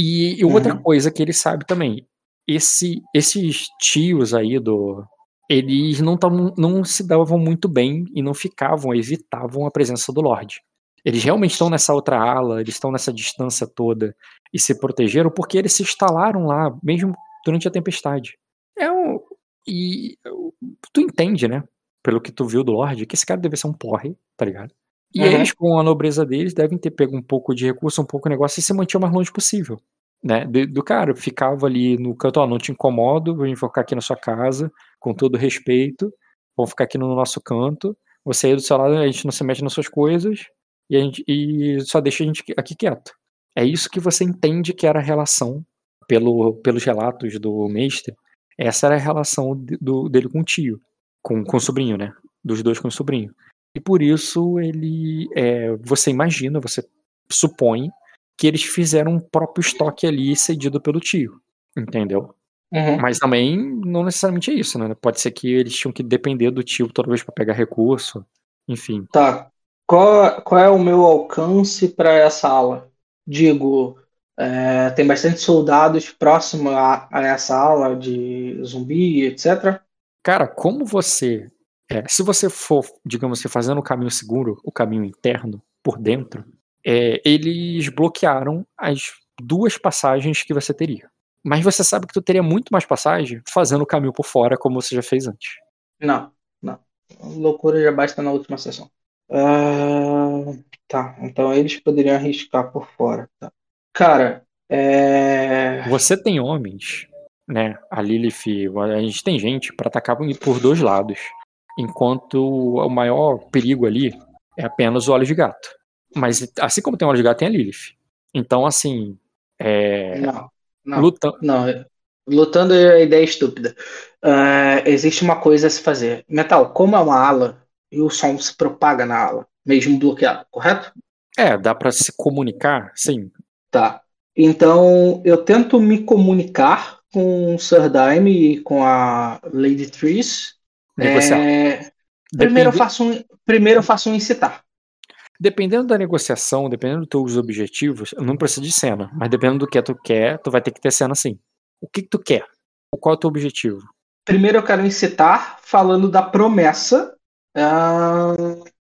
E, e outra Uhum. coisa que ele sabe também, esse, esses tios aí do. Eles não, tavam, não se davam muito bem e não ficavam, evitavam a presença do Lorde. Eles realmente estão nessa outra ala, eles estão nessa distância toda e se protegeram porque eles se instalaram lá, mesmo durante a tempestade. É um. E tu entende, né? Pelo que tu viu do Lorde, que esse cara deve ser um porre, tá ligado? E Uhum. eles, com a nobreza deles, devem ter pego um pouco de recurso, um pouco de negócio e se mantinham o mais longe possível. Né? Do, do cara, ficava ali no canto, ó, não te incomodo, vai ficar aqui na sua casa, com todo respeito, vamos ficar aqui no nosso canto, você aí do seu lado, a gente não se mete nas suas coisas, e, a gente, e só deixa a gente aqui quieto. É isso que você entende que era a relação, pelo, pelos relatos do mestre, essa era a relação do, dele com o tio, com, com o sobrinho, né? Dos dois com o sobrinho. E por isso ele. é, você imagina, você supõe que eles fizeram um próprio estoque ali cedido pelo tio. Entendeu? Uhum. Mas também não necessariamente é isso, né? Pode ser que eles tinham que depender do tio toda vez para pegar recurso. Enfim. Tá. Qual, qual é o meu alcance para essa ala? Digo, é, tem bastante soldados próximo a, a essa ala de zumbi, etc. Cara, como você. É, se você for, digamos assim, fazendo o caminho seguro, o caminho interno, por dentro, é, eles bloquearam as duas passagens que você teria. Mas você sabe que tu teria muito mais passagem fazendo o caminho por fora, como você já fez antes. Não, não. Loucura já basta na última sessão. Ah, tá, então eles poderiam arriscar por fora. Tá. Cara, é. Você tem homens, né? A Lilith, a gente tem gente pra atacar por dois lados. Enquanto o maior perigo ali é apenas o olho de gato. Mas assim como tem o olho de gato, tem a Lilith. Então, assim. É, Não, não. luta- Não, lutando é a ideia estúpida. Ah, existe uma coisa a se fazer. Metal, como é uma ala e o som se propaga na ala, mesmo bloqueado, correto? É, dá pra se comunicar, sim. Tá. Então eu tento me comunicar com o Sir Daime e com a Lady Triss. Negociar. É, primeiro, eu faço um, primeiro eu faço um incitar. Dependendo da negociação, dependendo dos teus objetivos, não precisa de cena. Mas dependendo do que tu quer, tu vai ter que ter cena sim. O que, que tu quer? Qual é o teu objetivo? Primeiro eu quero incitar falando da promessa ah,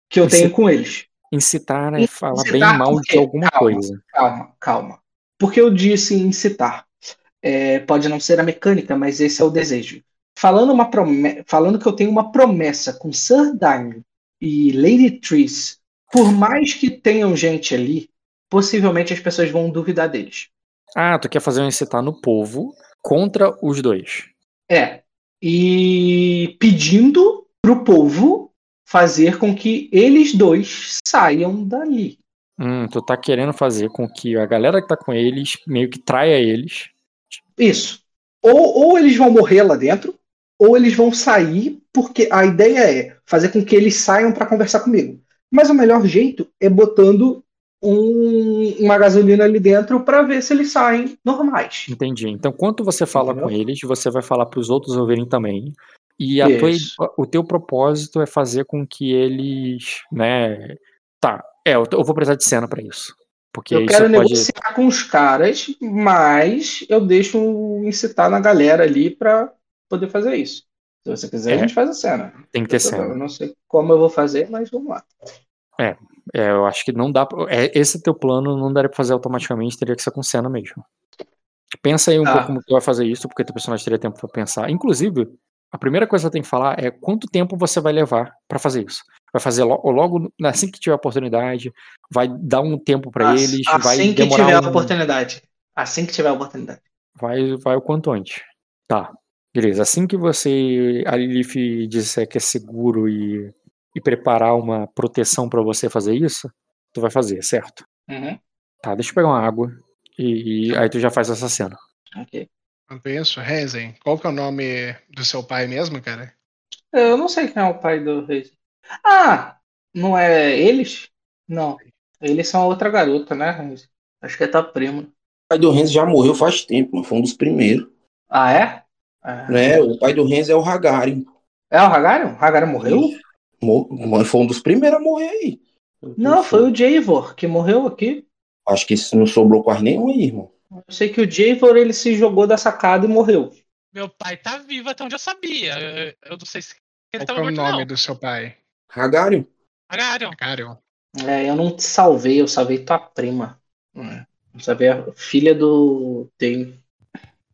que eu tenho com eles. Incitar é falar bem Incitar mal de alguma Calma. coisa. Calma, calma. Porque eu disse incitar. É, pode não ser a mecânica, mas esse é o desejo. Falando, uma prome- Falando que eu tenho uma promessa com Sir Daimon e Lady Triss, por mais que tenham gente ali, possivelmente as pessoas vão duvidar deles. Ah, tu quer fazer um incitar no povo contra os dois. É. E pedindo pro povo fazer com que eles dois saiam dali. Hum, tu tá querendo fazer com que a galera que tá com eles meio que traia eles. Isso. Ou, ou eles vão morrer lá dentro, ou eles vão sair, porque a ideia é fazer com que eles saiam para conversar comigo. Mas o melhor jeito é botando um- uma gasolina ali dentro para ver se eles saem normais. Entendi. Então, quando você fala Entendeu? com eles, você vai falar para os outros ouvirem também. E tua, o teu propósito é fazer com que eles, né? Tá. É, eu, vou precisar de cena para isso. Porque Eu quero pode. negociar com os caras, mas eu deixo incitar na galera ali para poder fazer isso. Se você quiser, É. a gente faz a cena. Tem que ter Eu cena. não sei como eu vou fazer, mas vamos lá. É, eu acho que não dá. Pra, é, esse teu plano não daria pra fazer automaticamente, teria que ser com cena mesmo. Pensa aí um Tá. pouco como tu vai fazer isso, porque teu personagem teria tempo pra pensar. Inclusive, a primeira coisa que você tem que falar é quanto tempo você vai levar pra fazer isso. Vai fazer lo- logo assim que tiver oportunidade, vai dar um tempo pra Ass- eles, vai assim que demorar tiver a um- oportunidade. Assim que tiver a oportunidade. vai, vai o quanto antes. Tá, beleza. Assim que você, a Lilith disser que é seguro e, e preparar uma proteção pra você fazer isso, tu vai fazer, certo? Uhum. Tá, deixa eu pegar uma água e, e aí tu já faz essa cena. Ok. Enquanto isso, Rezen, qual que é o nome do seu pai mesmo, cara? Eu não sei quem é o pai do Reis. Ah, não é eles? Não. Eles são outra garota, né, Reis? Acho que é tua prima. O pai do Renzo já morreu faz tempo, mas foi um dos primeiros. Ah, é? É, Né? O pai do Renzo é o Hagari. é o Hagarion? O Hagarion morreu? Mo- Mas foi um dos primeiros a morrer aí. Não, foi o Javor que morreu aqui. Acho que não sobrou quase nenhum aí, irmão. Eu sei que o Javor ele se jogou da sacada e morreu. Meu pai tá vivo até onde eu sabia. Eu, eu não sei se ele Qual é o nome não. do seu pai? Hagari? Agarion. Carion. É, eu não te salvei, eu salvei tua prima. É, Eu salvei a filha do Dane.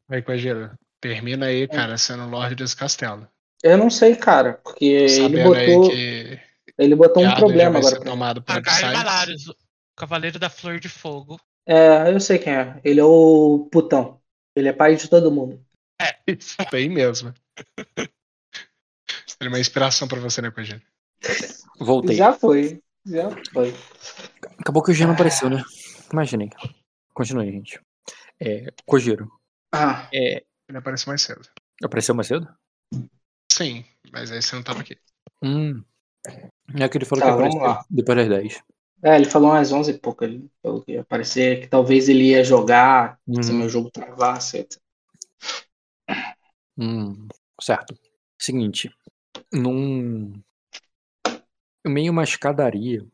Vai, Coageiro. Termina aí, cara, sendo Lorde desse castelo. Eu não sei, cara, porque ele Sabendo botou, que ele botou um problema agora tomado por Absides. Valarius, o Cavaleiro da Flor de Fogo. É, eu sei quem é. Ele é o putão. Ele é pai de todo mundo. Isso aí mesmo. Seria uma inspiração pra você, né, Coageiro? Voltei. Já foi. Já foi. Acabou que o G não apareceu, né? Imaginei. Continue, gente. É, Kojiro. Ah, É, Ele apareceu mais cedo. apareceu mais cedo? Sim, mas aí você não tava aqui. Hum. É que ele falou Tá, que apareceu lá. depois das 10. é, ele falou umas 11 e pouco. Ele falou que ia aparecer, que talvez ele ia jogar se Uhum. meu jogo travasse. etc. Hum, certo. Seguinte, num meio uma escadaria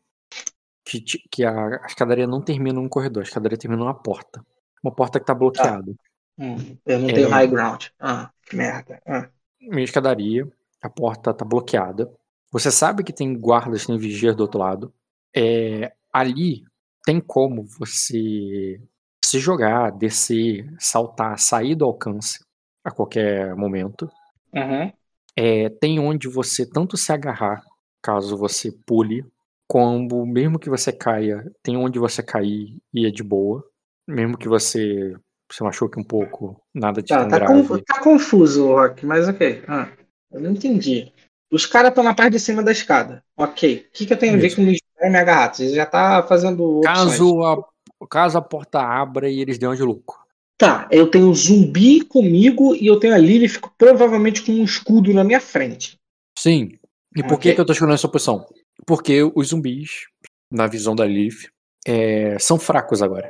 que, que a, a escadaria não termina num corredor, a escadaria termina numa porta. Uma porta que tá bloqueada. Hum, eu não É. tenho high ground. Ah, que merda. Ah. Meio escadaria, a porta tá bloqueada. Você sabe que tem guardas, tem vigias do outro lado. É, ali tem como você se jogar, descer, saltar, sair do alcance a qualquer momento. Uhum. É, tem onde você tanto se agarrar, caso você pule, como mesmo que você caia, tem onde você cair e é de boa. Mesmo que você se machuque um pouco, nada de Tá, tão tá, grave. tá confuso, Rock, mas ok. Ah, eu não entendi. Os caras estão na parte de cima da escada. Ok. O que, que eu tenho a ver com me jogar e me agarrar? Você já tá fazendo opções. Caso a, caso a porta abra e eles dêem de louco. Tá, eu tenho um zumbi comigo e eu tenho a Lilith provavelmente com um escudo na minha frente. Sim. E por que, Ok. que eu tô escolhendo essa opção? Porque os zumbis, na visão da Lilith, é, são fracos agora.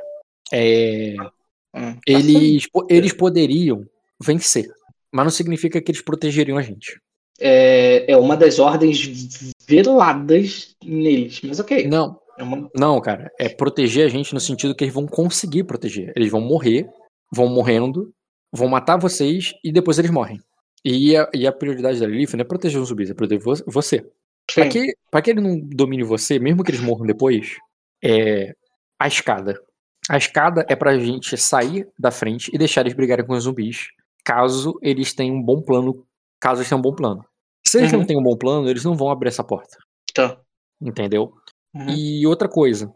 É, Hum, tá eles, eles poderiam vencer, mas não significa que eles protegeriam a gente. É, é uma das ordens veladas neles, mas ok. Não, É uma- não, cara. É proteger a gente no sentido que eles vão conseguir proteger. Eles vão morrer, vão morrendo, vão matar vocês e depois eles morrem. E a, e a prioridade da Lilith não é proteger os zumbis, é proteger vo- você. Pra Sim. que, pra que ele não domine você, mesmo que eles morram depois, é a escada. A escada é pra gente sair da frente e deixar eles brigarem com os zumbis, caso eles tenham um bom plano. Caso eles tenham um bom plano. Se eles Uhum. não têm um bom plano, eles não vão abrir essa porta. Tá. Entendeu? Uhum. E outra coisa,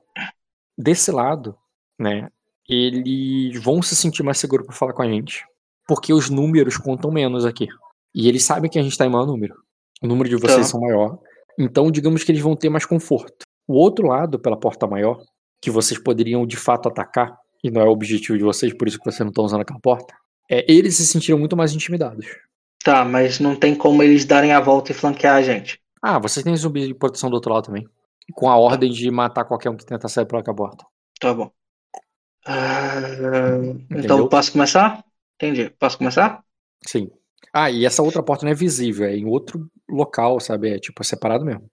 desse lado, né, eles vão se sentir mais seguros pra falar com a gente. porque os números contam menos aqui. E eles sabem que a gente tá em maior número. O número de vocês Tá. são maior. Então, digamos que eles vão ter mais conforto. O outro lado, pela porta maior, que vocês poderiam de fato atacar, e não é o objetivo de vocês, por isso que vocês não estão usando aquela porta, é, eles se sentiram muito mais intimidados. Tá, mas não tem como eles darem a volta e flanquear a gente. Ah, vocês têm zumbi de proteção do outro lado também. Com a ordem de matar qualquer um que tenta sair pela porta. Tá bom. Ah, então posso começar? Entendi. Posso começar? Sim. Ah, e essa outra porta não é visível, é em outro local, sabe? É tipo é separado mesmo.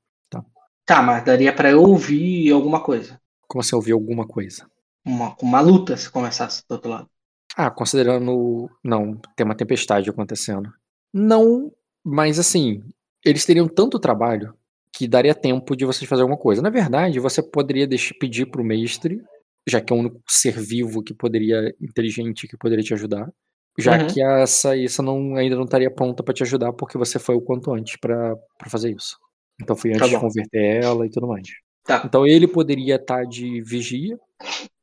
Tá, mas daria pra eu ouvir alguma coisa. Como você ouvir alguma coisa? Uma, uma luta se começasse do outro lado. Ah, considerando. Não, tem uma tempestade acontecendo. Não, mas assim, eles teriam tanto trabalho que daria tempo de vocês fazer alguma coisa. Na verdade, você poderia deixar, pedir pro mestre, já que é o único ser vivo que poderia, inteligente, que poderia te ajudar. Já Uhum. que essa isso não, ainda não estaria pronta pra te ajudar, porque você foi o quanto antes pra pra fazer isso. Então foi antes de Tá bom. converter ela e tudo mais. Tá. Então ele poderia estar de vigia,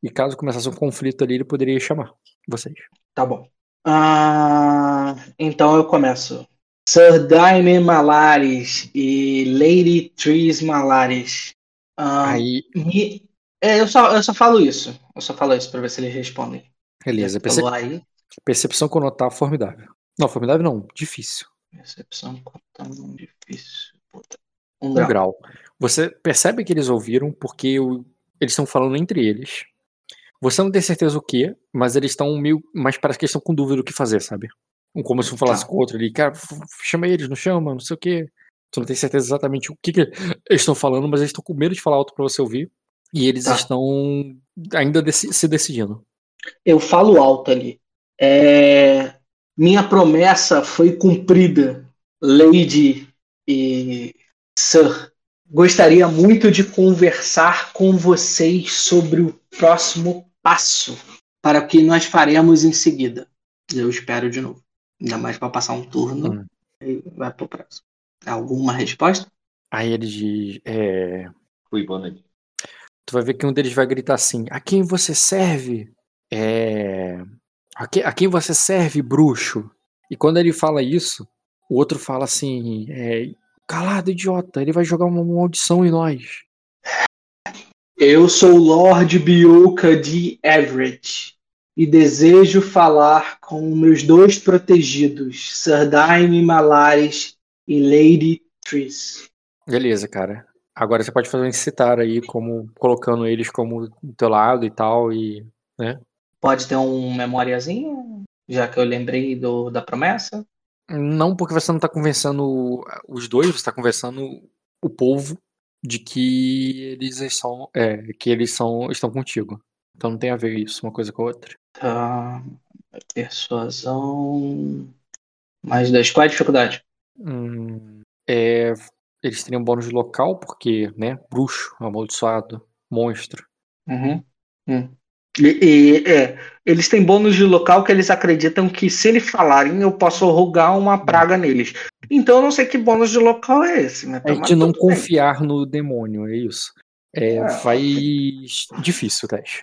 e caso começasse um conflito ali, ele poderia chamar vocês. Tá bom. Ah, então eu começo. Sir Daime Malares e Lady Tris Malares. Ah, Aí, me- é, eu, só, eu só falo isso. Eu só falo isso pra ver se eles respondem. beleza. Já Perce- falou aí. Percepção com notar formidável. Não, formidável não, difícil. Percepção contando difícil. Puta. Um Um grau. grau. Você percebe que eles ouviram porque o- eles estão falando entre eles. Você não tem certeza o que, mas eles estão meio. Mas parece que eles estão com dúvida do que fazer, sabe? Um Como se um falasse Tá. com o outro ali, cara, chama eles, não chama, não sei o quê. Você não tem certeza exatamente o que, que eles estão falando, mas eles estão com medo de falar alto pra você ouvir. E eles Tá. estão ainda deci- se decidindo. Eu falo alto ali. É, minha promessa foi cumprida, Lady e Sir. Gostaria muito de conversar com vocês sobre o próximo passo para o que nós faremos em seguida. Eu espero de novo. Ainda mais para passar um turno Hum. e vai pro próximo. Alguma resposta? Aí ele diz. É, Fui, boa noite. tu vai ver que um deles vai gritar assim: A quem você serve? É. A, que- a quem você serve, bruxo? E quando ele fala isso, o outro fala assim: é, Calado, idiota, ele vai jogar uma maldição em nós. Eu sou Lord Bioka de Everett e desejo falar com meus dois protegidos, Sir Daime Malares e Lady Tris. Beleza, cara. Agora você pode fazer um incitar aí, como colocando eles como do teu lado e tal, e. Pode ter um memoriazinho, já que eu lembrei do, da promessa? Não, porque você não tá conversando os dois, você tá conversando o povo de que eles são. É, que eles são. estão contigo. Então não tem a ver isso, uma coisa com a outra. Tá. Persuasão. Mais dois. Qual é a dificuldade? Hum, é, eles teriam bônus local, porque, né? Bruxo, amaldiçoado, monstro. Uhum. Hum. E, e, é, eles têm bônus de local que eles acreditam que se eles falarem eu posso rogar uma praga neles. Então eu não sei que bônus de local é esse, né? É de não tudo bem. confiar no demônio, é isso. É, É, vai. Difícil o teste.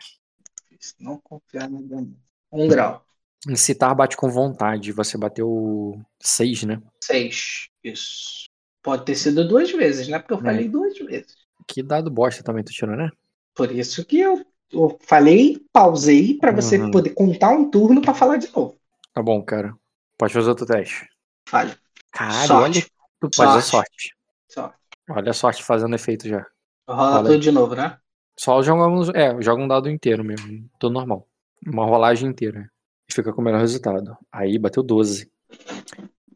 Não confiar no demônio. Um grau. Incitar bate com vontade. Você bateu seis, né? Seis. Isso. Pode ter sido duas vezes, né? Porque eu É. falei duas vezes. Que dado bosta também tu tirou, né? Por isso que eu, eu falei, pausei pra você Uhum. poder contar um turno pra falar de novo. Tá bom, cara. Pode fazer outro teste. Fale. Caralho, Sorte. olha. Tu pode usar Sorte. sorte. Olha a sorte fazendo efeito já. Rola tudo de novo, né? Só joga um, é, joga um dado inteiro mesmo. Tudo normal. Uma rolagem inteira. E fica com o melhor resultado. Aí bateu 12.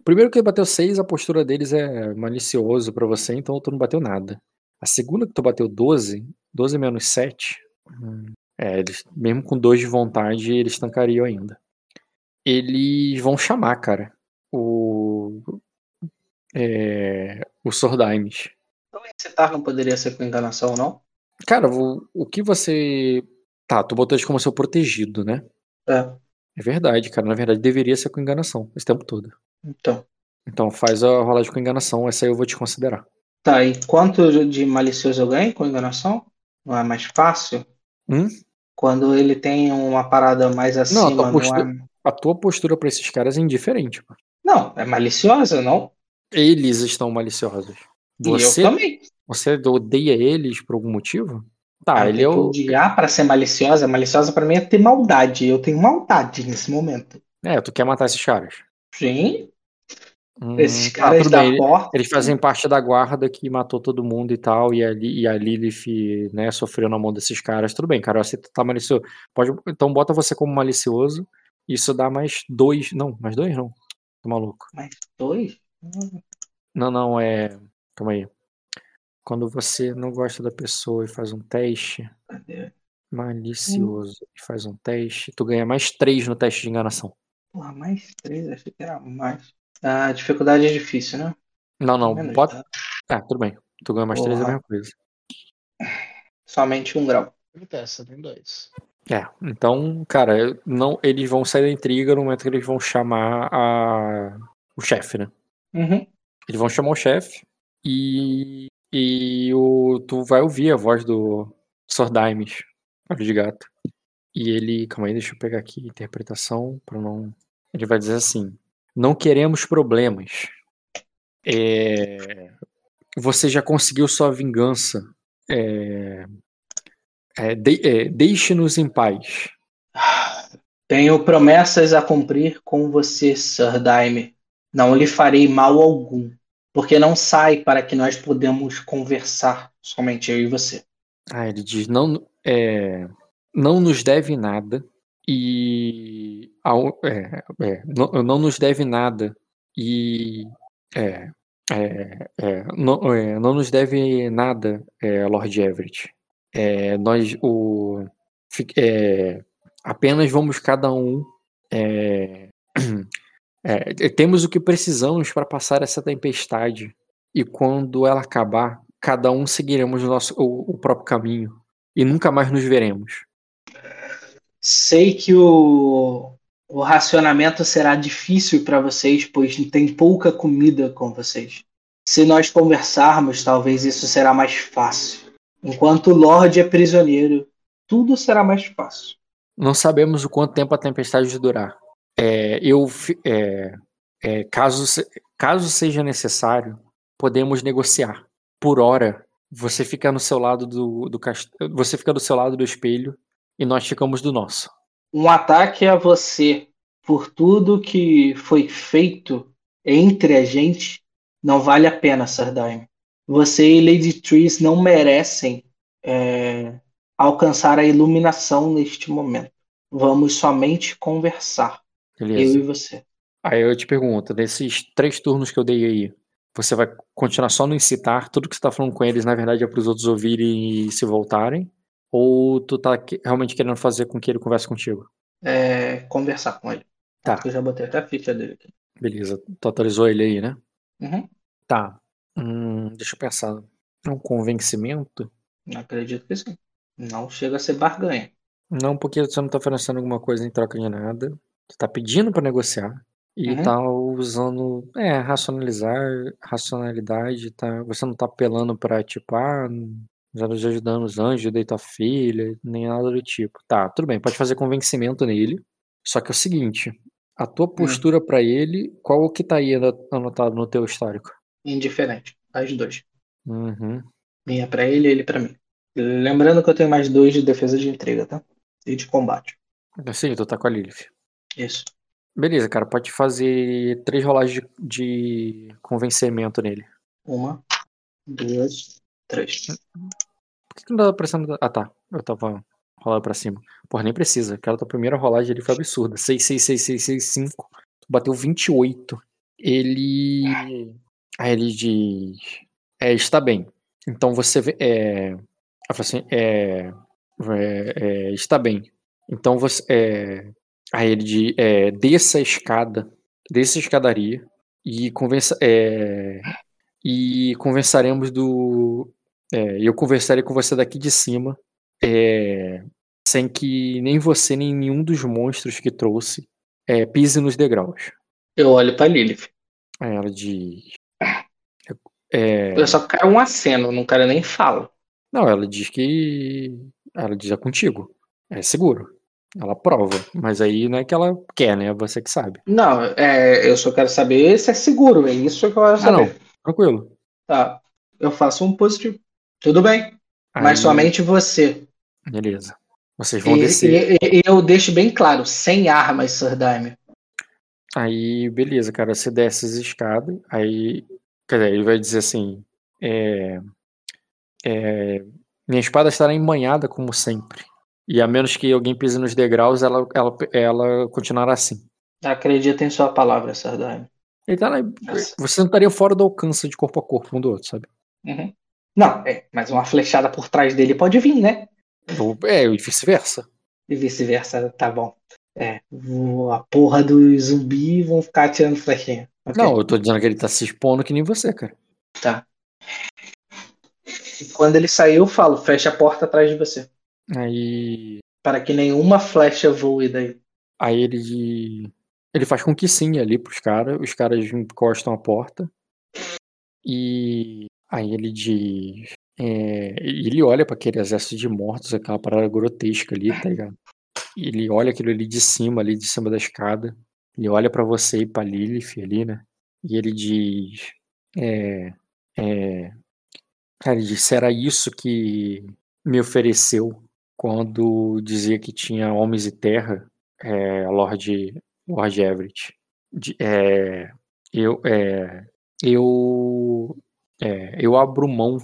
Primeiro que bateu 6, a postura deles é malicioso pra você, então tu não bateu nada. A segunda que tu bateu 12, 12 menos 7. É, eles, mesmo com 2 de vontade, eles tancariam ainda. Eles vão chamar, cara. O. É, o Sordaimes. Então incitar não poderia ser com enganação, não? Cara, o, o que você. Tá, tu botou eles como seu protegido, né? É. É verdade, cara. Na verdade, deveria ser com enganação esse tempo todo. Então. Então faz a rolagem com enganação, essa aí eu vou te considerar. Tá, e quanto de malicioso eu ganho com enganação? Não é mais fácil? Hum? Quando ele tem uma parada mais acima, tua não, postura- é. A tua postura pra esses caras é indiferente, pô. Não, é maliciosa, não? Eles estão maliciosos. E Você, eu também. você odeia eles por algum motivo? Tá, Ah, ele é o. odiar pra ser maliciosa. Maliciosa pra mim é ter maldade. Eu tenho maldade nesse momento. É, tu quer matar esses caras. Sim, Hum, esses tá, caras tudo da bem. porta. Eles fazem parte da guarda que matou todo mundo e tal, e a, e a Lilith, né, sofreu na mão desses caras. Tudo bem, cara, eu aceito que tá malicioso. Pode, então bota você como malicioso. Isso dá mais dois. Não, mais dois não. Tô maluco. Mais dois? Não, não, é. Calma aí. Quando você não gosta da pessoa e faz um teste, Cadê? malicioso, e faz um teste, tu ganha mais três no teste de enganação. Porra, mais três, achei que era mais. A dificuldade é difícil, né? Não, não, Menos, bota. tá? Ah, tudo bem. Tu ganha mais três é a Porra. mesma coisa. Somente um grau. Testa, tem dois. É, então, cara, não, eles vão sair da intriga no momento que eles vão chamar a, o chefe, né? Uhum. Eles vão chamar o chefe e, e o, tu vai ouvir a voz do Sordimes, olho de gato. E ele, calma aí, deixa eu pegar aqui a interpretação para não. Ele vai dizer assim: Não queremos problemas. É, você já conseguiu sua vingança. É, é, de- é, Deixe-nos em paz. Tenho promessas a cumprir com você, Sir Daime. Não lhe farei mal algum, porque não sai para que nós podemos conversar, somente eu e você. Ah, ele diz: não, é, não nos deve nada e ao- é, é, não, não nos deve nada e é, é, é, não, é, não nos deve nada, Lord Everett. Nós o apenas vamos cada um temos o que precisamos para passar essa tempestade e quando ela acabar, cada um seguiremos o, nosso, o, o próprio caminho e nunca mais nos veremos. Sei que o, o racionamento será difícil para vocês, pois tem pouca comida com vocês. Se nós conversarmos, talvez isso será mais fácil. Enquanto o Lorde é prisioneiro, tudo será mais fácil. Não sabemos o quanto tempo a tempestade durar. É, eu, é, é, caso, caso seja necessário, podemos negociar. Por hora, você fica no seu lado do, do você fica do seu lado do espelho e nós ficamos do nosso. Um ataque a você por tudo que foi feito entre a gente não vale a pena, Sardaime. Você e Lady Triss não merecem é, alcançar a iluminação neste momento. Vamos somente conversar, Beleza? eu e você. Aí eu te pergunto, desses três turnos que eu dei aí, você vai continuar só no incitar? Tudo que você tá falando com eles, na verdade, é para os outros ouvirem e se voltarem? Ou tu tá realmente querendo fazer com que ele converse contigo? É, conversar com ele. Tá. Eu já botei até a ficha dele aqui. Beleza, tu atualizou ele aí, né? Uhum. Tá. Hum, deixa eu pensar. É um convencimento? Acredito que sim. Não chega a ser barganha. Não, porque você não tá oferecendo alguma coisa em troca de nada. Tu tá pedindo pra negociar. E Uhum. tá usando, é, racionalizar, racionalidade, tá? Você não tá apelando pra, tipo, ah, já nos ajudando os anjos, deita a filha, nem nada do tipo. Tá, tudo bem, pode fazer convencimento nele. Só que é o seguinte, a tua postura pra ele, qual que tá aí ano- anotado no teu histórico? Indiferente. As dois. Uhum. Minha pra ele e ele pra mim. Lembrando que eu tenho mais dois de defesa de intriga, tá? E de combate. Sim, tu tá com a Lilith. Isso. Beleza, cara, pode fazer três rolagens de, de convencimento nele. Uma, duas, três. Por que, que não tava prestando. Ah, tá. Eu tava rolando pra cima. Porra, nem precisa. Aquela tua primeira rolagem ali foi absurda. 6, 6, 6, 6, 6, 5. Tu bateu 28. Ele. Aí ele diz. É, está bem. Então você. vê- É. Ela fala assim. É. é, é, está bem. Então você. É, aí ele diz. É, desça a escada. Desça a escadaria. E convença. É, e conversaremos do. É, eu conversarei com você daqui de cima, é, sem que nem você nem nenhum dos monstros que trouxe é, pise nos degraus. Eu olho pra Lilith. Aí ela diz. é, Eu só quero um aceno, não quero nem fala. não, ela diz que. Ela diz é contigo. É seguro. Ela prova, mas aí não é que ela quer, né? É você que sabe. Não, é, eu só quero saber se é seguro, é isso que eu quero Ah, saber. não. Tranquilo. Tá. Eu faço um positivo. Tudo bem. Aí, Mas somente você. Beleza. Vocês vão E, descer. e- e- eu deixo bem claro, sem armas, Sir Daime. Aí, beleza, cara. Você desce as escadas. Aí, quer dizer, ele vai dizer assim: é, é, Minha espada estará embanhada como sempre. E a menos que alguém pise nos degraus, ela, ela, ela continuará assim. Acredita em sua palavra. Ele tá lá, você não estaria fora do alcance de corpo a corpo um do outro, sabe? Uhum. Não, é, mas uma flechada por trás dele pode vir, né? É, e vice-versa. E vice-versa, tá bom. É, a porra dos zumbis vão ficar atirando flechinha. Ok, Não, eu tô dizendo que ele tá se expondo que nem você, cara. Tá. E quando ele sair, eu falo, fecha a porta atrás de você. Aí. Para que nenhuma flecha voe daí. Aí ele. Ele faz com que sim ali pros caras. Os caras encostam a porta. E aí ele diz. é, ele olha pra aquele exército de mortos, aquela parada grotesca ali, tá ligado? Ele olha aquilo ali de cima, ali de cima da escada. Ele olha pra você e pra Lilith ali, né? E ele diz. É. É. Ele diz: será isso que me ofereceu quando dizia que tinha homens e terra, é, Lord, Lord Everett. De- é, eu, é, eu, é, eu abro mão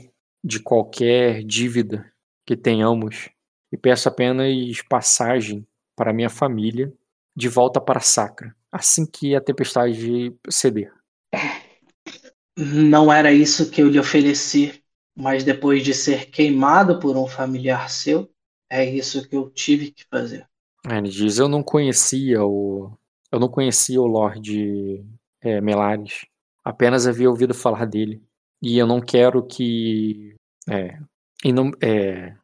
de qualquer dívida que tenhamos e peço apenas passagem para minha família de volta para Sacra, assim que a tempestade ceder. Não era isso que eu lhe ofereci, mas depois de ser queimado por um familiar seu, é isso que eu tive que fazer. Ele diz: eu não conhecia o, eu não conhecia o Lord é, Melares, apenas havia ouvido falar dele e eu não quero que é, e não é,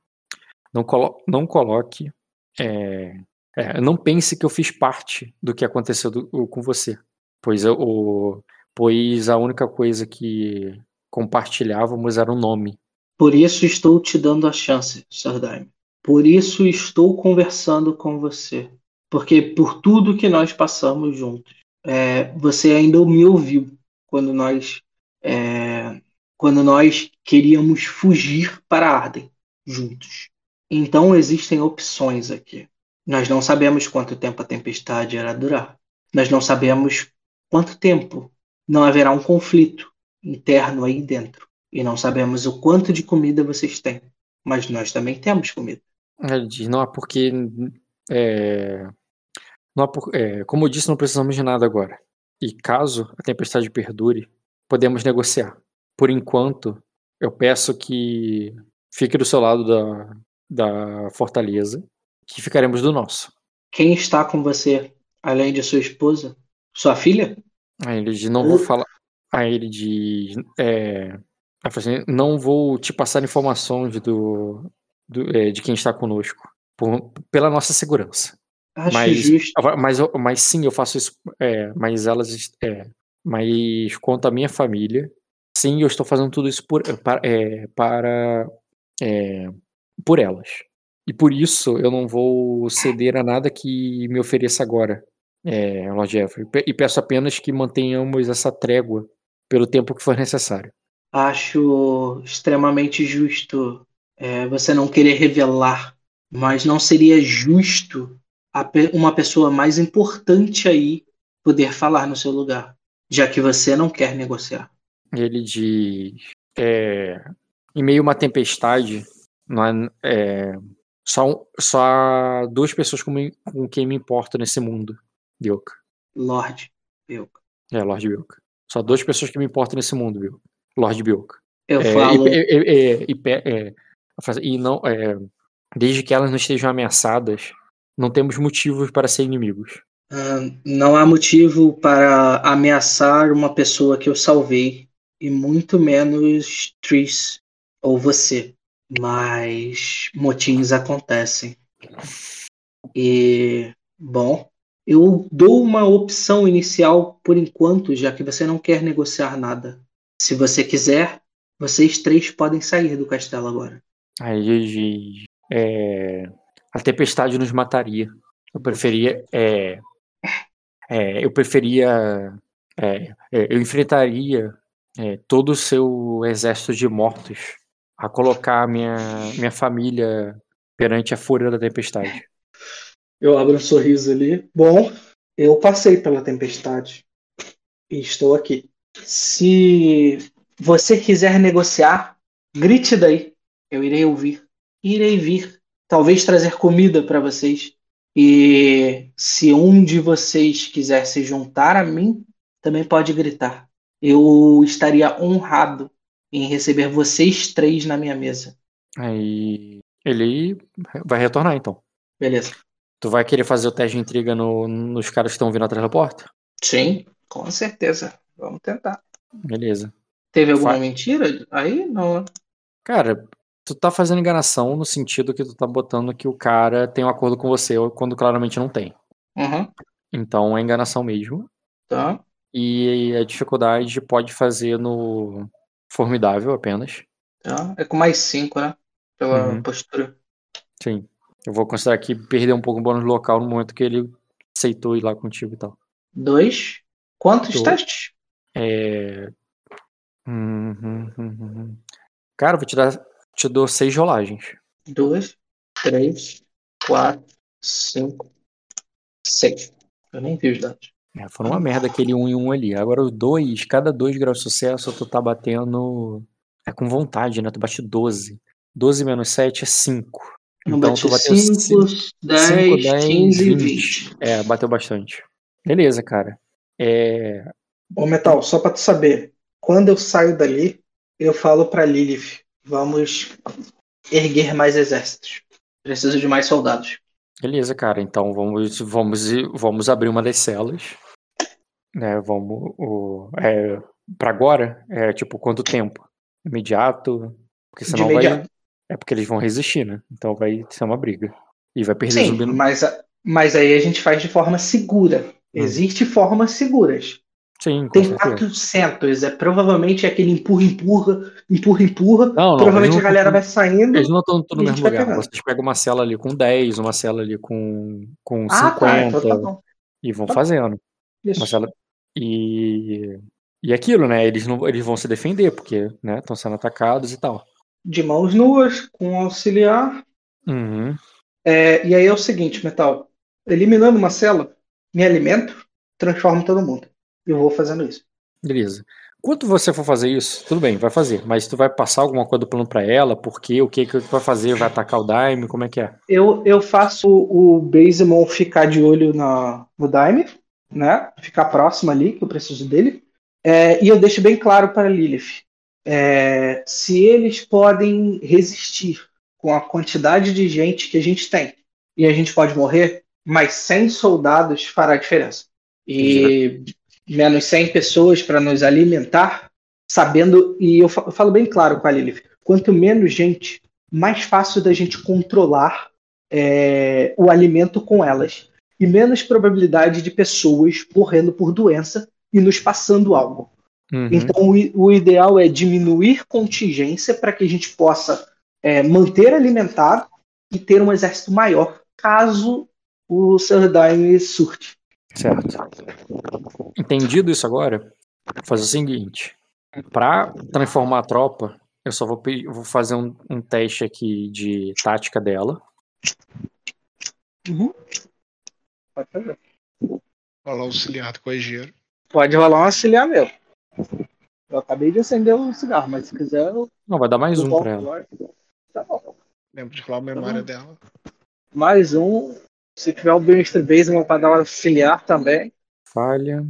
não, colo, não coloque é, é, não pense que eu fiz parte do que aconteceu do- com você, pois eu, o, pois a única coisa que compartilhávamos era o nome. Por isso estou te dando a chance, Sir Daime. Por isso estou conversando com você. Porque por tudo que nós passamos juntos, é, você ainda me ouviu quando nós é, quando nós queríamos fugir para Arden juntos. Então existem opções aqui. Nós não sabemos quanto tempo a tempestade irá durar. Nós não sabemos quanto tempo não haverá um conflito interno aí dentro. E não sabemos o quanto de comida vocês têm. Mas nós também temos comida. Ele diz, não há porque. É, não há por, é, como eu disse, não precisamos de nada agora. E caso a tempestade perdure, podemos negociar. Por enquanto, eu peço que fique do seu lado da, da fortaleza, que ficaremos do nosso. Quem está com você, além de sua esposa? Sua filha? Aí ele diz, não vou falar. Aí ele diz, é, assim, não vou te passar informações do, do- é, de quem está conosco, por- pela nossa segurança. Acho Mas, justo. mas, mas sim, eu faço isso. É, mas elas. Mas quanto à minha família, sim, eu estou fazendo tudo isso por, para, é, para é, por elas. E por isso eu não vou ceder a nada que me ofereça agora, é, Lord Jeffrey. E peço apenas que mantenhamos essa trégua pelo tempo que for necessário. Acho extremamente justo é, você não querer revelar, mas não seria justo pe- uma pessoa mais importante aí poder falar no seu lugar, já que você não quer negociar. Ele diz: é, em meio a uma tempestade, não é, é, só, só há duas pessoas com, com quem me importo nesse mundo, Bilka. Lorde, eu, É, Lord Bilka. Só duas pessoas que me importam nesse mundo, Bilka. Lord Bilka. eu É, falo. e, e- e- e é, não, é, desde que elas não estejam ameaçadas, não temos motivos para ser inimigos. Não há motivo para ameaçar uma pessoa que eu salvei, e muito menos Tris ou você. Mas motins acontecem. E, bom, eu dou uma opção inicial por enquanto, já que você não quer negociar nada. Se você quiser, vocês três podem sair do castelo agora. Aí diz: é, a tempestade nos mataria. Eu preferia. É, é, eu preferia. é, é, eu enfrentaria é, todo o seu exército de mortos a colocar minha, minha família perante a fúria da tempestade. Eu abro um sorriso ali. Bom, eu passei pela tempestade e estou aqui. Se você quiser negociar, grite daí. Eu irei ouvir. Irei vir. Talvez trazer comida para vocês. E se um de vocês quiser se juntar a mim, também pode gritar. Eu estaria honrado em receber vocês três na minha mesa. Aí ele vai retornar então. Beleza? Tu vai querer fazer o teste de intriga no- nos caras que estão vindo atrás da porta? Sim, com certeza. Vamos tentar. Beleza. Teve alguma mentira? Aí não. né? Cara, tu tá fazendo enganação no sentido que tu tá botando que o cara tem um acordo com você quando claramente não tem. Uhum. Então é enganação mesmo. Tá. E a dificuldade pode fazer no formidável apenas. tá. É com mais cinco, né? Pela Uhum. postura. Sim. Eu vou considerar que perdeu um pouco o bônus local no momento que ele aceitou ir lá contigo e tal. Dois. Quantos Dois. testes? É. Hum, hum, hum, hum, hum. Cara, vou te dar. Te dou seis rolagens. Dois, três, quatro, cinco, seis. Eu nem vi os dados. É, foram uma merda aquele um e um ali. Agora os dois, cada dois graus de sucesso, tu tá batendo. É com vontade, né? Tu bate 12. 12 menos 7 é 5. Eu Então tu bateu 5, 5, 10, 10, 15 e 20. 20. É, bateu bastante. Beleza, cara. É. Ô, Metal, só pra tu saber, quando eu saio dali, eu falo pra Lilith, vamos erguer mais exércitos. Preciso de mais soldados. Beleza, cara. Então vamos, vamos, vamos abrir uma das celas. Né, vamos. O, é, pra agora, é tipo, quanto tempo? Imediato? Porque senão vai. imediato. É porque eles vão resistir, né? Então vai ser uma briga. E vai perder Sim, zumbi mas, a- mas aí a gente faz de forma segura. Hum. Existem formas seguras. Sim, Tem certeza. 400, é provavelmente aquele empurra, empurra, empurra, empurra. Não, não, provavelmente a galera tão- vai saindo. Eles não estão tudo no mesmo lugar. Vocês pegam uma cela ali com 10, uma cela ali com, com Ah, tá, 50 então tá e vão Tá. fazendo. Cela... E. E aquilo, né? Eles, não, eles vão se defender, porque né, estão sendo atacados e tal. De mãos nuas, com auxiliar. Uhum. É, e aí é o seguinte, Metal. Eliminando uma cela, me alimento, transformo todo mundo. Eu vou fazendo isso. Beleza. Quando você for fazer isso, tudo bem, vai fazer. Mas tu vai passar alguma coisa do plano pra ela? Por quê? O que que tu vai fazer? Vai atacar o Daime? Como é que é? Eu, eu faço o Basemon ficar de olho na, no Daime, né? Ficar próximo ali, que eu preciso dele. É, e eu deixo bem claro para Lilith. é, se eles podem resistir com a quantidade de gente que a gente tem e a gente pode morrer, mas 100 soldados fará diferença. E menos 100 pessoas para nos alimentar, sabendo, e eu fa- eu falo bem claro com a Lilith, quanto menos gente, mais fácil da gente controlar é, o alimento com elas. E menos probabilidade de pessoas morrendo por doença e nos passando algo. Uhum. Então, o, o ideal é diminuir contingência para que a gente possa é, manter alimentado e ter um exército maior, caso o Sir Daime surte. Certo. Entendido isso agora, vou fazer o seguinte. Pra transformar a tropa, eu só vou, vou fazer um, um teste aqui de tática dela. Pode fazer. Rolar auxiliar do coegeiro. Pode rolar um auxiliar meu. Eu acabei de acender o cigarro, mas se quiser eu Não, vai dar mais eu um pra ela. Tá bom. Lembro de rolar a memória dela. Mais um. Se tiver o Mr. Baseman para dar um auxiliar também. Falha.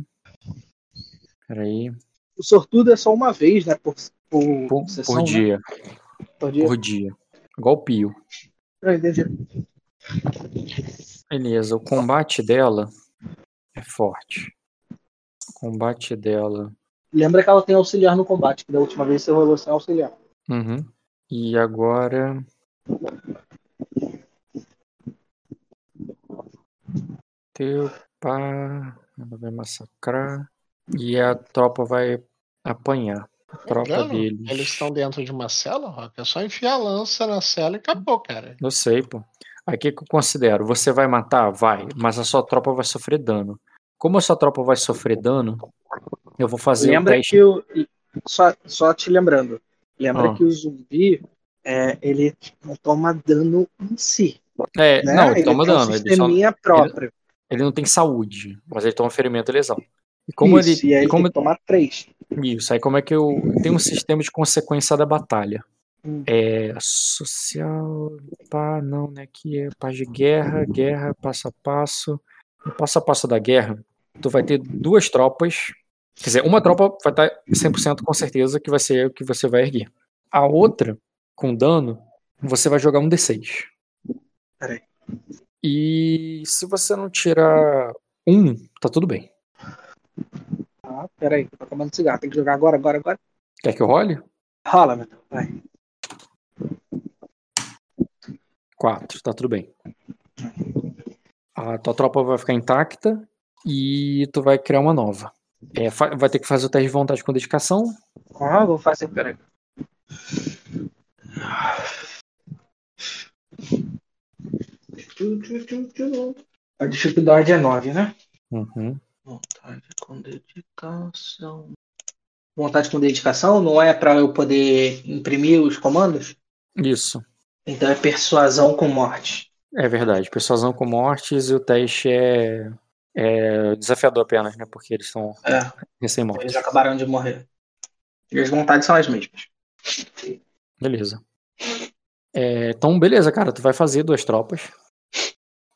Peraí. O sortudo é só uma vez, né? Por, por, Por, sessão, por né? dia. Por dia. Por dia. Igual o Pio. Ah, entendi. Beleza, o combate dela é forte. O combate dela. Lembra que ela tem auxiliar no combate, que da última vez você rolou sem auxiliar. Uhum. E agora. Teu pá. Ela vai massacrar. E a tropa vai apanhar. A tropa Lembrando, deles. Eles estão dentro de uma cela, Rock. É só enfiar a lança na cela e acabou, cara. Eu sei, pô. Aí o que, eu considero? Você vai matar? Vai, mas a sua tropa vai sofrer dano. Como a sua tropa vai sofrer dano, eu vou fazer Lembra teste. que o. Só, só te lembrando. Lembra Ah. que o zumbi é, ele não toma dano em si. É, Né? não, ele toma tem um dano. Ele, só- sisteminha próprio. ele não tem saúde, mas ele toma ferimento e lesão. E como Isso, ele. e aí e como, que tomar três. Isso, aí como é que eu. Tem um sistema de consequência da batalha. Hum. É. Social. Pá, não, né? Aqui é paz de guerra, guerra, passo a passo. No passo a passo da guerra, tu vai ter duas tropas. Quer dizer, uma tropa vai estar 100% com certeza que vai ser o que você vai erguer. A outra, com dano, você vai jogar um D6. Peraí. E se você não tirar um, tá tudo bem. Ah, peraí, tô acabando cigarro. Tem que jogar agora, agora, agora. Quer que eu role? Rola, meu Deus, vai. Quatro, tá tudo bem. A tua tropa vai ficar intacta e tu vai criar uma nova. É, vai ter que fazer o teste de vontade com dedicação. Ah, vou fazer, peraí. A dificuldade é 9, né? Uhum. Vontade com dedicação. Vontade com dedicação não é para eu poder imprimir os comandos? Isso, Então é persuasão com morte. é verdade. Persuasão com mortes e o teste é, é desafiador apenas, né? Porque eles estão É, recém-mortos. eles acabaram de morrer. E as vontades são as mesmas. Beleza. É, então, beleza, cara. Tu vai fazer duas tropas.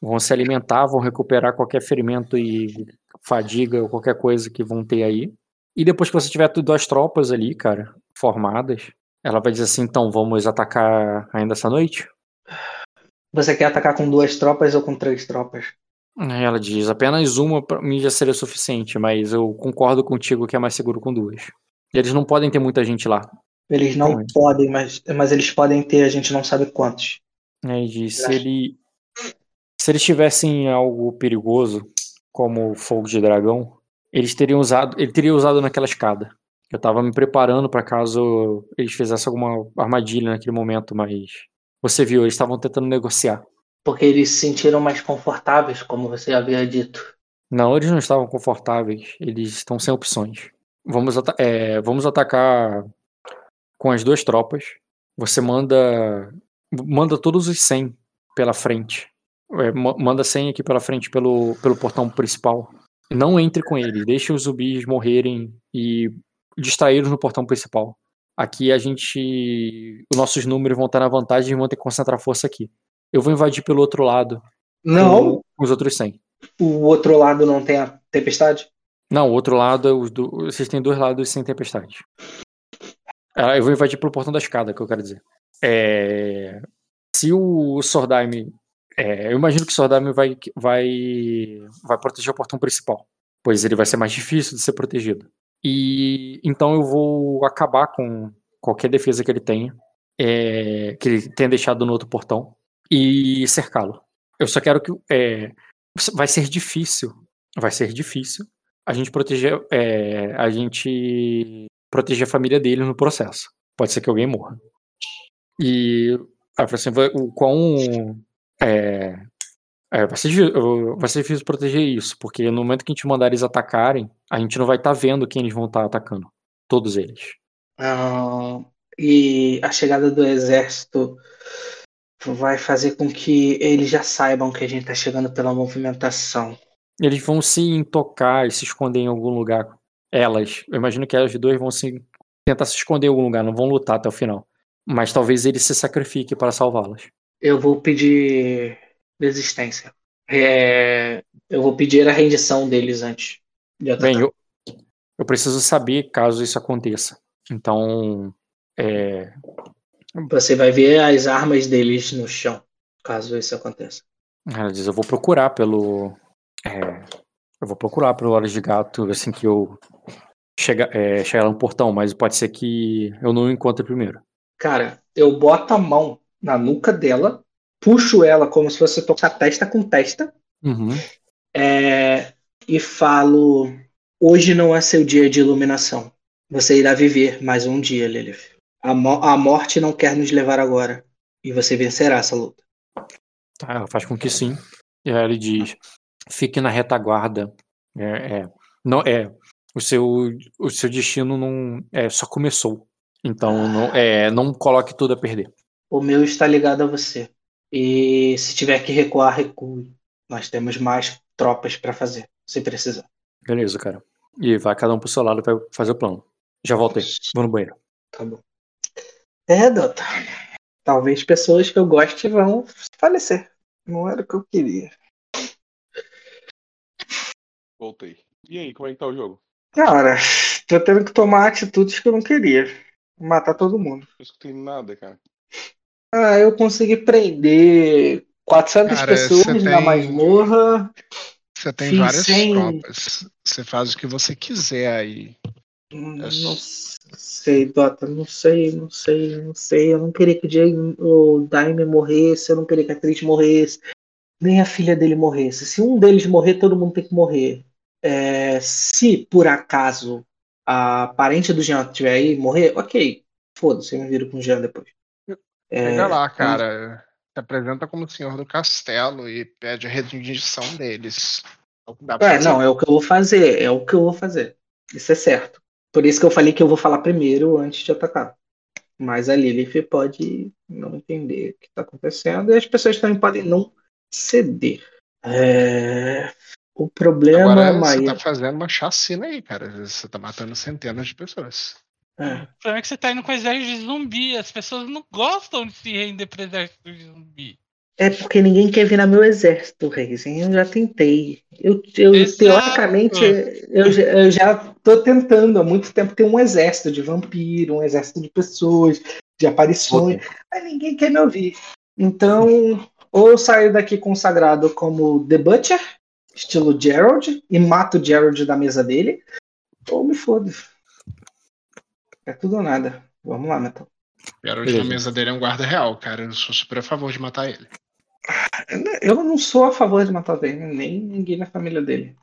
Vão se alimentar, vão recuperar qualquer ferimento e fadiga ou qualquer coisa que vão ter aí. E depois que você tiver duas tropas ali, cara, formadas, ela vai dizer assim: então, vamos atacar ainda essa noite? Você quer atacar com duas tropas ou com três tropas? Ela diz: apenas uma pra mim já seria suficiente, mas eu concordo contigo que é mais seguro com duas. Eles não podem ter muita gente lá. Eles não Como é? podem, mas, mas eles podem ter, a gente não sabe quantos. Aí diz, se ele se eles tivessem algo perigoso, como fogo de dragão, eles teriam usado, ele teria usado naquela escada. Eu tava me preparando para caso eles fizessem alguma armadilha naquele momento, mas você viu, eles estavam tentando negociar. Porque eles se sentiram mais confortáveis, como você havia dito. Não, eles não estavam confortáveis, eles estão sem opções. Vamos, ata- é, vamos atacar com as duas tropas. Você manda manda todos os 100 pela frente. É, ma- manda 100 aqui pela frente pelo, pelo portão principal. Não entre com eles, deixe os zumbis morrerem e distraí-los no portão principal. Aqui a gente. Os nossos números vão estar na vantagem e vão ter que concentrar força aqui. Eu vou invadir pelo outro lado Não, com os outros 100. o outro lado não tem a tempestade? Não, o outro lado, os do... vocês têm dois lados sem tempestade. Ah, Eu vou invadir pelo portão da escada, que eu quero dizer. É, Se o Sordaime. É, Eu imagino que o Sordaime vai, vai, vai proteger o portão principal. Pois ele vai ser mais difícil de ser protegido. E então eu vou acabar com qualquer defesa que ele tenha. é, que ele tenha deixado no outro portão. E cercá-lo. Eu só quero que. é, vai ser difícil. Vai ser difícil a gente proteger é, a gente proteger a família dele no processo. Pode ser que alguém morra. E falei assim, o quão é, é, vai, ser, vai ser difícil proteger isso, porque no momento que a gente mandar eles atacarem, a gente não vai estar vendo quem eles vão estar atacando. Todos eles. Ah, e a chegada do exército vai fazer com que eles já saibam que a gente está chegando pela movimentação. Eles vão se intocar e se esconder em algum lugar. Elas. Eu imagino que elas duas vão se tentar se esconder em algum lugar, não vão lutar até o final. Mas talvez ele se sacrifique para salvá-las. Eu vou pedir resistência. É, eu vou pedir a rendição deles antes de atacar. Bem, eu, eu preciso saber caso isso aconteça. Então, é, Você vai ver as armas deles no chão, caso isso aconteça. ela diz, eu vou procurar pelo, é, eu vou procurar pelo Horas de Gato assim que eu chegar, é, chegar lá no portão, mas pode ser que eu não encontre primeiro. Cara, eu boto a mão na nuca dela, puxo ela como se fosse tocar testa com testa, Uhum. é, e falo: Hoje não é seu dia de iluminação. Você irá viver mais um dia, Lilith. A, mo- a morte não quer nos levar agora. E você vencerá essa luta. Tá, ela faz com que sim. E aí ele diz: fique na retaguarda. É, é, não, é, o seu, o seu destino não é, só começou. Então não, é, não coloque tudo a perder. O meu está ligado a você. E se tiver que recuar, recue. Nós temos mais tropas para fazer, se precisar. Beleza, cara. E vai cada um pro seu lado pra fazer o plano. Já voltei. Vou no banheiro. Tá bom. É, Dota. Talvez pessoas que eu goste vão falecer. Não era o que eu queria. Voltei. E aí, como é que tá o jogo? Cara, tô tendo que tomar atitudes que eu não queria. Matar todo mundo. Não escutei nada, cara. Ah, eu consegui prender 400 Cara, pessoas você na tem- masmorra. Você tem Fiz várias sem- tropas. Você faz o que você quiser aí. Hum, É Não sei, Dota, não sei, não sei, não sei. Eu não queria que o, Jay, o Daime morresse, eu não queria que a Tris morresse, nem a filha dele morresse. Se um deles morrer, todo mundo tem que morrer. É, se por acaso a parente do Jean estiver aí morrer, ok. Foda-se, eu me viro com o Jean depois. É, Chega lá, cara. Se apresenta como senhor do castelo e pede a rendição deles. É É, não, é o que eu vou fazer, é o que eu vou fazer. Isso é certo. Por isso que eu falei que eu vou falar primeiro antes de atacar. Mas a Lilith pode não entender o que está acontecendo e as pessoas também podem não ceder. É, O problema, Agora você Maia. tá fazendo uma chacina aí, cara. Você tá matando centenas de pessoas. É, O problema é que você tá indo com exército de zumbi. As pessoas não gostam de se render pro exército de zumbi. É porque ninguém quer vir no meu exército, Reis. hein? Eu já tentei. Eu, eu Exato. teoricamente, eu, já- eu já tô tentando há muito tempo ter um exército de vampiro, um exército de pessoas, de aparições. Mas ninguém quer me ouvir. Então, ou eu saio daqui consagrado como The Butcher, estilo Gerald, e mato o Gerald da mesa dele, ou me foda. É tudo ou nada. Vamos lá, Metal. Geralt na mesa dele é um guarda real, cara. Eu sou super a favor de matar ele. Eu não sou a favor de matar o Damien, nem ninguém na família dele.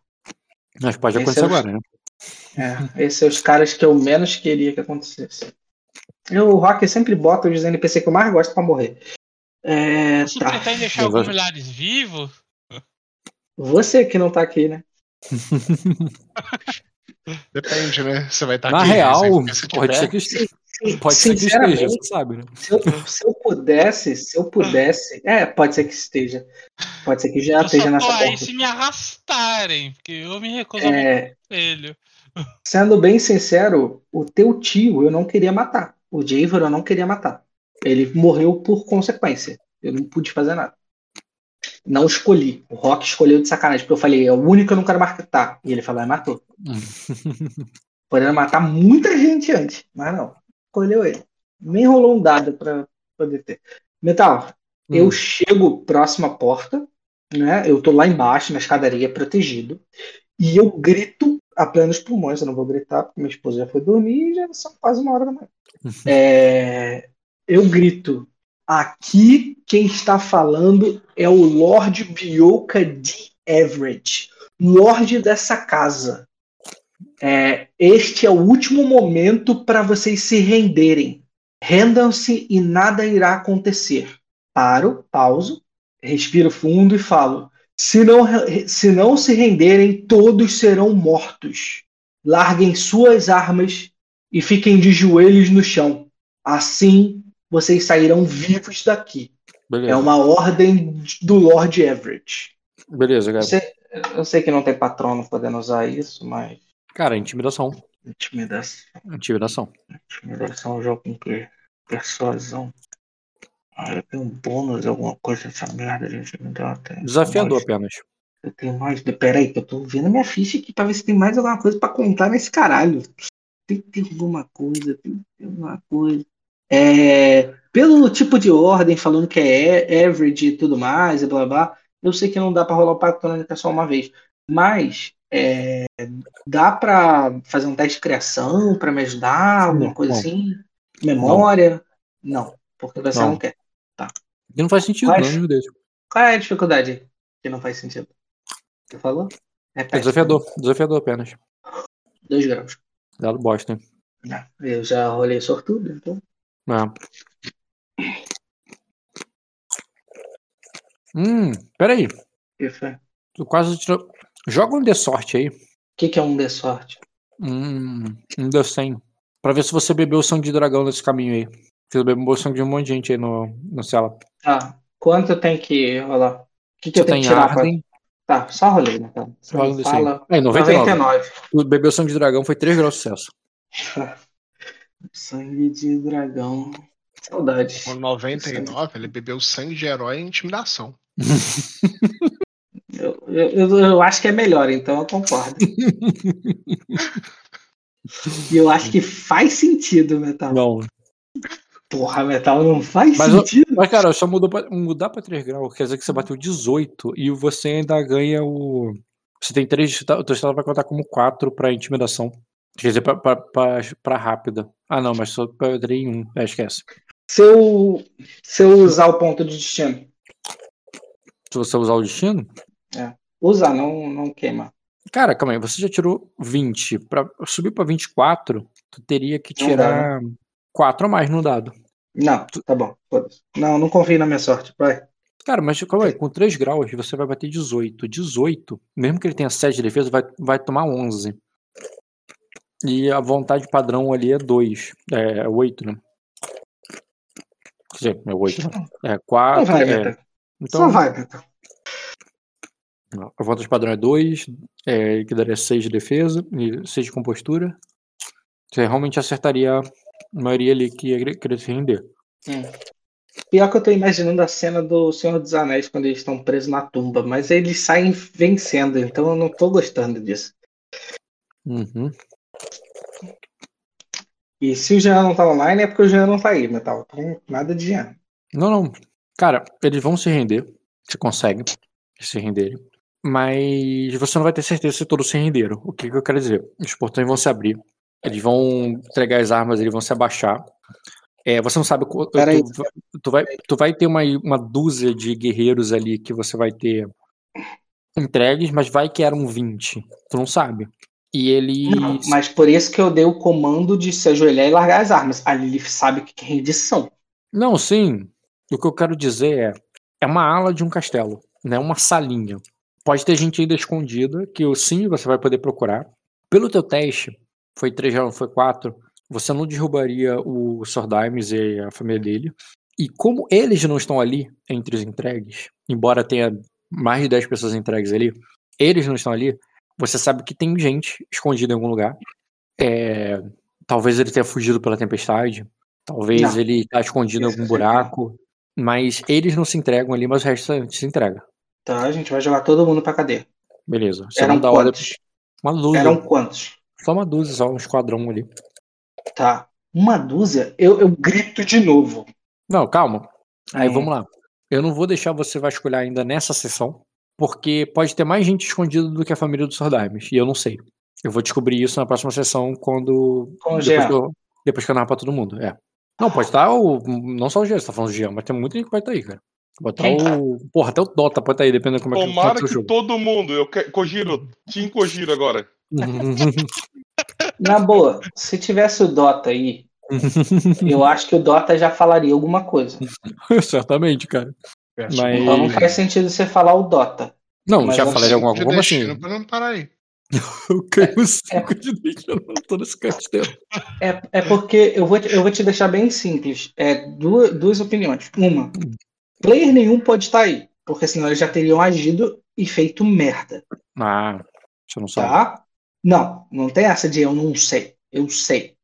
Mas pode Esse acontecer é o- agora, né? É, esses são os caras que eu menos queria que acontecesse. Eu, o Rock sempre bota os NPC que eu mais gosto pra morrer. É, Você tá. pretende deixar Eu vou- alguns milhares vivos? Você que não tá aqui, né? Depende, né? Você vai estar Na aqui. real, se- se pode ser que esteja. Pode ser que esteja, você sabe, né? Se eu, se eu pudesse, se eu pudesse. É, pode ser que esteja. Pode ser que já eu esteja nessa aí porta. se me arrastarem, porque eu me recuso É, ele. sendo bem sincero, o teu tio eu não queria matar. O Javor eu não queria matar. Ele morreu por consequência. Eu não pude fazer nada. Não escolhi. O Rock escolheu de sacanagem, porque eu falei, é o único que eu não quero matar. E ele falou, e matou. Podendo matar muita gente antes, mas não. Escolheu ele. Nem rolou um dado pra poder ter. Metal, eu Hum. chego próximo à porta, né? Eu tô lá embaixo, na escadaria, protegido. E eu grito a plenos pulmões. Eu não vou gritar, porque minha esposa já foi dormir e já são quase uma hora da manhã. É, eu grito. Aqui quem está falando é o Lord Bioka de Everett, Lorde dessa casa. É, este é o último momento para vocês se renderem. Rendam-se e nada irá acontecer. Paro, pauso, respiro fundo e falo: se não, se não se renderem, todos serão mortos. Larguem suas armas e fiquem de joelhos no chão. Assim vocês sairão vivos daqui. Beleza. É uma ordem do Lord Everett. Beleza, sei, eu sei que não tem patrono podendo usar isso, mas Cara, intimidação. intimidação, Intimidação. intimidação é um jogo com que persuasão. Ah, eu tenho um bônus, alguma coisa dessa merda de intimidar. tem- Desafiador mais- apenas. Eu tenho mais. Peraí, que eu tô vendo minha ficha aqui pra ver se tem mais alguma coisa pra contar nesse caralho. Tem que ter alguma coisa, tem que ter alguma coisa. É, pelo tipo de ordem, falando que é average e tudo mais, e blá blá, eu sei que não dá pra rolar o pacto crônica só uma vez. Mas é, dá pra fazer um teste de criação pra me ajudar, alguma Não, coisa não. assim? Memória? Não, porque você não, Não. quer. E não faz sentido, Mas- não, meu Deus. Qual é a dificuldade que não faz sentido? Você falou? É Repete. desafiador. Desafiador apenas. Dois graus. Dado bosta, hein? Eu já rolei sortudo, então. É. Hum, peraí. Que foi? Tu quase tirou. Joga um de sorte aí. O que, que é um de sorte? Hum, um de 100. Pra ver se você bebeu sangue de dragão nesse caminho aí. Você bebeu sangue de um monte de gente aí no, no cela. Ah, quanto tem que rolar? O que, que Você eu tenho que tirar? Pra... Arden. Tá, só rolei, né? Tá. Você Rola um me D100. fala. É, 99. 99. Tu bebeu sangue de dragão, foi 3 graus de sucesso. Sangue de dragão. Saudade. Com 99, ele bebeu sangue de herói e intimidação. Eu, eu, eu- acho que é melhor, então eu concordo. E eu acho que faz sentido, Metal. Não. Porra, Metal não faz Mas, sentido. mas, cara, só mudou pra, mudar pra 3 graus. Quer dizer que você bateu 18 e você ainda ganha o. Você tem 3. O teu estado vai contar como 4 pra intimidação. Quer dizer, pra, pra, pra, pra rápida. Ah, não, mas só perderei um. É, esquece. Se eu, se eu usar o ponto de destino. Se você usar o destino. Usar, não, não queima. Cara, calma aí, você já tirou 20. Pra subir pra 24, tu teria que Não tirar 4 a mais no dado. Não, tá bom. Não, não confio na minha sorte. Vai. Cara, mas calma aí, com 3 graus você vai bater 18. 18, mesmo que ele tenha 7 de defesa, vai, vai tomar 11. E a vontade padrão ali é 2. É 8, né? Quer dizer, é 8, né? É Só 4. vai, É. Metal. Só Então, vai, Metal. a vontade padrão é 2, é, que daria 6 de defesa e 6 de compostura. Você realmente acertaria a maioria ali que ia querer se render. Hum. Pior que eu tô imaginando a cena do Senhor dos Anéis quando eles estão presos na tumba, mas eles saem vencendo, então eu não tô gostando disso. Uhum. E se o Jean não tá online é porque o Jean não tá aí, Metal. Então, nada de Jean. Não, não. Cara, eles vão se render. Você consegue se renderem. Mas você não vai ter certeza se todos se renderam. O que, que eu quero dizer? Os portões vão se abrir. Eles vão entregar as armas, eles vão se abaixar. É, você não sabe. qu- Peraí. Tu, tu vai, tu vai ter uma, uma dúzia de guerreiros ali que você vai ter entregues, mas vai que eram 20. Tu não sabe. E eles. Não, mas por isso que eu dei o comando de se ajoelhar e largar as armas. A Lilith sabe o que é rendição. Não, sim. O que eu quero dizer é, é uma ala de um castelo, né? Uma salinha. Pode ter gente ainda escondida, que sim você vai poder procurar. Pelo teu teste, foi 3 já não foi 4, você não derrubaria o Sordimes e a família dele. E como eles não estão ali entre os entregues, embora tenha mais de 10 pessoas entregues ali, eles não estão ali, você sabe que tem gente escondida em algum lugar. É, talvez ele tenha fugido pela tempestade, talvez Não. ele está escondido em algum buraco, mas eles não se entregam ali, mas o resto se entrega. Tá, a gente vai jogar todo mundo pra cadeia. Beleza. Você Eram não dá ordem. quantos? Uma dúzia. Eram quantos? Só uma dúzia, só um esquadrão ali. Tá. Uma dúzia, eu, eu grito de novo. Não, calma. Aí Hum. vamos lá. Eu não vou deixar você vasculhar ainda nessa sessão, porque pode ter mais gente escondida do que a família do Sordimes, e eu não sei. Eu vou descobrir isso na próxima sessão quando. Com o depois, que eu, depois que eu narrar pra todo mundo. É. Não, pode estar o. Não só o Jean, você tá falando do Jean, mas tem muita gente que vai estar aí, cara. Pode estar Quem? o. Porra, até o Dota pode estar aí, dependendo de como é que Tomara pode o que todo mundo. Eu quero. Kojiro, Team Kojiro agora. jogo. Na boa, se tivesse o Dota aí, eu acho que o Dota já falaria alguma coisa. Certamente, cara. Mas- Então não faz sentido você falar o Dota. Não, Mas já de alguma coisa. Como assim? não parar aí. Eu ganho 5 de destino todo esse castelo. É, é porque eu vou, te, eu vou te deixar bem simples. É duas, duas opiniões. Uma, player nenhum pode estar aí, porque senão eles já teriam agido e feito merda, Ah, você não sabe. tá? Não, não tem essa de eu não sei. Eu sei.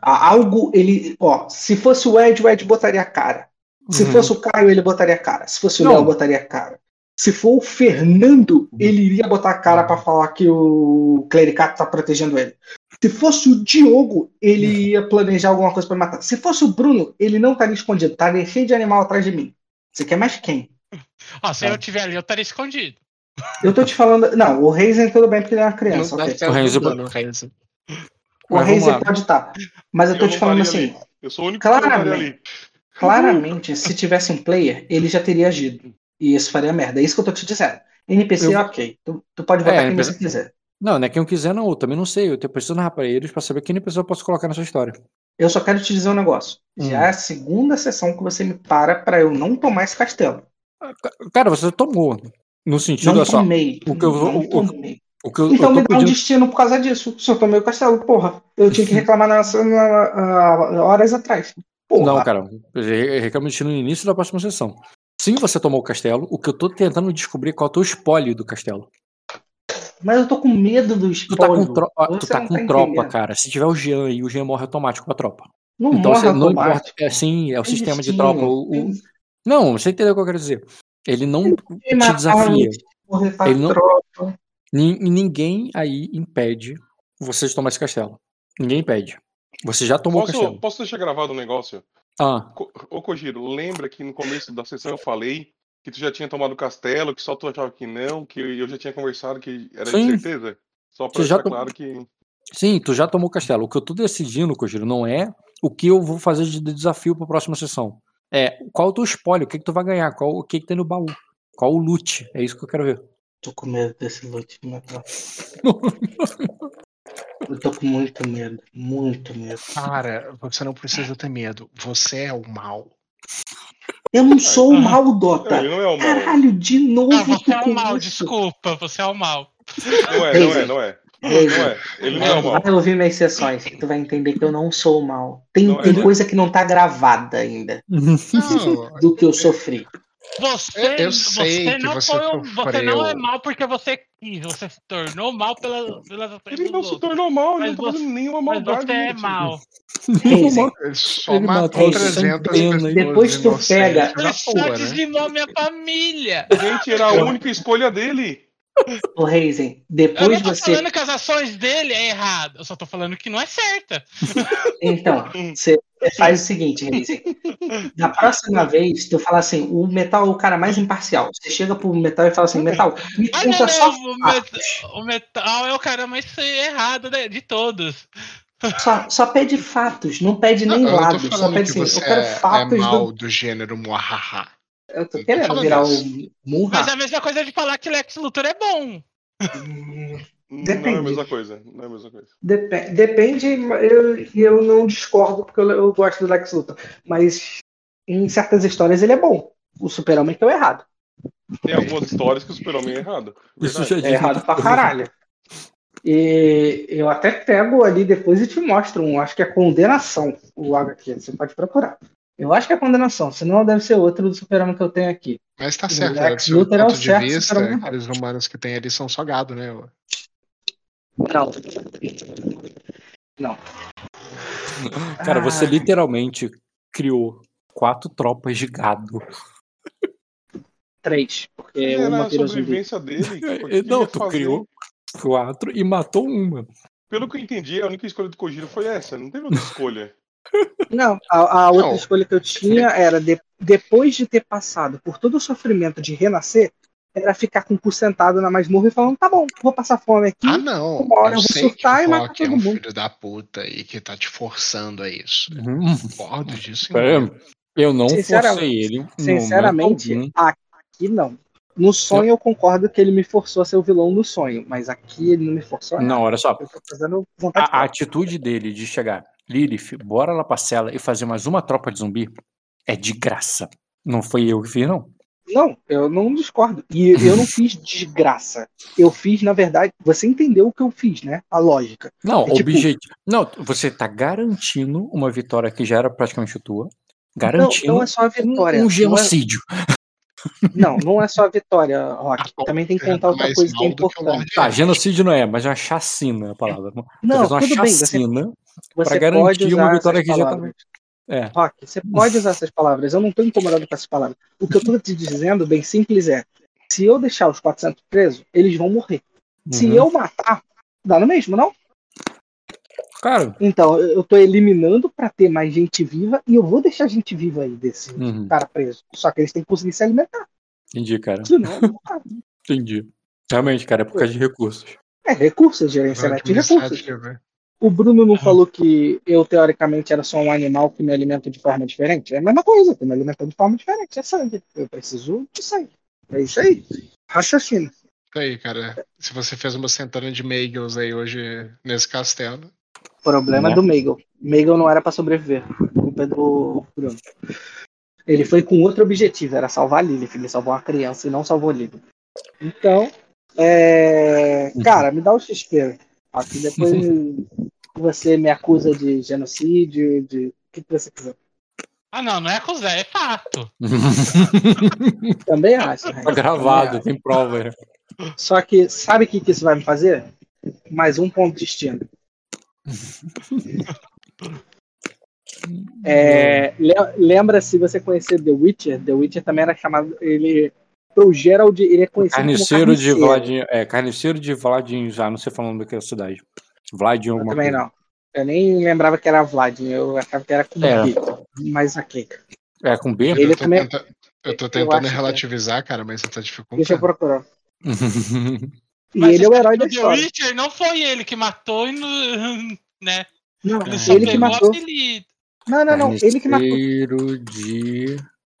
Algo ele, ó, se fosse o Ed, o Ed botaria a cara. Se Uhum. fosse o Caio, ele botaria a cara. Se fosse o Não. Léo, botaria a cara. Se for o Fernando, ele iria botar a cara pra falar que o Clericato tá protegendo ele. Se fosse o Diogo, ele ia planejar alguma coisa pra matar. Se fosse o Bruno, ele não estaria escondido, estaria cheio de animal atrás de mim. Você quer mais quem? Ó, se eu tiver ali, eu estaria escondido. Eu tô te falando. Não, o Reisen tudo bem porque ele é uma criança. Não ok. dá certo O dano, Renzo. O Reisen lá. pode estar. Mas eu tô Eu te falando assim. ali. Eu sou o único que Claramente. ali. Claramente, se tivesse um player, ele já teria agido. E isso faria merda. É isso que eu tô te dizendo. NPC, Eu- ok. Tu, tu pode botar É, quem NPC. você quiser. Não, não é quem eu quiser, não. Eu também não sei. Eu te- preciso narrar pra eles pra saber quem pessoa eu posso colocar nessa história. Eu só quero te dizer um negócio. Hum. Já é a segunda sessão que você me para pra eu não tomar esse castelo. Cara, você tomou. No sentido, Não só. tomei. o que eu vou- o- que eu, Então eu me dá um pedindo. destino por causa disso. Se eu tomei o castelo, porra. Eu tinha que reclamar nessa, na- na- horas atrás. Porra. Não, cara, reclamo de no início da próxima sessão. Sim, você tomou o castelo. O que eu tô tentando descobrir é qual é o teu espólio do castelo. Mas eu tô com medo do Tu tá espólio. com, tro- tu tá não com tá tropa, entendendo. cara. Se tiver o Jean aí, o Jean morre automático com a tropa. Não então morre você não importa. É sim, é o Tem sistema de tropa. O, o- Não, você entendeu o que eu quero dizer. Ele não te desafia. Ele não- tropa. Ni- Ninguém aí impede você de tomar esse castelo. Ninguém impede. Você já tomou o Posso, castelo. posso deixar gravado um negócio? Ah, Ô, Kojiro, lembra que no começo da sessão eu falei que tu já tinha tomado o castelo, que só tu achava que não, que eu já tinha conversado que era Sim. de certeza? Só pra deixar claro que. sim, tu já tomou o castelo. O que eu tô decidindo, Kojiro, não é o que eu vou fazer de desafio pra próxima sessão. É qual é o teu espólio, o que, que tu vai ganhar, qual o que, que tem no baú. Qual o loot. É isso que eu quero ver. Tô com medo desse loot de Natal. Eu tô com muito medo. Muito medo. Cara, você não precisa ter medo. Você é o mal. Eu não sou o mal, Dota. Não, ele não é o mal. Caralho, de novo. Ah, você é o mal, isso. desculpa, você é o mal. Não é, não é, não é. Não Razer, é. Ele não é o mal. Vai ouvir minhas sessões que tu vai entender que eu não sou o mal. Tem, Não é, tem não é. coisa que não tá gravada ainda Não, do que eu sofri. Você, Eu- eu sei você não você foi um- você não é mal porque você quis, você se tornou mal pela, pelas ações Ele não se tornou mal, ele Mas não tá fazendo nenhuma Mas maldade. você é mal. Ele só Ele matou matou 300 centenas. pessoas Depois tu inocentes pega- Ele só toa, né? dizimou minha família. Gente, era a única escolha dele. O Razen, Eu depois não tô você. falando que as ações dele é errado, eu só tô falando que não é certa. Então, você faz o seguinte, Razen. Da próxima vez, tu fala assim: o metal é o cara mais imparcial. Você chega pro metal e fala assim: metal, me Ah, não, conta só, não, o, met- o metal é o cara mais errado de, de todos. só, só pede fatos, não pede nem Não, eu lado. tô Só pede assim: você eu quero é, é fatos mal do. do gênero muahaha. Eu tô tô querendo virar isso. o Munra. Mas é a mesma coisa de falar que Lex Luthor é bom. Hum, Não é Depende. a mesma coisa. Não é a mesma coisa. Depe- Depende, eu, eu não discordo porque eu, eu gosto do Lex Luthor, mas em certas histórias ele é bom. O Super-Homem que é o errado. Tem algumas histórias que o super-homem é errado. Isso Verdade. já É diz errado pra caralho. E eu até pego ali depois e te mostro um, acho que é condenação, o HQ, você pode procurar. Eu acho que é condenação, senão deve ser outro do super-homem que eu tenho aqui. Mas tá certo, Lex do seu Luthor é o ponto de certo, vista, aqueles humanos que tem ali são só gado, né? Não. Não. Cara, você Ah. literalmente criou quatro tropas de gado. Três. Porque Era uma a virou zumbi. sobrevivência dele. que- Não, tu fazer. criou quatro e matou uma. Pelo que eu entendi, a única escolha do Kojiro foi essa. Não teve outra escolha. Não, a, a outra Não. escolha que eu tinha era, de- depois de ter passado por todo o sofrimento de renascer, era ficar com o cu sentado na masmorra e falando, tá bom, vou passar fome aqui. Ah, não. uma hora eu eu vou sei surtar que e matar Rock é todo um mundo. filho da puta e que tá te forçando a isso. Hum, Concordo disso. pera, eu não forcei ele. Sinceramente, aqui não. No sonho eu concordo que ele me forçou a ser o vilão no sonho, mas aqui ele não me forçou a nada. Não, olha só. Eu tô fazendo vontade A, a atitude dele de chegar, Lilith, bora lá pra cela e fazer mais uma tropa de zumbi é de graça. Não foi eu que fiz, não. Não, eu não discordo. E eu não fiz desgraça. Eu fiz, na verdade, você entendeu o que eu fiz, né? A lógica. Não, É tipo- objetivo. Não, você tá garantindo uma vitória que já era praticamente tua. Não, Garantindo não é só a vitória. um, um Não é- genocídio. Não, não é só a vitória, Rock. Ah, Também tem que Fernando, contar outra coisa que é que importante. Tá, genocídio não é, mas é uma chacina a palavra. Não, tudo bem, você, pra garantir uma vitória que já tava. É. Rock, você pode usar essas palavras. Eu não tô incomodado com essas palavras. O que eu tô te dizendo, bem simples, é: se eu deixar os 400 presos, eles vão morrer. Se Uhum. eu matar, dá no mesmo, não? Cara, Então, eu tô eliminando pra ter mais gente viva e eu vou deixar gente viva aí desse uhum, cara preso. Só que eles têm que conseguir se alimentar. entendi, cara. Não. Entendi. Realmente, cara, é por causa de recursos. é recursos, gerenciamento de recursos. O Bruno não falou que eu, teoricamente, era só um animal que me alimenta de forma diferente? É a mesma coisa, que me alimenta de forma diferente. É sangue. Eu preciso de sangue. É isso aí. Raciocínio. Isso aí, cara. Se você fez uma centena de Meagles aí hoje nesse castelo. Problema Né? do Meigel. Meigel não era pra sobreviver. A culpa é do Bruno. Ele foi com outro objetivo, era salvar a Lilith. Ele salvou uma criança e não salvou a Lilith. Então, é... cara, me dá o XP. Aqui depois você me acusa de genocídio, de o que que você quiser. Ah, não, não é acusar, é fato. Também acho. né? Tá gravado, Também tem prova. né? Só que sabe o que, que isso vai me fazer? Mais um ponto de destino. É, le- lembra se você conhecer The Witcher? The Witcher também era chamado. Ele. Pro Gerald, ele é conhecido Carniceiro como de carniceiro. Vladimir. É, carniceiro de Vladimir, já não sei falando daquela cidade. Vladimir Eu alguma também coisa. não. Eu nem lembrava que era Vladimir, eu achava que era com É. B. Mas ok. É com B? Ele eu, tô também- tenta- eu tô eu tentando que é. relativizar, cara, mas você tá dificultando. Deixa eu procurar. E Mas ele é o herói da que história. Witcher não foi ele que matou e não, né? Não, Ele ele que matou. apelido. Não, não, não. Ele que matou. Carniceiro de.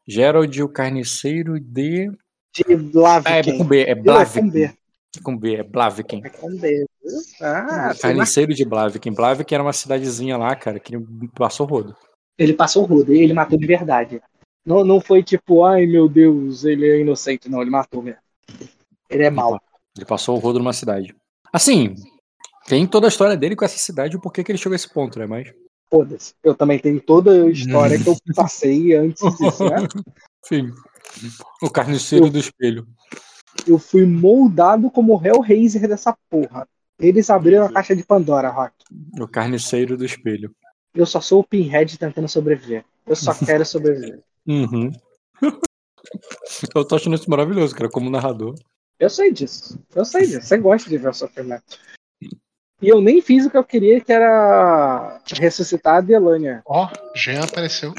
Gerald, o carniceiro de. De Ah, é Blaviken. com B, é Não, é com Blaviken. B. É Blaviken. É com B. Ah, lá. Carniceiro de Blaviken. Blaviken era uma cidadezinha lá, cara, que passou rodo. Ele passou o rudo, ele matou de verdade. Não, não foi tipo, ai meu Deus, ele é inocente. Não, ele matou mesmo. Ele é mau. Ele passou o rodo numa cidade. Assim, tem toda a história dele com essa cidade e o porquê que ele chegou a esse ponto, né? Mas, Foda-se. Eu também tenho toda a história que eu passei antes disso, né? enfim. O carniceiro do espelho. Eu fui moldado como Hellraiser dessa porra. Eles abriram a caixa de Pandora, Rock. O carniceiro do espelho. Eu só sou o Pinhead tentando sobreviver. Eu só quero sobreviver. Uhum. Eu tô achando isso maravilhoso, cara, como narrador. Eu sei disso. Eu sei disso. Você gosta de ver o sofrimento. E eu nem fiz o que eu queria, que era ressuscitar a Delania. Ó, Jean apareceu.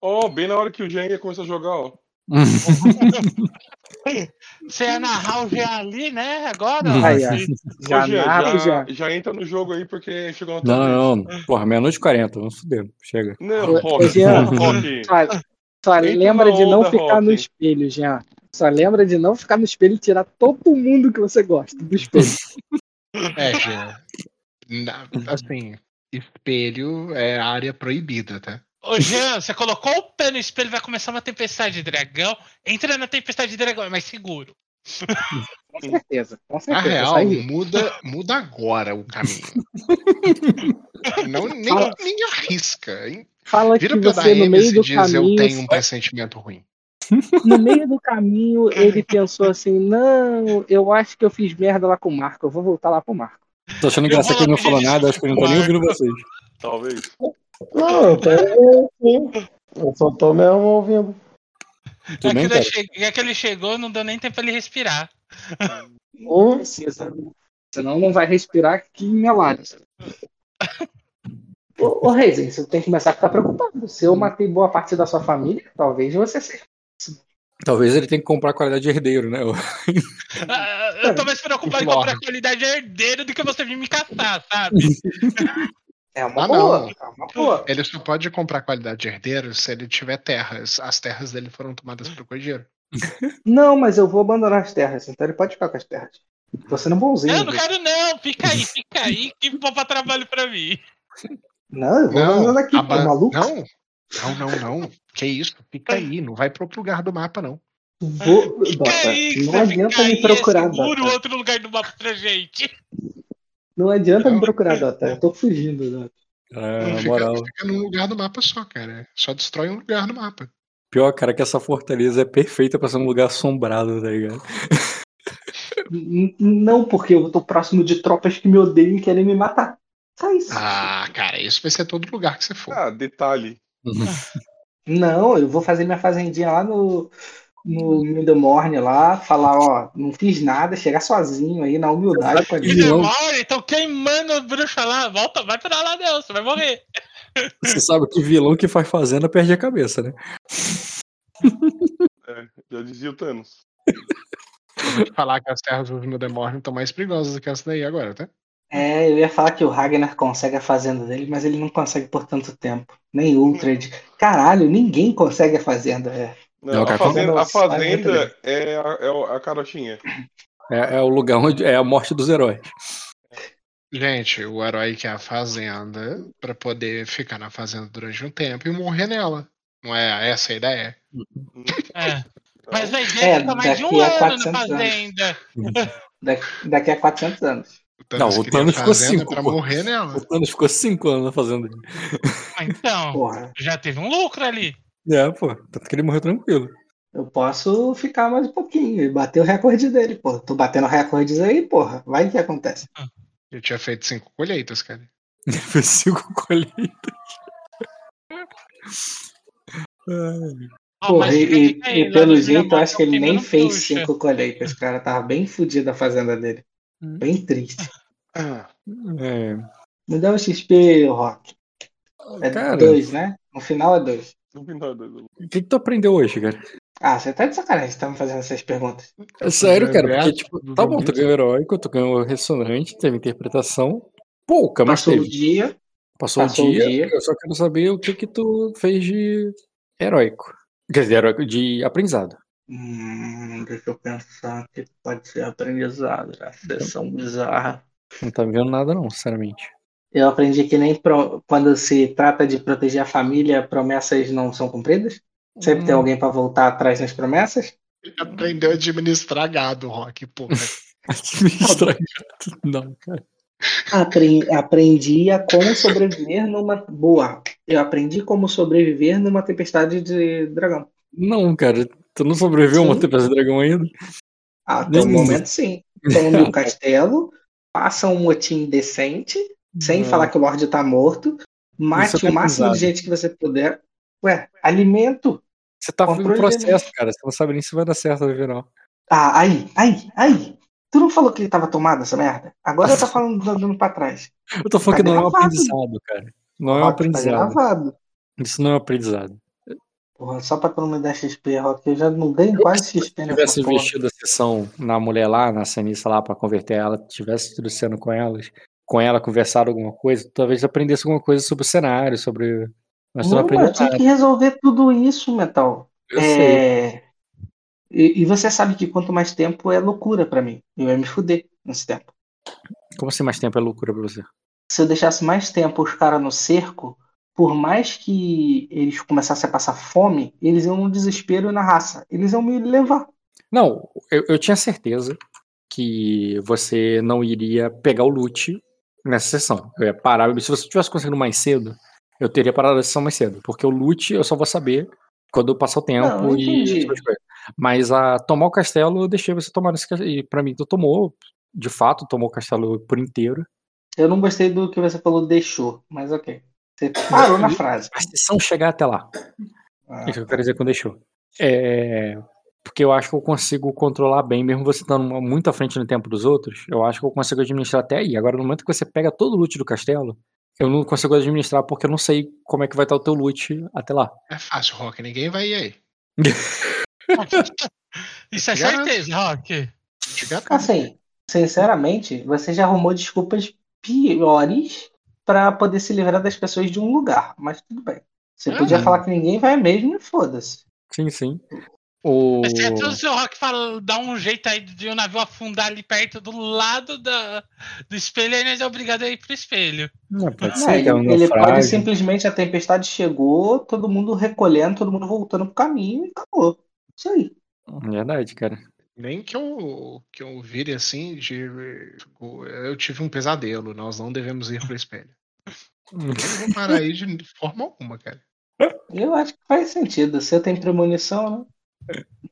Ó, bem na hora que o Jean ia começar a jogar, ó. Você ia narrar o Jean ali, né? Agora. Hum. ó. Já narra, já, já. já entra no jogo aí porque chegou na tua Não, não. Porra, meia-noite e 40, vamos fuder. Chega. Não, Rock, Jean. Rock. Só, só lembra de não onda, ficar no Rock. espelho, Jean. Só lembra de não ficar no espelho e tirar todo mundo que você gosta do espelho. É, Jean. Na- assim, espelho é área proibida, tá? Ô, Jean, você colocou o pé no espelho vai começar uma tempestade de dragão. Entra na tempestade de dragão, é mais seguro. Com certeza. Com Na certeza. real, Sai- muda, muda agora o caminho. Não, nem, Fala- nem arrisca. hein? Fala que Vira pra você no meio do diz eu caminho. tenho um pressentimento ruim. No meio do caminho, ele pensou assim: não, eu acho que eu fiz merda lá com o Marco, eu vou voltar lá pro Marco. Tô achando Eu engraçado que ele não falou nada, acho que ele não tá nem ouvindo vocês. Talvez. Não, eu tô sim. Eu só tô mesmo ouvindo. É, bem, que che- é que ele chegou, não deu nem tempo pra ele respirar. Hum, Precisa. Senão não vai respirar aqui em Melares. Ô, ô Reisen, você tem que começar a ficar preocupado. Se eu matei boa parte da sua família, talvez você seja. Talvez ele tenha que comprar a qualidade de herdeiro, né? Ah, eu tô mais preocupado em comprar qualidade herdeiro do que você vir me caçar, sabe? É uma Ah, boa. não. É uma boa. Ele só pode comprar qualidade de herdeiro se ele tiver terras. As terras dele foram tomadas por coijeiro. Não, mas eu vou abandonar as terras, então ele pode ficar com as terras. Tô sendo bonzinho. Não, não quero não. Fica aí, fica aí, que poupa trabalho pra mim. Não, eu vou Não, abandonar aqui, aba- pô, maluco. não, não, não, não. Que isso? Fica aí, não vai pro outro lugar do mapa, não. Vou... Fica Dota, aí, não adianta fica me aí, procurar, é seguro Dota. outro lugar do mapa pra gente. Não adianta Não. me procurar, Dota. Eu tô fugindo, Dota. É, Não, na fica, moral. fica num lugar do mapa só, cara. Só destrói um lugar no mapa. Pior, cara, que essa fortaleza é perfeita pra ser um lugar assombrado, tá ligado? Não, porque eu tô próximo de tropas que me odeiam e querem me matar. Só isso. Ah, cara, isso vai ser todo lugar que você for. Ah, detalhe. Não, eu vou fazer minha fazendinha lá no, no Mildemorne lá, falar, ó, não fiz nada, chegar sozinho aí na humildade com a E. Não. demora, então queimando a bruxa lá, volta, vai pra lá não, você vai morrer. Você sabe que vilão que faz fazenda perde a cabeça, né? É, já dizia o Thanos. Eu vou te falar que as terras do Mildemorne estão mais perigosas do que essa daí agora, tá? É, eu ia falar que o Ragnar consegue a fazenda dele, mas ele não consegue por tanto tempo. Nem Ultrad. Caralho, ninguém consegue a fazenda. É. Não, Não, a fazenda, a é fazenda é a, é a carochinha. É, é o lugar onde é a morte dos heróis. Gente, o herói quer a fazenda pra poder ficar na fazenda durante um tempo e morrer nela. Não é essa a ideia? É. Mas vai ver É, tá mais de um daqui a ano 400 na anos. fazenda. Daqui, daqui a 400 anos. O Não, o Thanos ficou fazenda cinco, pra pô. morrer nela. O Thanos ficou cinco anos na fazenda. Ah, Então, Porra, já teve um lucro ali. É, pô. Tanto que ele morreu tranquilo. eu posso ficar mais um pouquinho e bater o recorde dele, pô. Tô batendo recordes aí, porra. Vai que acontece. Eu tinha feito cinco colheitas, cara. Foi cinco colheitas. Ai, mas e, e- e lá pelo jeito, acho que ele nem fez bruxa. cinco colheitas, cara. Tava bem fudido a fazenda dele. Hum. Bem triste. É. Me dá um XP, Rock. É Cara, dois, né? No final é dois. Do- o que, que tu aprendeu hoje, cara? Ah, você tá de sacanagem, você tá me fazendo essas perguntas. É sério, cara, porque, Verso tipo, tá bom, tu ganhou heróico, tu ganhou ressonante, teve interpretação. Pouca, mas Passou o teve. dia, Passou, passou o o dia, dia. Eu só quero saber o que que tu fez de heróico. Quer dizer, heróico de aprendizado. Hum, deixa eu pensar que pode ser aprendizado. A sessão bizarra. Não tá vendo nada, não, sinceramente. Eu aprendi que nem pro- quando se trata de proteger a família, promessas não são cumpridas. Sempre tem Hum. alguém pra voltar atrás nas promessas. Ele aprendeu a administrar gado, Rock, pô. Administrar gato. Não, cara. Apre- Aprendi a como sobreviver numa. Boa. Eu aprendi como sobreviver numa tempestade de dragão. Não, cara. Tu não sobreviveu a uma Sim. tempestade de dragão ainda? Até o momento, sim. Tome o castelo, faça um motim decente, sem Não. falar que o Lorde tá morto, mate Isso é o máximo de gente que você puder. Ué, alimento. Você tá Controle processo, cara. Você não sabe nem se vai dar certo no final. Ah, aí, aí, aí. Tu não falou que tava tomada essa merda? Agora tá falando dando pra trás. Eu tô falando Tá que não é um gravado. aprendizado, cara. Não é um tá aprendizado. gravado. Isso não é um aprendizado. Porra, só pra tu não me dar XP, Rock, eu já não ganho quase XP Se tivesse porra. investido a sessão na mulher lá, na cenista lá, pra converter ela, tivesse tido cena com elas, com ela conversado alguma coisa, talvez aprendesse alguma coisa sobre o cenário, sobre. Mas não Não, aprendeu eu tinha nada. que resolver tudo isso, Metal. Eu sei. É... E, e você sabe que quanto mais tempo é loucura pra mim. Eu ia me fuder nesse tempo. Como assim mais tempo é loucura pra você? Se eu deixasse mais tempo os caras no cerco, por mais que eles começassem a passar fome, eles iam no desespero e na raça. Eles iam me levar. Não, eu, eu tinha certeza que você não iria pegar o loot nessa sessão. Eu ia parar. Se você tivesse conseguido mais cedo, eu teria parado a sessão mais cedo. Porque o loot eu só vou saber quando passar o tempo Não, e. Mas a tomar o castelo, eu deixei você tomar esse castelo. E pra mim, tu tomou, de fato, tomou o castelo por inteiro. Eu não gostei do que você falou, deixou, mas ok. Você parou na frase. A sessão chegar até lá. Ah, Isso que eu quero dizer com deixou. É. Porque eu acho que eu consigo controlar bem, mesmo você estando muito à frente no tempo dos outros, eu acho que eu consigo administrar até aí. Agora, no momento que você pega todo o loot do castelo, eu não consigo administrar porque eu não sei como é que vai estar o teu loot até lá. É fácil, Rock. Ninguém vai ir aí. Isso é certeza, Rock. Assim, sinceramente, você já arrumou desculpas piores pra poder se livrar das pessoas de um lugar, mas tudo bem. Você Ah, podia não. falar que ninguém vai mesmo e foda-se. Sim, sim. O... Mas se o seu Rock fala, dá um jeito aí de o navio afundar ali perto do lado da, do espelho, aí nós é obrigado a ir pro espelho. Não, pode ser, que é um ele pode simplesmente, a tempestade chegou, todo mundo recolhendo, todo mundo voltando pro caminho e acabou. Isso aí. Verdade, cara. Nem que eu, que eu vire assim de. Eu tive um pesadelo, nós não devemos ir pro espelho. Eu não vou parar aí de forma alguma, cara. Eu acho que faz sentido. Você tem premonição, né?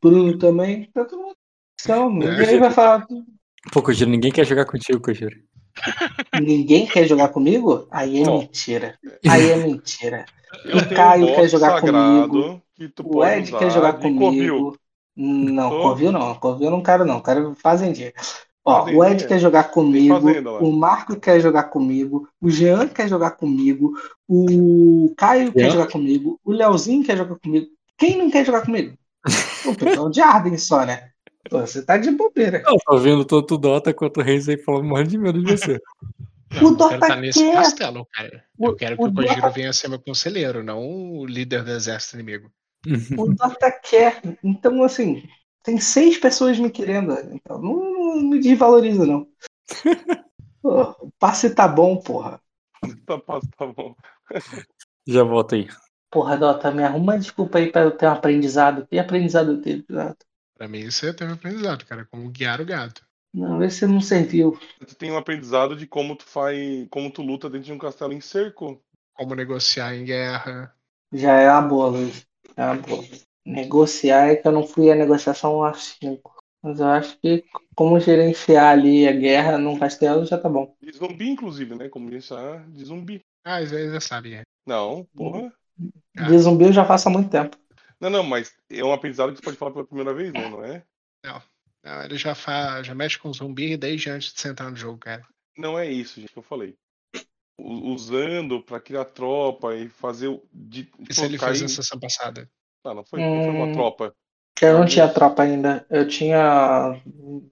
Bruno também. Tá todo mundo. Então, ninguém vai falar. Pô, Kojiro, ninguém quer jogar contigo, Kojiro. Ninguém quer jogar comigo? Aí é mentira. Aí é mentira. Eu O Caio um quer jogar comigo. que tu O Ed usar quer jogar comigo. Não, Tô. Covil não. Covil eu não quero, não. Quero fazendeiro. Ó, o Ed Fazendinha. quer jogar comigo. fazenda. O Marco quer jogar comigo. O Jean quer jogar comigo. O Caio quer Jean? jogar comigo. O Leozinho quer jogar comigo. Quem não quer jogar comigo? O pessoal de Arden só, né? Pô, você tá de bobeira. Eu tô vendo tanto o Dota quanto o Reis aí falando mais de medo de você. O eu quero Dota estar nesse quer. castelo, cara. Eu O- quero que o o Kojiro Dota- venha ser meu conselheiro, não o líder do exército inimigo. O Dota quer. Então, assim, tem seis pessoas me querendo. Então, não, não me desvaloriza, não. Pô, o passe tá bom, porra. Tá, tá, tá bom. Já volto aí. Porra, Dota, me arruma uma desculpa aí pra eu ter um aprendizado. Que aprendizado eu teve, Dota? Pra mim, você teve aprendizado, cara. Como guiar o gado. Não, esse não serviu. Tu tem um aprendizado de como tu faz. como tu luta dentro de um castelo em cerco. Como negociar em guerra. Já é uma boa, Luiz. É uma boa. Negociar é que eu não fui a negociação a 5. Mas eu acho que como gerenciar ali a guerra num castelo já tá bom. De zumbi, inclusive, né? Como isso de zumbi. Ah, isso aí já sabe, é. Não, porra. Ah. De zumbi eu já faço há muito tempo. Não, não, mas é um aprendizado que você pode falar pela primeira vez, né? Não é? Não, ele já, fa... já mexe com zumbi desde antes de você entrar no jogo, cara. Não é isso, gente, que eu falei. U- Usando pra criar tropa e fazer o. De, Isso ele fez na sessão passada. Não, não foi, não foi uma Hum. tropa. Eu não tinha tropa ainda. Eu tinha.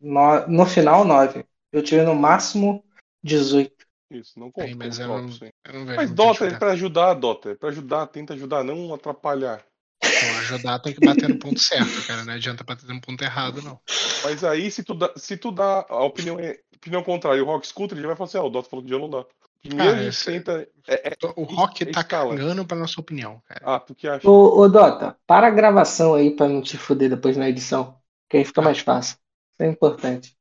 No, no final, 9. Eu tive no máximo 18. Isso, não conta. Aí, mas eu não, eu não vejo Mas Dota é pra ajudar, Dota. É pra ajudar, tenta ajudar, não atrapalhar. Então, ajudar tem que bater no ponto certo, cara. Não adianta bater no ponto errado, não. Mas aí, se tu dá, se tu dá a opinião, é, opinião contrária e o Rock escuta, ele já vai falar assim: ah, o Dota falou que já não dá. Primeiro esse- tenta. é- é- O Rock tá escala. cagando pra nossa opinião, cara. ah, tu que acha? Ô, ô Dota, para a gravação aí pra não te fuder depois na edição. Que aí fica mais fácil. Isso é importante.